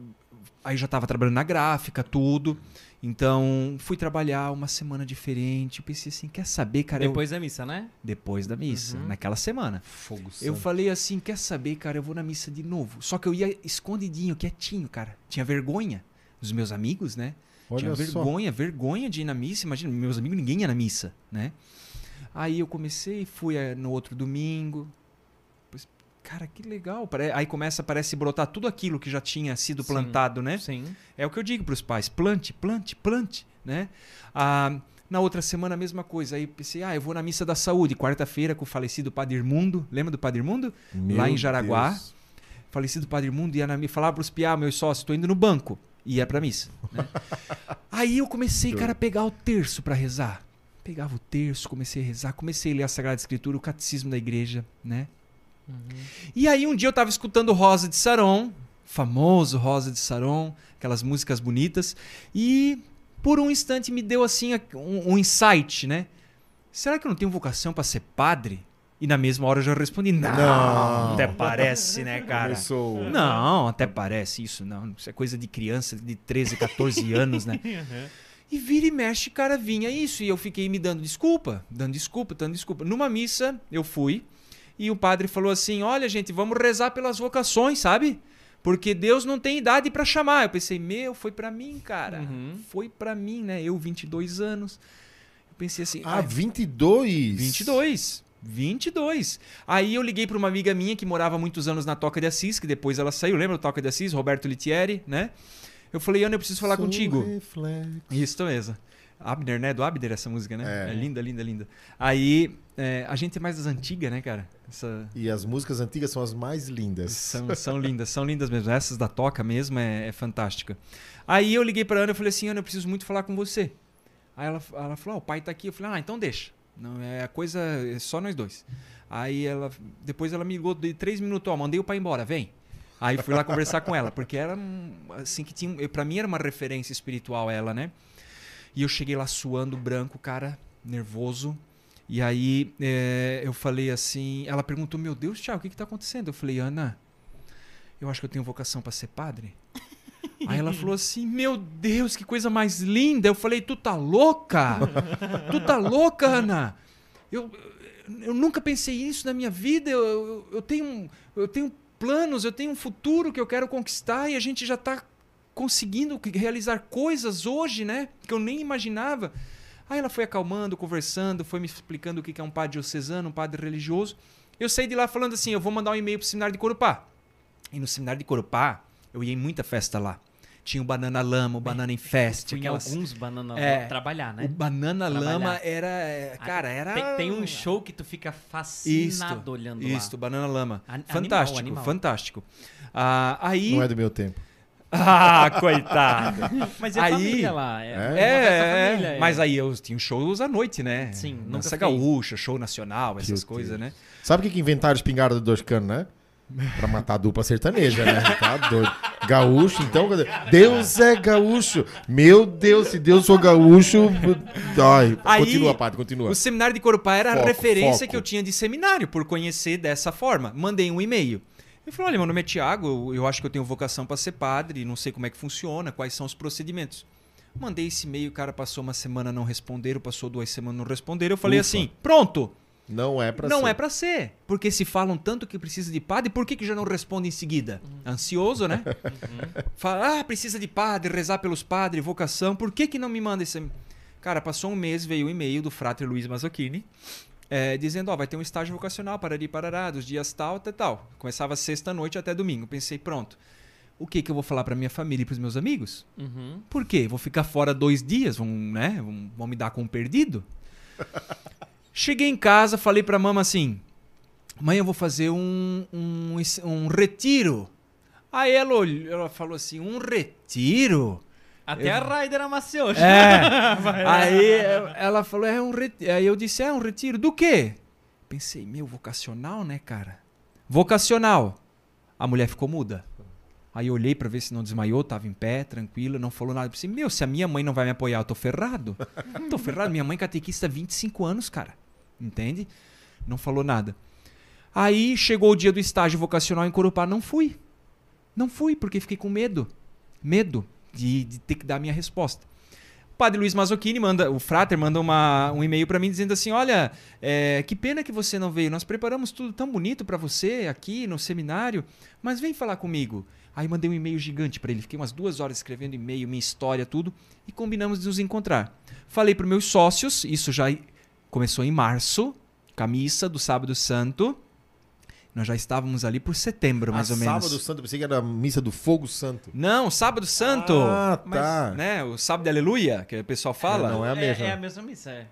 aí já tava trabalhando na gráfica, tudo. Então, fui trabalhar uma semana diferente. Eu pensei assim, quer saber, cara? eu- Depois da missa, né? depois da missa, naquela semana. Fogo Eu santo. falei assim, quer saber, cara, eu vou na missa de novo. Só que eu ia escondidinho, quietinho, cara. Tinha vergonha dos meus amigos, né? Tinha Olha só. vergonha, vergonha de ir na missa. Imagina, meus amigos, ninguém ia na missa, né? Aí eu comecei, fui eh, no outro domingo. Cara, que legal. Aí começa, parece brotar tudo aquilo que já tinha sido Sim. plantado, né? Sim. É o que eu digo para os pais: plante, plante, plante, né? Ah, na outra semana a mesma coisa. Aí pensei: ah, eu vou na missa da saúde, quarta-feira com o falecido Padre Irmundo. Lembra do Padre Irmundo? Meu lá em Jaraguá. Deus. Falecido Padre Irmundo ia na missa, falava para os piá, meu sócio, tô indo no banco. Ia pra missa. né? Aí eu comecei, cara, a pegar o terço para rezar. Pegava o terço, comecei a rezar, comecei a ler a Sagrada Escritura, o catecismo da igreja, né? E aí um dia eu tava escutando Rosa de Saron, famoso Rosa de Saron, aquelas músicas bonitas, e por um instante me deu assim um, um insight, né? Será que eu não tenho vocação para ser padre? E na mesma hora eu já respondi, não, Não. até parece, né, cara? Começou. Não, até parece isso, não. Isso é coisa de criança de 13, 14 anos, né? E vira e mexe, cara, vinha isso. E eu fiquei me dando desculpa, dando desculpa, dando desculpa. Numa missa, eu fui e o padre falou assim: Olha, gente, vamos rezar pelas vocações, sabe? Porque Deus não tem idade pra chamar. Eu pensei, meu, foi pra mim, cara. Uhum. Foi pra mim, né? Eu, 22 anos. Eu pensei assim, Ah, ai, 22. 22. 22. Aí eu liguei para uma amiga minha que morava muitos anos na Toca de Assis, que depois ela saiu, lembra da Toca de Assis? Roberto Litieri, né? Eu falei, Ana, eu preciso falar Sou contigo. reflexo. Isso mesmo. Abner, né? Do Abner essa música, né? É. É, linda, linda, linda. Aí, é, a gente é mais das antigas, né, cara? Essa- E as músicas antigas são as mais lindas. são, são lindas, são lindas mesmo. Essas da Toca mesmo é, é fantástica. Aí eu liguei pra Ana e falei assim, Ana, eu preciso muito falar com você. Aí ela, ela falou, ah, o pai tá aqui. Eu falei, ah, então deixa. Não, é a coisa, é só nós dois. Aí ela, depois ela me ligou de três minutos, ó, mandei o pai embora, vem. Aí fui lá conversar com ela, porque era assim que tinha, para mim era uma referência espiritual ela, né? E eu cheguei lá suando branco, cara, nervoso. E aí é, eu falei assim, ela perguntou, meu Deus, Thiago, o que que tá acontecendo? Eu falei, Ana, eu acho que eu tenho vocação para ser padre. Aí ela falou assim: Meu Deus, que coisa mais linda. Eu falei: Tu tá louca? tu tá louca, Ana? Eu, eu nunca pensei isso na minha vida. Eu, eu, eu tenho, eu tenho planos, eu tenho um futuro que eu quero conquistar e a gente já tá conseguindo realizar coisas hoje, né? Que eu nem imaginava. Aí ela foi acalmando, conversando, foi me explicando o que é um padre diocesano, um padre religioso. Eu saí de lá falando assim: eu vou mandar um e-mail pro seminário de Corupá. E no seminário de Corupá, eu ia em muita festa lá. Tinha o Banana Lama, o Banana Infest. Fui em aquelas- alguns banana É. trabalhar, O né? Banana Trabalhar. Lama era. é, Cara, era. Tem, tem um show que tu fica fascinado olhando Isto, lá. Banana Lama. An- fantástico, animal, animal. fantástico. Ah, aí. Não é do meu tempo. Ah, coitado. Mas e a Aí- família lá? É? É, É, é, família, é. mas aí eu tinha shows à noite, né? Sim, nunca Dança fiquei. gaúcha, show nacional, essas Deus. coisas, né? Sabe o que, que inventaram espingarda de dois canos, né? Pra matar a dupla sertaneja, né? Tá doido. Gaúcho, então. Deus é gaúcho. Meu Deus, se Deus for gaúcho. Ai, Aí, continua, padre, continua. O seminário de Corupá era a Foco, referência foco. que eu tinha de seminário, por conhecer dessa forma. Mandei um e-mail. Ele falou: olha, meu nome é Tiago, eu, eu acho que eu tenho vocação para ser padre, não sei como é que funciona, quais são os procedimentos. Mandei esse e-mail, o cara passou uma semana não responderam, passou duas semanas não responderam. Eu falei Ufa. assim: pronto, Não é pra não ser. é para ser. Porque se falam tanto que precisa de padre, por que, que já não responde em seguida? Ansioso, né? Fala, ah, precisa de padre, rezar pelos padres, vocação, por que, que não me manda esse. Cara, passou um mês, veio o e-mail do Frater Luiz Mazzacchini, é, dizendo: Ó, vai ter um estágio vocacional, parari parará, dos dias tal, até tal. Começava sexta-noite até domingo. Pensei, pronto. O que, que eu vou falar pra minha família e pros meus amigos? Uhum. Por quê? Vou ficar fora dois dias? Vão, né? Vão, vão me dar com um perdido? Cheguei em casa, falei pra mama assim: Mãe, eu vou fazer um, um, um retiro. Aí ela, olhou, ela falou assim: Um retiro? Até a Raider amaciou. É. Aí ela falou: É um retiro. Aí eu disse: É um retiro do quê? Pensei: Meu, vocacional, né, cara? Vocacional. A mulher ficou muda. Aí eu olhei pra ver se não desmaiou, tava em pé, tranquilo, não falou nada. Eu pensei, meu, se a minha mãe não vai me apoiar, eu tô ferrado. tô ferrado. Minha mãe é catequista há 25 anos, cara. Entende? Não falou nada. Aí chegou o dia do estágio vocacional em Corupá, não fui. Não fui, porque fiquei com medo. Medo de, de ter que dar a minha resposta. O padre Luiz Mazocchini manda, o frater manda uma, um e-mail para mim dizendo assim: Olha, é, que pena que você não veio. Nós preparamos tudo tão bonito para você aqui no seminário, mas vem falar comigo. Aí mandei um e-mail gigante para ele. Fiquei umas duas horas escrevendo e-mail, minha história, tudo, e combinamos de nos encontrar. Falei para meus sócios, isso já começou em março, com a missa do Sábado Santo. Nós já estávamos ali por setembro, mais ah, ou menos. Sábado Santo, eu pensei que era a missa do Fogo Santo. Não, Sábado Santo. Ah, tá. Mas, né, o Sábado de Aleluia, que o pessoal fala. É, não é a mesma. É, é a mesma missa, é.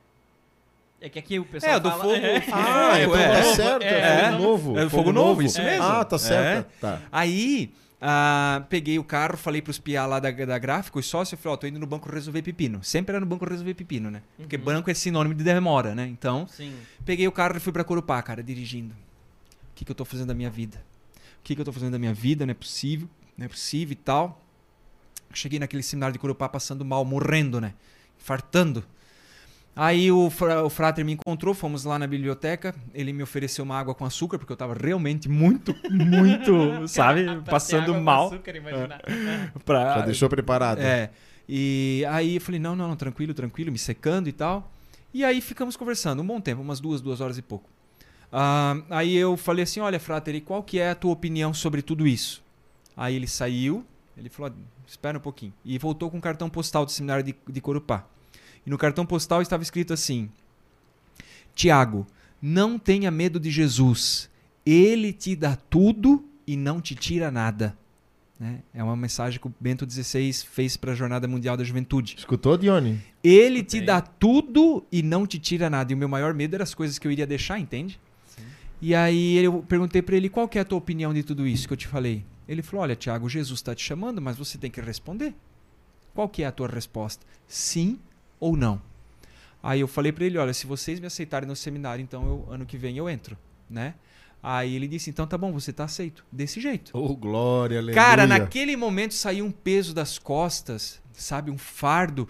É que aqui o pessoal É, do fala... fogo- É. Ah, É, então é. tá certo. É, É. fogo novo. É do fogo novo, isso É. mesmo. Ah, tá certo. Tá. Aí, ah, peguei o carro, falei pros piá lá da, da gráfica, os sócios, eu falei, ó, tô indo no banco resolver pepino. Sempre era no banco resolver pepino, né? Porque Uhum. banco é sinônimo de demora, né? Então, Sim. peguei o carro e fui pra Corupá, cara, dirigindo. O que, que eu tô fazendo da minha vida? O que, que eu tô fazendo da minha vida? Não é possível, não é possível e tal. Cheguei naquele seminário de Corupá passando mal, morrendo, né? Fartando. Aí o, fra- o frater me encontrou, fomos lá na biblioteca, ele me ofereceu uma água com açúcar, porque eu tava realmente muito, muito, sabe, passando água com mal. açúcar, imagina. Pra, Já deixou preparado. é. E aí eu falei, não, não, não, tranquilo, tranquilo, me secando e tal. E aí ficamos conversando um bom tempo, umas duas, duas horas e pouco. Ah, aí eu falei assim, olha, Frater, e qual que é a tua opinião sobre tudo isso? Aí ele saiu, ele falou, "Ah, espera um pouquinho. E voltou com um cartão postal do seminário de, de Corupá. E no cartão postal estava escrito assim, Tiago, não tenha medo de Jesus. Ele te dá tudo e não te tira nada. Né? É uma mensagem que o Bento XVI fez para a Jornada Mundial da Juventude. Escutou, Dione? Ele te Escutei. dá tudo e não te tira nada. E o meu maior medo era as coisas que eu iria deixar, entende? E aí eu perguntei para ele qual que é a tua opinião de tudo isso que eu te falei. Ele falou: Olha, Tiago, Jesus está te chamando, mas você tem que responder. Qual que é a tua resposta? Sim ou não? Aí eu falei para ele: Olha, se vocês me aceitarem no seminário, então eu, ano que vem eu entro, né? Aí ele disse: Então tá bom, você tá aceito. Desse jeito. Oh, glória, aleluia. Cara, naquele momento saiu um peso das costas, sabe? Um fardo,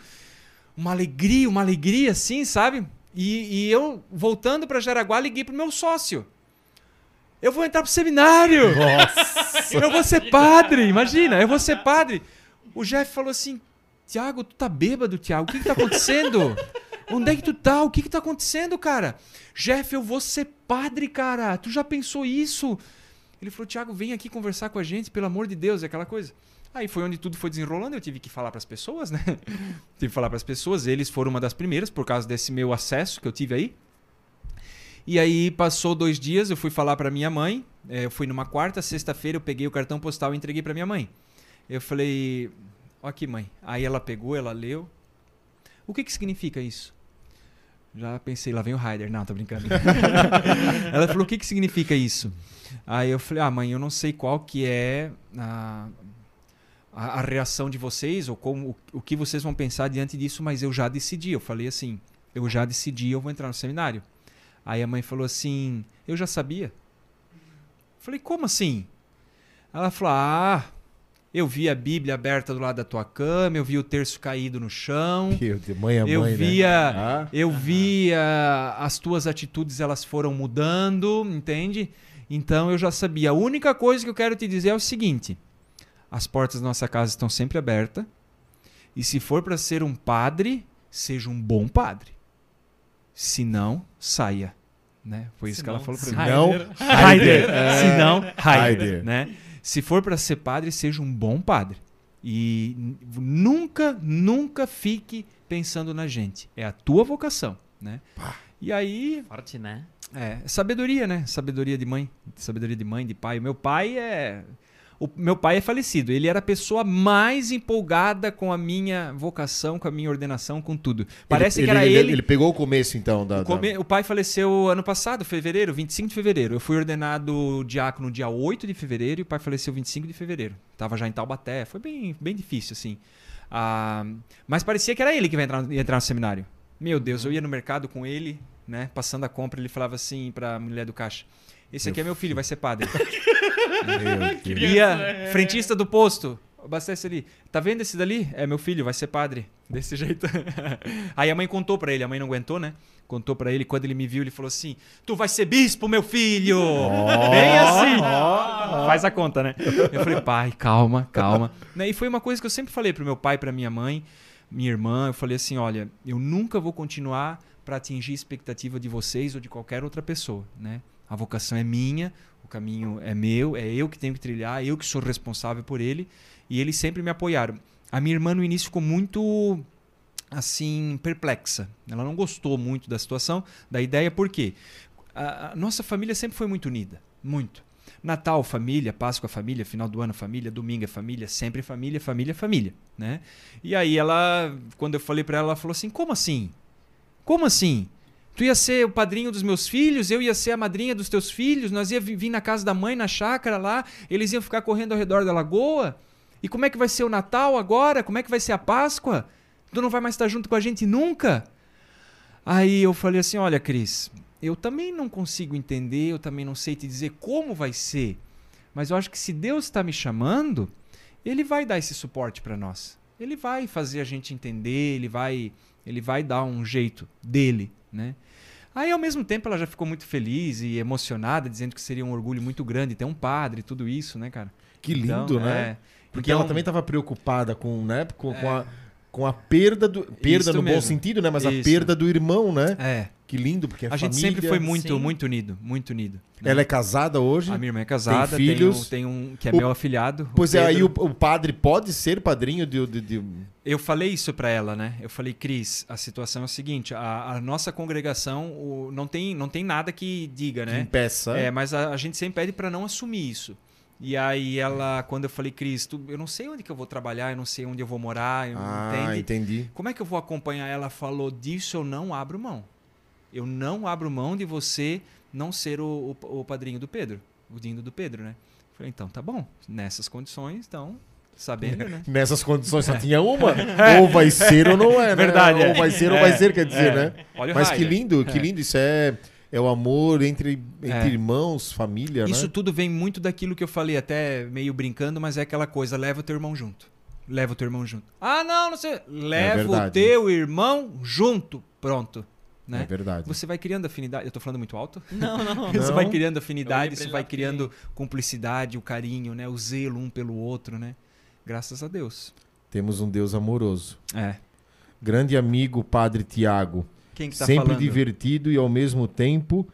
uma alegria, uma alegria assim, sabe? E, e eu, voltando pra Jaraguá, liguei pro meu sócio. Eu vou entrar pro seminário! Nossa. Eu vou ser padre, imagina, eu vou ser padre. O Jeff falou assim: Tiago, tu tá bêbado, Tiago, o que que tá acontecendo? Onde é que tu tá? O que que tá acontecendo, cara? Jeff, eu vou ser padre, cara. Tu já pensou isso? Ele falou: Tiago, vem aqui conversar com a gente, pelo amor de Deus, é aquela coisa. Aí foi onde tudo foi desenrolando, eu tive que falar pras pessoas, né? tive que falar pras pessoas, eles foram uma das primeiras por causa desse meu acesso que eu tive aí. E aí passou dois dias, eu fui falar pra minha mãe. eh, Eu fui numa quarta, sexta-feira, eu peguei o cartão postal e entreguei pra minha mãe. Eu falei, ó aqui, mãe. Aí ela pegou, ela leu. O que que significa isso? Já pensei, lá vem o Raider. Não, tô brincando. ela falou, o que que significa isso? Aí eu falei, ah, mãe, eu não sei qual que é a, a, a reação de vocês ou como o, o que vocês vão pensar diante disso, mas eu já decidi. Eu falei assim, eu já decidi, eu vou entrar no seminário. Aí a mãe falou assim: Eu já sabia. Falei: Como assim? Ela falou: Ah, eu vi a Bíblia aberta do lado da tua cama, eu vi o terço caído no chão, Meu Deus, mãe é eu mãe, via, né? Ah, eu via as tuas atitudes, elas foram mudando, entende? Então eu já sabia. A única coisa que eu quero te dizer é o seguinte: as portas da nossa casa estão sempre abertas. E se for para ser um padre, seja um bom padre. Se não, saia. Né? Foi isso Se que ela não, falou para se mim. não, Raider. É. Se não. Raider. Né? Se for para ser padre, seja um bom padre. E nunca, nunca fique pensando na gente. É a tua vocação, né? E aí, Forte, né? é, sabedoria, né? Sabedoria de mãe, sabedoria de mãe, de pai. O meu pai é o meu pai é falecido. Ele era a pessoa mais empolgada com a minha vocação, com a minha ordenação, com tudo. Parece que era ele. Ele pegou o começo, então, da... O, come- o pai faleceu ano passado, fevereiro, 25 de fevereiro. Eu fui ordenado diácono dia 8 de fevereiro e o pai faleceu 25 de fevereiro. Tava já em Taubaté. Foi bem, bem difícil, assim. Ah, mas parecia que era ele que ia entrar, ia entrar no seminário. Meu Deus, eu ia no mercado com ele, né? Passando a compra, ele falava assim pra mulher do caixa: Esse aqui é meu filho, vai ser padre. Meu Deus. Ia, frentista do posto, abastece ali. Tá vendo esse dali? É meu filho, vai ser padre. Desse jeito. Aí a mãe contou pra ele, a mãe não aguentou, né? Contou pra ele, quando ele me viu, ele falou assim: Tu vai ser bispo, meu filho! Bem assim! Faz a conta, né? Eu falei, pai, calma, calma. Né, E foi uma coisa que eu sempre falei pro meu pai, pra minha mãe, minha irmã. Eu falei assim: olha, eu nunca vou continuar pra atingir a expectativa de vocês ou de qualquer outra pessoa, né? A vocação é minha, caminho é meu, é eu que tenho que trilhar, eu que sou responsável por ele. E eles sempre me apoiaram. A minha irmã no início ficou muito assim perplexa. Ela não gostou muito da situação, da ideia, por quê? A, a nossa família sempre foi muito unida, muito. Natal, família, Páscoa, família, final do ano, família, domingo, família, sempre família, família, família, né? E aí ela, quando eu falei para ela, ela falou assim: "Como assim? Como assim? Tu ia ser o padrinho dos meus filhos, eu ia ser a madrinha dos teus filhos, nós ia vi- vir na casa da mãe, na chácara lá, eles iam ficar correndo ao redor da lagoa? E como é que vai ser o Natal agora? Como é que vai ser a Páscoa? Tu não vai mais estar junto com a gente nunca? Aí eu falei assim: olha, Cris, eu também não consigo entender, eu também não sei te dizer como vai ser, mas eu acho que se Deus está me chamando, Ele vai dar esse suporte para nós. Ele vai fazer a gente entender, ele vai, ele vai dar um jeito dele, né? Aí, ao mesmo tempo, ela já ficou muito feliz e emocionada, dizendo que seria um orgulho muito grande ter um padre, tudo isso, né, cara? Que lindo, Então, né? é. Porque Então- ela também estava preocupada com, né, com, com a, com a perda do. Perda Isso no bom mesmo. sentido, né? Mas a Isso. perda do irmão, né? É. Que lindo, porque é A gente família. sempre foi muito, Sim. muito unido, muito unido. né? Ela é casada hoje. A minha irmã é casada, tem, filhos. um, tem um que é O- meu afilhado. Pois é, aí o, o padre pode ser padrinho de. de, de- Eu falei isso pra ela, né? Eu falei, Cris, a situação é o seguinte: a, a nossa congregação o- não, tem, não tem nada que diga, que né? impeça. É, mas a, a gente sempre pede pra não assumir isso. E aí ela, quando eu falei, Cris, tu- eu não sei onde que eu vou trabalhar, eu não sei onde eu vou morar, eu- ah, entende? entendi. Como é que eu vou acompanhar? Ela falou, disso eu não abro mão. Eu não abro mão de você não ser o, o, o padrinho do Pedro, o dindo do Pedro, né? Falei, então tá bom, nessas condições, então, sabendo, né? Nessas condições só tinha uma. ou vai ser ou não é, né? Verdade, é. Ou vai ser ou É, vai ser, quer dizer, é. né? Olha o Mas que lindo, que É. lindo. Isso é, é o amor entre, entre É. irmãos, família, Isso né? tudo vem muito daquilo que eu falei, até meio brincando, mas é aquela coisa, leva o teu irmão junto. Leva o teu irmão junto. Ah, não, não sei. Leva o verdade. teu irmão junto. Pronto. É Né? verdade. Você vai criando afinidade. Eu tô falando muito alto? Não, não. Você Não. vai criando afinidade, isso ele vai criando cumplicidade, o carinho, né? O zelo um pelo outro, né? Graças a Deus. Temos um Deus amoroso. É. Grande amigo, Padre Tiago. Quem que tá Sempre falando? divertido e ao mesmo tempo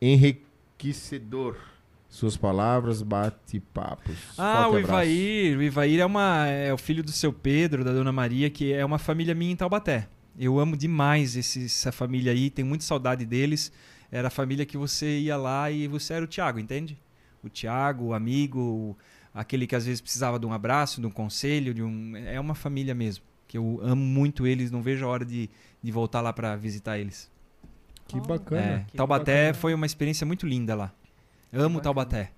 enriquecedor. Suas palavras, bate-papos. Ah, Forte o abraço. Ivair. O Ivair é, uma, é o filho do seu Pedro, da Dona Maria, que é uma família minha em Taubaté. Eu amo demais esse- essa família aí, tenho muita saudade deles. Era a família que você ia lá e você era o Tiago, entende? O Tiago, o amigo, aquele que às vezes precisava de um abraço, de um conselho, de um. É uma família mesmo. Que eu amo muito eles, não vejo a hora de, de voltar lá para visitar eles. Que É, bacana. que Taubaté bacana. foi uma experiência muito linda lá. Amo. Taubaté.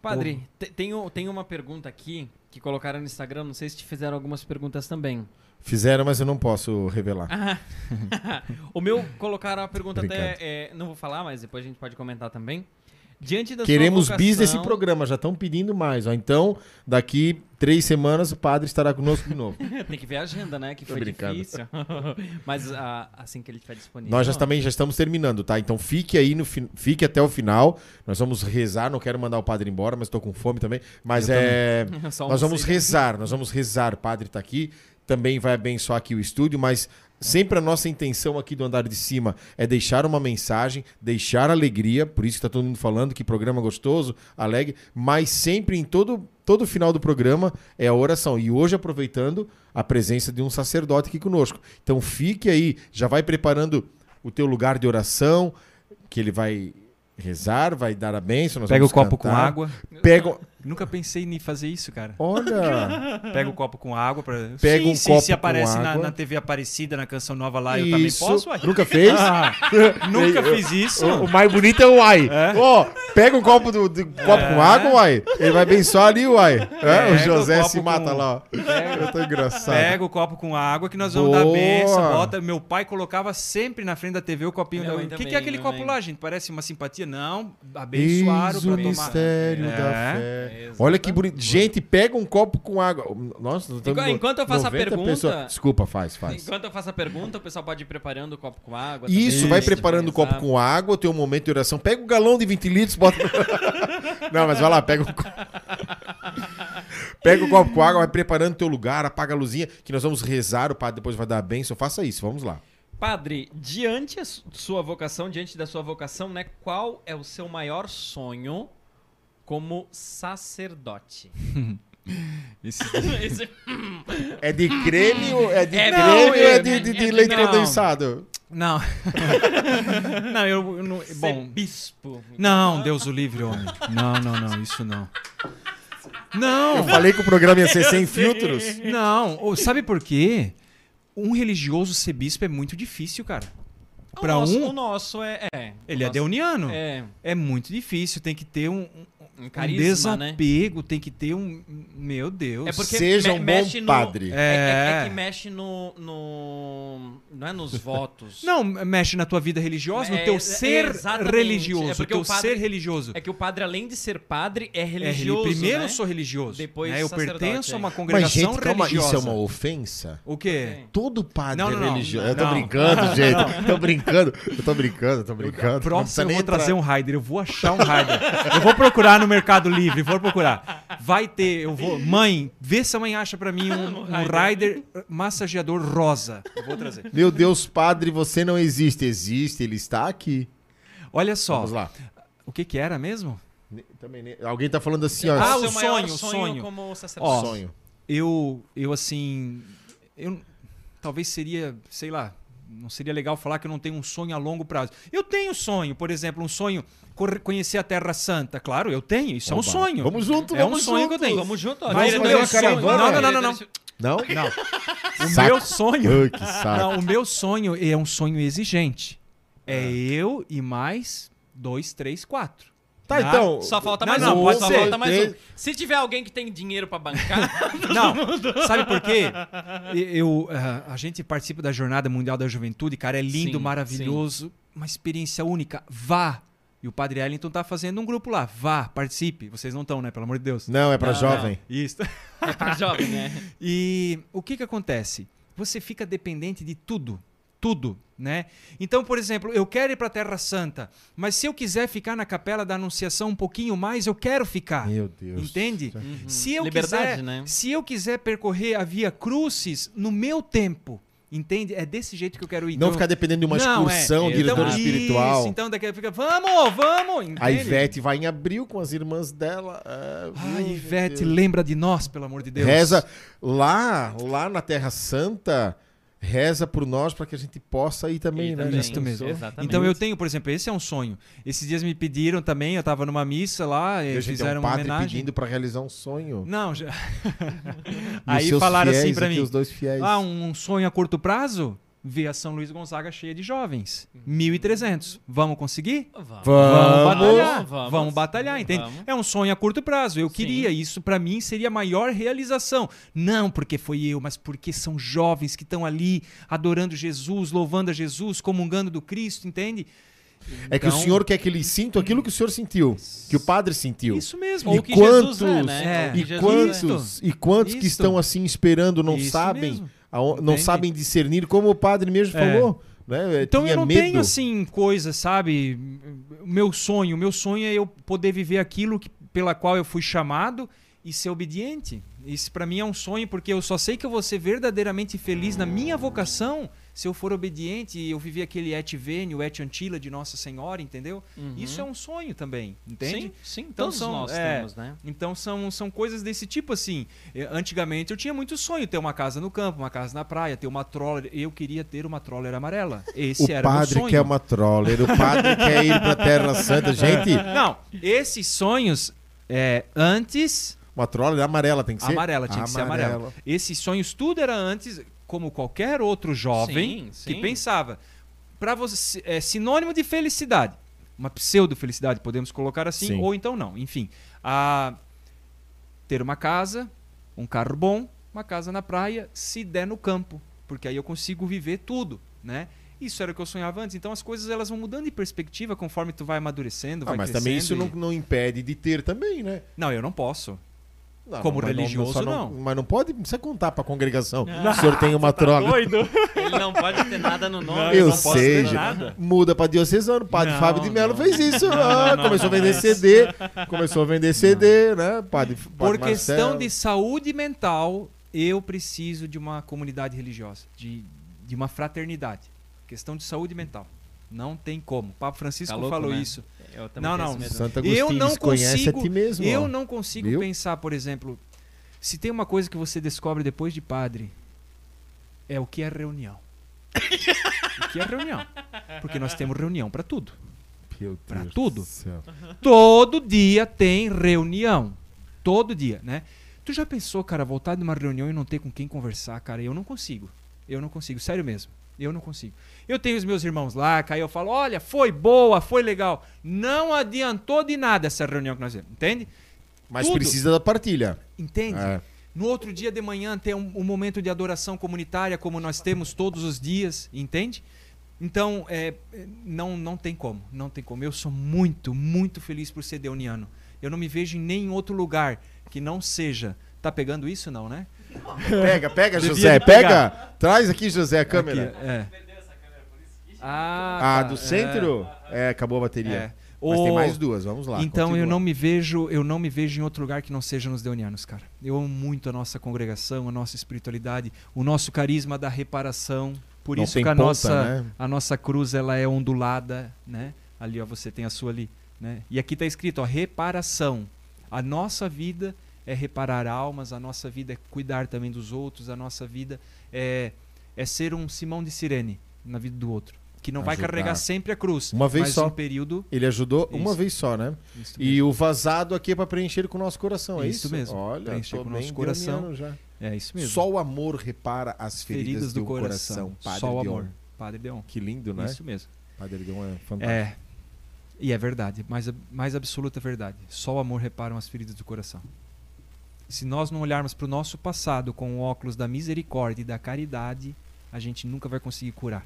Padre, te- tem, tem uma pergunta aqui que colocaram no Instagram, não sei se te fizeram algumas perguntas também. Fizeram, mas eu não posso revelar. Ah. o meu colocaram a pergunta até. é, não vou falar, mas depois a gente pode comentar também. Diante da Queremos sua bis vocação, desse programa, já estão pedindo mais. Ó. Então, daqui três semanas o padre estará conosco de novo. Tem que ver a agenda, né? Que Tô foi brincando. difícil. mas ah, assim que ele estiver disponível. Nós já também já estamos terminando, tá? Então fique aí no fique até o final. Nós vamos rezar, não quero mandar o padre embora, mas estou com fome também. Mas Eu é Só nós vamos rezar, nós vamos rezar. O padre está aqui, também vai abençoar aqui o estúdio, mas sempre a nossa intenção aqui do andar de cima é deixar uma mensagem, deixar alegria, por isso que está todo mundo falando que programa gostoso, alegre, mas sempre em todo todo final do programa é a oração. E hoje aproveitando a presença de um sacerdote aqui conosco. Então fique aí, já vai preparando o teu lugar de oração, que ele vai rezar, vai dar a bênção, Pega o copo com cantar. água. Pega, Nunca pensei em fazer isso, cara. Olha. Pega o copo com água pra. Pega Sim, um se, copo se aparece com na, água. na TV Aparecida, na canção nova lá, eu também Isso. posso? uai? Nunca fez? Ah, nunca fiz isso. O, o mais bonito é o uai. É. Ó, pega um copo, do, do- copo com água, uai. Ele vai abençoar ali, uai. É, Pega o o José copo se mata com- lá, ó. Eu tô engraçado. Pega o copo com água que nós vamos Boa. dar benção. Bota. Meu pai colocava sempre na frente da TV o copinho. Minha da- O que, que é aquele copo mãe. lá, gente? Parece uma simpatia? Não. Abençoaram Eis pra o tomar. mistério É. da fé. Olha que bonito. Gente, pega um copo com água. Nossa, Enqu- enquanto eu faço a 90 pergunta- pessoas. Desculpa, faz, faz. Enquanto eu faço a pergunta, o pessoal pode ir preparando o copo com água. Isso, também, vai preparando o copo com água, tem um momento de oração. Pega um galão de 20 litros, bota. Não, mas vai lá, pega o copo. Pega o copo com água, vai preparando teu lugar, apaga a luzinha, que nós vamos rezar, o padre depois vai dar a bênção. Faça isso, vamos lá. Padre, diante a su- sua vocação, diante da sua vocação, né? Qual é o seu maior sonho como sacerdote? Esse- Esse- É de creme ou é de É, creme não, ou é é- de, de- de é- leite não. condensado? Não. não, eu, eu não. Ser Bom. bispo. Não, Deus o livre, homem. Não, não, não, isso não. Não! Eu falei que o programa ia ser sem filtros. Não, sabe por quê? Um religioso ser bispo é muito difícil, cara. Nosso- um, O nosso é. é ele é nosso- deuniano. É. É. muito difícil, tem que ter um, um, carisma, né? desapego, tem que ter um. Meu Deus. É porque Seja me- um bom mexe no- padre. É, é- é É. que mexe no, no. Não é nos votos. Não, mexe na tua vida religiosa, É, no teu é, ser exatamente. religioso. É teu o padre- ser religioso. É que o padre, além de ser padre, é É, religioso. primeiro né? eu sou religioso. Depois né? Eu pertenço a uma é. Mas, congregação gente, calma, religiosa. isso é uma ofensa? O quê? Todo padre Não, é não, não. religioso. Eu tô Não. brincando, gente. Tô brincando. Eu tô brincando, eu tô brincando. Não precisa Próximo eu vou entrar. trazer um Raider. Eu vou achar um Raider. eu vou procurar no Mercado Livre, vou procurar. Vai ter, eu vou. Mãe, vê se a mãe acha pra mim um, um Raider massageador rosa. Eu vou trazer. Meu Deus, padre, você não existe. Existe, ele está aqui. Olha só. Vamos lá. O que que era mesmo? Ne- Também, ne- Alguém tá falando assim, ó. Ah, o sonho, o sonho. como sacerdote. Ó, sonho. Eu, eu assim, eu talvez seria, sei lá, não seria legal falar que eu não tenho um sonho a longo prazo. Eu tenho sonho, por exemplo, um sonho conhecer a Terra Santa. Claro, eu tenho. Isso é um Oba. sonho. Vamos junto, É um vamos sonho junto. que eu tenho. Vamos junto, ó. Mas sonho- caravana, não, não, não, não, Não? Não. O Saco. meu sonho. Que saco. Não, o meu sonho é um sonho exigente. É eu e mais dois, três, quatro. Tá, então. Só falta Não, mais não, um. pode só ser. falta mais um. Se tiver alguém que tem dinheiro pra bancar, Não, sabe por quê? Eu, ah, a gente participa da Jornada Mundial da Juventude, cara, é lindo, Sim, maravilhoso, uma experiência única. Vá! E o Padre Ellington tá fazendo um grupo lá. Vá, participe. Vocês não estão, né? Pelo amor de Deus. Não, é pra Não, jovem. Isso. é pra jovem, né? E o que que acontece? Você fica dependente de tudo, tudo, né? Então, por exemplo, eu quero ir para a Terra Santa, mas se eu quiser ficar na Capela da Anunciação um pouquinho mais, eu quero ficar. Meu Deus. Entende? Se eu Liberdade, quiser, né? se eu quiser percorrer a Via Crucis no meu tempo, entende? É desse jeito que eu quero ir. Não Então- ficar dependendo de uma Não, é. excursão, Então, diretor isso, espiritual. Isso, então daqui a pouco fica, vamos, vamos, entende? A Ivete vai em abril com as irmãs dela. É, Ai, Ivete, Deus. lembra de nós, pelo amor de Deus. Reza lá, lá na Terra Santa, reza por nós para que a gente possa ir também, Ir né? também, Isso mesmo. Exatamente. Então eu tenho, por exemplo, esse é um sonho. Esses dias me pediram também, eu tava numa missa lá, E é fizeram um uma padre homenagem. pedindo para realizar um sonho. Não, já. E Aí falaram fiéis assim pra aqui, mim: Os dois fiéis. Ah, um sonho a curto prazo? Ver a São Luís Gonzaga cheia de jovens. 1.300. Vamos conseguir? Vamos. Vamos Vamos. batalhar. Vamos. Vamos, batalhar, entende? Vamos. É um sonho a curto prazo. Eu Sim. queria isso pra mim seria a maior realização. Não porque foi eu, mas porque são jovens que estão ali adorando Jesus, louvando a Jesus, comungando do Cristo, entende? é que o Então- senhor quer que eles sintam aquilo que o senhor sentiu, que o padre sentiu. Isso mesmo. Ou E que Jesus quantos- é, né? É. E Jesus quantos, e quantos que estão assim esperando não Isso sabem, mesmo. Não sabem discernir, como o padre mesmo É. falou. Né? Então Tinha eu não medo. tenho assim coisa, sabe? O meu sonho, o meu sonho é eu poder viver aquilo que, pela qual eu fui chamado e ser obediente. Isso pra mim é um sonho porque eu só sei que eu vou ser verdadeiramente feliz na minha vocação se eu for obediente e eu viver aquele et veni, o et antila de Nossa Senhora, entendeu? Uhum. Isso é um sonho também, entende? Sim, sim, Então todos são- nós é. temos, né? Então são, são coisas desse tipo assim. Eh, Antigamente eu tinha muito sonho ter uma casa no campo, uma casa na praia, ter uma troller. Eu queria ter uma troller amarela. Esse O era o meu padre sonho. quer uma troller, o padre quer ir pra Terra Santa. Gente, Não, esses sonhos É, antes, Motorola amarela tem que ser? amarela, tinha que ser amarela. Esses sonhos tudo era antes, como qualquer outro jovem Sim, que sim. pensava. Para você é sinônimo de felicidade. Uma pseudo felicidade, podemos colocar assim, Sim. ou então não. Enfim, a ter uma casa, um carro bom, uma casa na praia, se der no campo, porque aí eu consigo viver tudo, né? Isso era o que eu sonhava antes. Então as coisas elas vão mudando de perspectiva conforme tu vai amadurecendo, Ah, vai mas crescendo. também isso e- não, não impede de ter também, né? Não, eu não posso. Não, Como mas religioso, só não. Mas não pode, não precisa contar pra congregação. O senhor tem uma troca. Doido? Ele não pode ter nada no nome. Eu não ter gente. nada. Muda pra diocesano. O padre Não, Fábio de Mello não. fez isso. Não, Ah, não, começou não, a vender não. CD. Começou a vender CD, né? Padre, padre Por questão Marcelo. de saúde mental, eu preciso de uma comunidade religiosa, de, de uma fraternidade. Questão de saúde mental. Não tem como. O Papa Francisco Tá louco, falou né? isso. Eu também Não, não. Santo Agostinho Eu não consigo- a ti mesmo. Eu ó. não consigo Viu? pensar, por exemplo, se tem uma coisa que você descobre depois de padre, é o que é reunião. o que é reunião? Porque nós temos reunião para tudo. Deus tudo. Todo dia tem reunião. Todo dia, né? Tu já pensou, cara, voltar de uma reunião e não ter com quem conversar, cara? Eu não consigo. Eu não consigo, sério mesmo. Eu não consigo. Eu tenho os meus irmãos lá, que aí eu falo, olha, foi boa, foi legal. Não adiantou de nada essa reunião que nós temos, entende? Mas Tudo. precisa da partilha. Entende? É. No outro dia de manhã ter um, um momento de adoração comunitária como nós temos todos os dias, entende? Então, é, é, não, não tem como, não tem como. Eu sou muito, muito feliz por ser deuniano. Eu não me vejo em nenhum outro lugar que não seja. Tá pegando isso não, né? Pega, pega, Devia José. de Pega. Traz aqui, José, a câmera. Aqui, é. Ah, Ah, tá, do é, centro? É, acabou a bateria. É. Mas tem mais duas, vamos lá. Então eu continua. não me vejo, eu não me vejo em outro lugar que não seja nos deonianos, cara. Eu amo muito a nossa congregação, a nossa espiritualidade, o nosso carisma da reparação. Por Não isso que a ponta, nossa né? a nossa cruz ela é ondulada, né? Ali ó, você tem a sua ali, né? E aqui tá escrito, ó, reparação. A nossa vida é reparar almas, a nossa vida é cuidar também dos outros, a nossa vida é é ser um Simão de Sirene na vida do outro, que não vai Ajudar. carregar sempre a cruz, Uma vez só. um período Ele ajudou uma Isso. vez só, né? E o vazado aqui é pra preencher com o nosso coração, é Isso isso? mesmo, Olha, preencher com o nosso coração. já. é isso mesmo. Só o amor repara as feridas, feridas do um coração. Padre Só o amor. Padre Deon. Que lindo, né? Isso mesmo. Padre Dion é fantástico. É. E é verdade, mais, mais absoluta verdade. Só o amor repara as feridas do coração. Se nós não olharmos para o nosso passado com o óculos da misericórdia e da caridade, a gente nunca vai conseguir curar.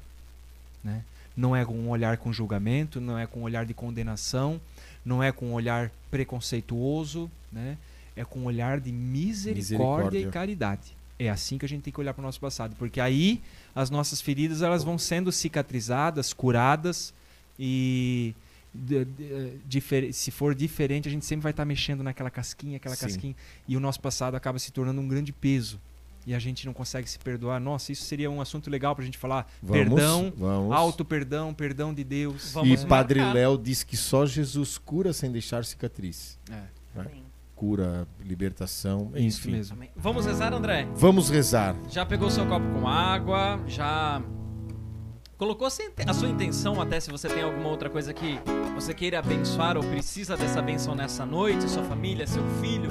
Né? Não é com um olhar com julgamento, não é com um olhar de condenação, não é com um olhar preconceituoso, né? é com um olhar de misericórdia, Misericórdia. e caridade. É assim que a gente tem que olhar para o nosso passado, porque aí as nossas feridas elas vão sendo cicatrizadas, curadas e se for diferente a gente sempre vai estar mexendo naquela casquinha, aquela Sim. casquinha e o nosso passado acaba se tornando um grande peso e a gente não consegue se perdoar. Nossa, isso seria um assunto legal para a gente falar. Vamos, perdão, vamos. perdão, perdão de Deus. E Vamos Padre marcar. Léo diz que só Jesus cura sem deixar cicatriz. É, Cura, libertação, é isso enfim. mesmo. Amém. Vamos rezar, André? Vamos rezar. Já pegou seu copo com água? Já colocou a sua intenção, até se você tem alguma outra coisa que você queira abençoar ou precisa dessa benção nessa noite, sua família, seu filho,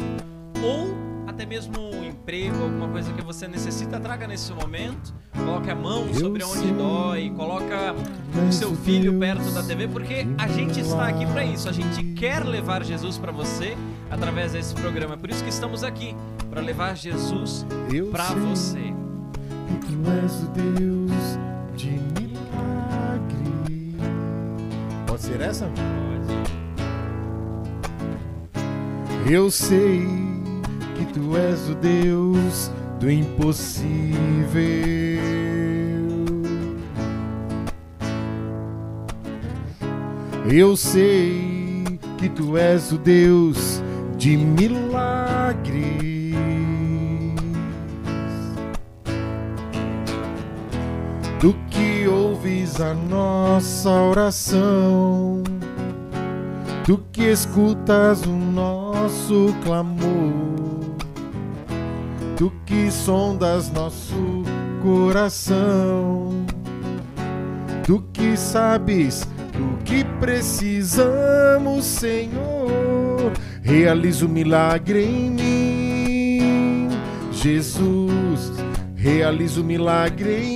ou até mesmo um emprego, alguma coisa que você necessita, traga nesse momento. Coloque a mão sobre onde dói, coloca o seu filho perto da TV, porque a gente está aqui para isso. A gente quer levar Jesus para você através desse programa. Por isso que estamos aqui, para levar Jesus para você. que tu és o Deus de milagre. Pode ser essa? Eu sei que tu és o Deus do impossível. Eu sei que tu és o Deus de milagres. A nossa oração, do que escutas o nosso clamor, do que sondas nosso coração, do que sabes do que precisamos, Senhor. realiza o milagre em mim. Jesus, realiza o milagre em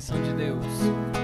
Intervenção de Deus?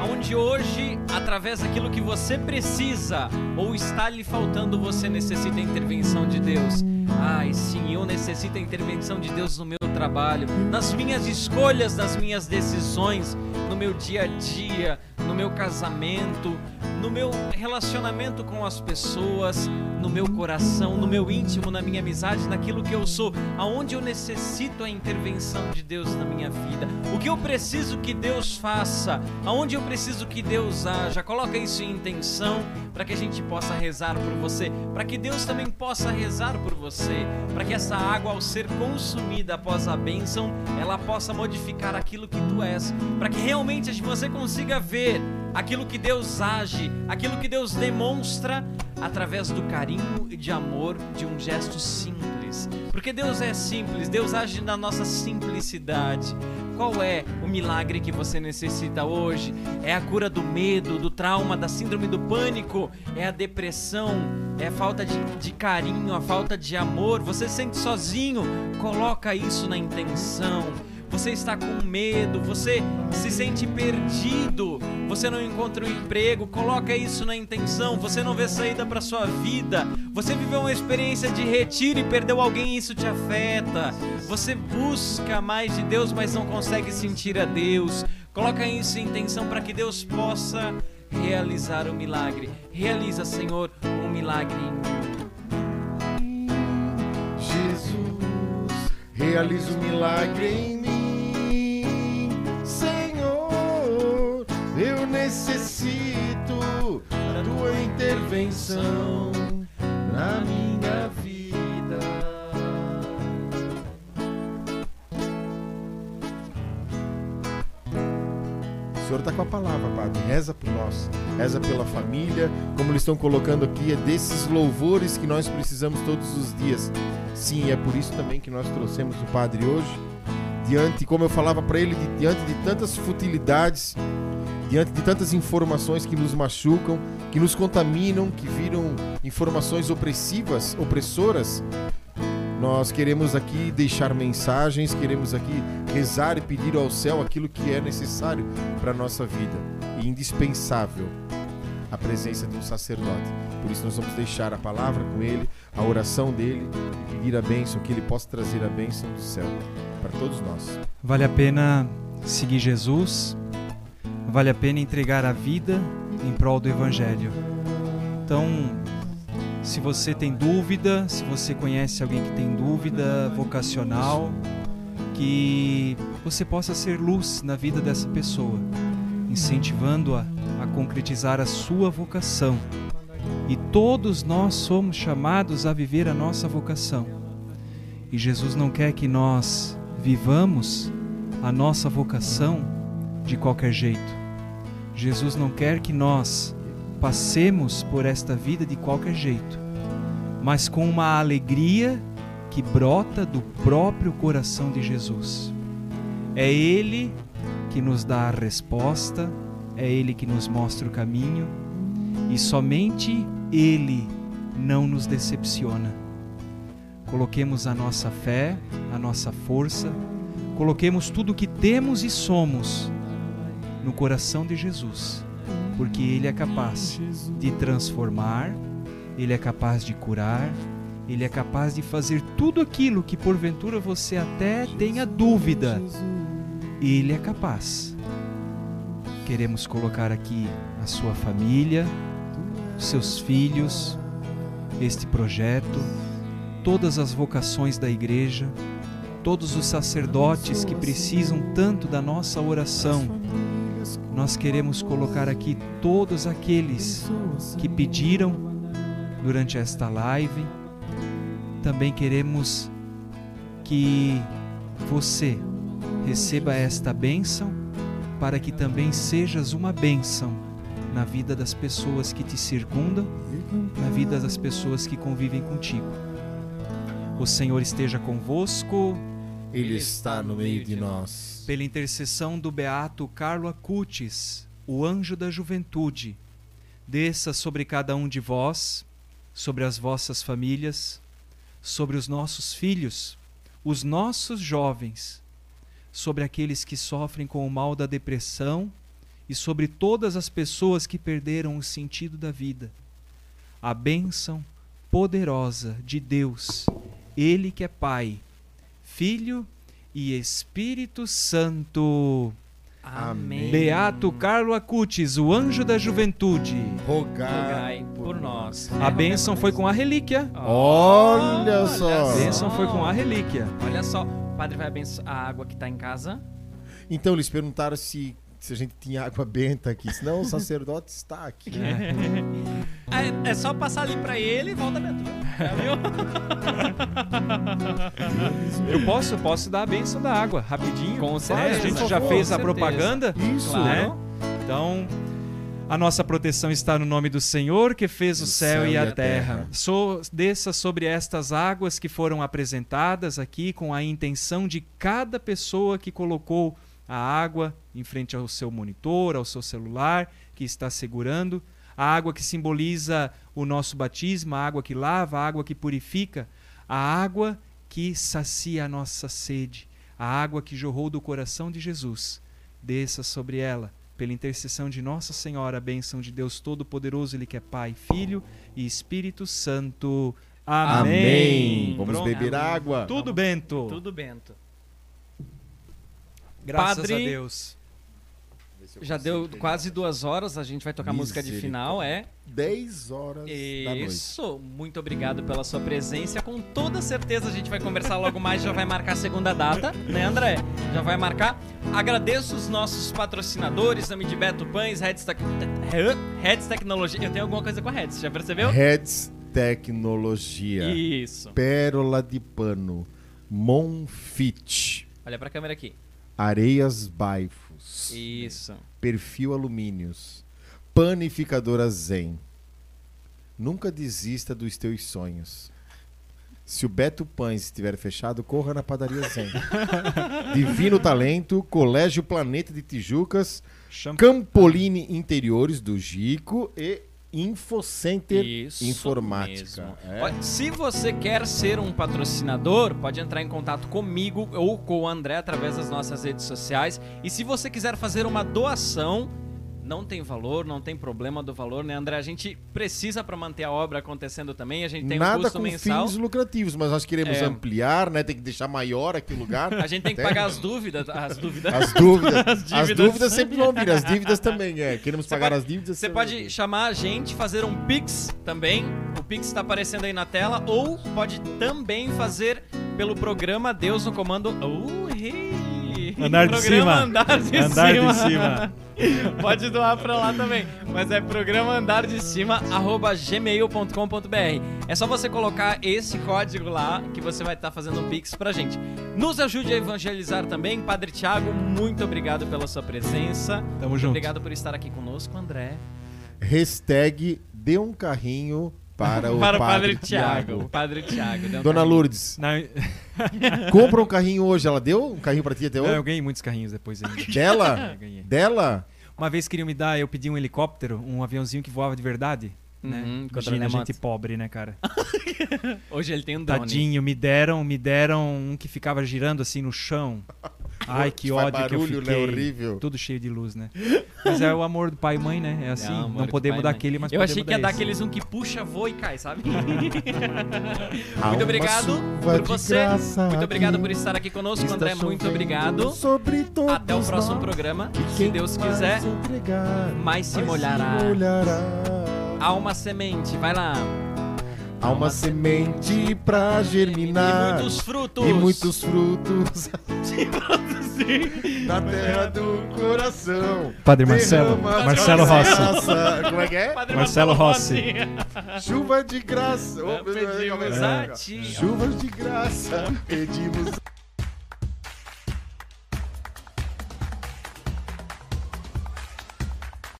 Aonde hoje, através daquilo que você precisa ou está lhe faltando, você necessita a intervenção de Deus? Ai, sim, eu necessito a intervenção de Deus no meu trabalho, nas minhas escolhas, nas minhas decisões, no meu dia a dia, no meu casamento, no meu relacionamento com as pessoas, no meu coração, no meu íntimo, na minha amizade, naquilo que eu sou, aonde eu necessito a intervenção de Deus na minha vida, o que eu preciso que Deus faça, aonde eu preciso que Deus haja. Coloca isso em intenção para que a gente possa rezar por você, para que Deus também possa rezar por você, para que essa água, ao ser consumida após a bênção, ela possa modificar aquilo que tu és, para que realmente você consiga ver aquilo que Deus age, aquilo que Deus demonstra através do carinho e de amor de um gesto simples. Porque Deus é simples, Deus age na nossa simplicidade. Qual é o milagre que você necessita hoje? É a cura do medo, do trauma, da síndrome do pânico? É a depressão? É a falta de, de carinho, a falta de amor? Você se sente sozinho? Coloca isso na intenção você está com medo, você se sente perdido, você não encontra um emprego, coloca isso na intenção, você não vê saída para sua vida, você viveu uma experiência de retiro e perdeu alguém, isso te afeta. Você busca mais de Deus, mas não consegue sentir a Deus. Coloca isso em intenção para que Deus possa realizar o milagre. Realiza, Senhor, um milagre em mim. Jesus, realiza o milagre em mim. Necessito da tua intervenção na minha vida. O Senhor está com a palavra, Padre. Reza por nós, reza pela família. Como eles estão colocando aqui, é desses louvores que nós precisamos todos os dias. Sim, é por isso também que nós trouxemos o Padre hoje. Diante, como eu falava para ele, diante de tantas futilidades, diante de tantas informações que nos machucam, que nos contaminam, que viram informações opressivas, opressoras, nós queremos aqui deixar mensagens, queremos aqui rezar e pedir ao céu aquilo que é necessário para a nossa vida e indispensável a presença de um sacerdote. Por isso nós vamos deixar a palavra com ele, a oração dele e pedir a bênção, que ele possa trazer a bênção do céu para todos nós. Vale a pena seguir Jesus, vale a pena entregar a vida em prol do Evangelho. Então, se você tem dúvida, se você conhece alguém que tem dúvida vocacional, que você possa ser luz na vida dessa pessoa, incentivando-a a concretizar a sua vocação. E todos nós somos chamados a viver a nossa vocação. E Jesus não quer que nós vivamos a nossa vocação de qualquer jeito. Jesus não quer que nós passemos por esta vida de qualquer jeito, mas com uma alegria que brota do próprio coração de Jesus. É Ele que nos dá a resposta, é Ele que nos mostra o caminho e somente Ele não nos decepciona. Coloquemos a nossa fé, a nossa força, coloquemos tudo o que temos e somos no coração de Jesus, porque Ele é capaz de transformar, Ele é capaz de curar, Ele é capaz de fazer tudo aquilo que porventura você até tenha dúvida. Ele é capaz. Queremos colocar aqui a sua família, seus filhos, este projeto, todas as vocações da igreja, todos os sacerdotes que precisam tanto da nossa oração. Nós queremos colocar aqui todos aqueles que pediram durante esta live. Também queremos que você receba esta bênção para que também sejas uma bênção na vida das pessoas que te circundam, na vida das pessoas que convivem contigo. O Senhor esteja convosco. Ele está no meio de nós. Pela intercessão do beato Carlo Acutis, o anjo da juventude, desça sobre cada um de vós, sobre as vossas famílias, sobre os nossos filhos, os nossos jovens, sobre aqueles que sofrem com o mal da depressão e sobre todas as pessoas que perderam o sentido da vida. A bênção poderosa de Deus, Ele que é Pai, Filho e Espírito Santo. Amém. Beato Carlo Acutis, o anjo da juventude. Rogai. Rogai por nós. A bênção foi com a relíquia. Olha só. A bênção foi com a relíquia. Olha só, o padre vai abençoar a água que está em casa. Então eles perguntaram se, se a gente tinha água benta aqui. Senão o sacerdote está aqui. É, é só passar ali pra ele e volta dentro. Viu? Eu posso, posso dar a bênção da água rapidinho. Com né? certeza. A gente já fez a propaganda. Isso. Claro. né? Então, a nossa proteção está no nome do Senhor que fez o céu, e a, terra. So, desça sobre estas águas que foram apresentadas aqui com a intenção de cada pessoa que colocou a água em frente ao seu monitor, ao seu celular, que está segurando. A água que simboliza o nosso batismo, a água que lava, a água que purifica, a água que sacia a nossa sede, a água que jorrou do coração de Jesus. Desça sobre ela pela intercessão de Nossa Senhora, a bênção de Deus Todo-Poderoso, Ele que é Pai, Filho e Espírito Santo. Amém. Amém. Vamos Pronto. beber água. Tudo, Bento. Tudo bento. Graças Padre- a Deus. Já deu quase duas horas, a gente vai tocar a música de final, é? 10 horas da noite. Isso, muito obrigado pela sua presença. Com toda certeza a gente vai conversar logo mais, já vai marcar a segunda data, né, André? Já vai marcar. Agradeço os nossos patrocinadores, nome de Beto Pães, Reds, Tec... Reds Tecnologia. Eu tenho alguma coisa com a Reds, já percebeu? Reds Tecnologia. Isso. Pérola de Pano. Monfit. Olha pra câmera aqui. Areias Baifos. Isso. Perfil Alumínios. Panificadora Zen. Nunca desista dos teus sonhos. Se o Beto Pães estiver fechado, corra na padaria Zen. Divino Talento, Colégio Planeta de Tijucas, Cham- Campoline Interiores do Gico e Infocenter Isso Informática. É. Se você quer ser um patrocinador, pode entrar em contato comigo ou com o André através das nossas redes sociais. E se você quiser fazer uma doação, não tem valor, não tem problema do valor, né, André? A gente precisa para manter a obra acontecendo também. A gente tem um Nada custo com mensal. fins lucrativos, mas nós queremos É. ampliar, né? Tem que deixar maior aqui o lugar. A gente tem que Até- pagar as dúvidas, as dúvidas. As dúvidas. as, dívidas. dúvidas sempre vão vir, as dívidas também, é. Queremos Você pagar pode- as dívidas. Você pode vir. chamar a gente, fazer um Pix também. O Pix está aparecendo aí na tela. Ou pode também fazer pelo programa Deus no Comando. Uh, hey. Andar de programa cima. Andar de Andar de cima. cima. pode doar pra lá também. Mas é programa andar de cima, arroba gmail.com.br. É só você colocar esse código lá que você vai estar fazendo um Pix pra gente. Nos ajude a evangelizar também. Padre Tiago, muito obrigado pela sua presença. Tamo junto. Obrigado por estar aqui conosco, André. Hashtag dê um carrinho para o Para Padre, Padre Tiago. Padre Tiago. deu um Dona carinho. Lourdes, Não, compra um carrinho hoje. Ela deu um carrinho pra ti até não, eu hoje? ganhei muitos carrinhos depois ainda. Dela? É, ganhei. Dela? Uma vez queriam me dar, eu pedi um helicóptero, um aviãozinho que voava de verdade. Né? Uhum, Imagina a gente pobre, né, cara? Hoje ele tem um drone. Tadinho, me deram, me deram um que ficava girando assim no chão. Ai, que ódio que eu né? fiquei. Horrível. Tudo cheio de luz, né? Mas é o amor do pai e mãe, né? É assim, É o não, e dar aquele, mas Eu podemos achei que ia dar aqueles um que puxa, voa e cai, sabe? Muito obrigado por você. Muito obrigado por estar aqui conosco, André. Muito obrigado. Até o próximo programa. Se Deus quiser, mais se molhará. molhará. há uma semente. Vai lá. Há uma semente pra germinar. E muitos frutos. E muitos frutos. Na terra do coração. Padre Marcelo. Derrama Marcelo Rossi. graça. Como é que é? Padre Marcelo Rossi. Chuva de graça. Deus, Pedimos aí. a ti. Chuvas de graça, pedimos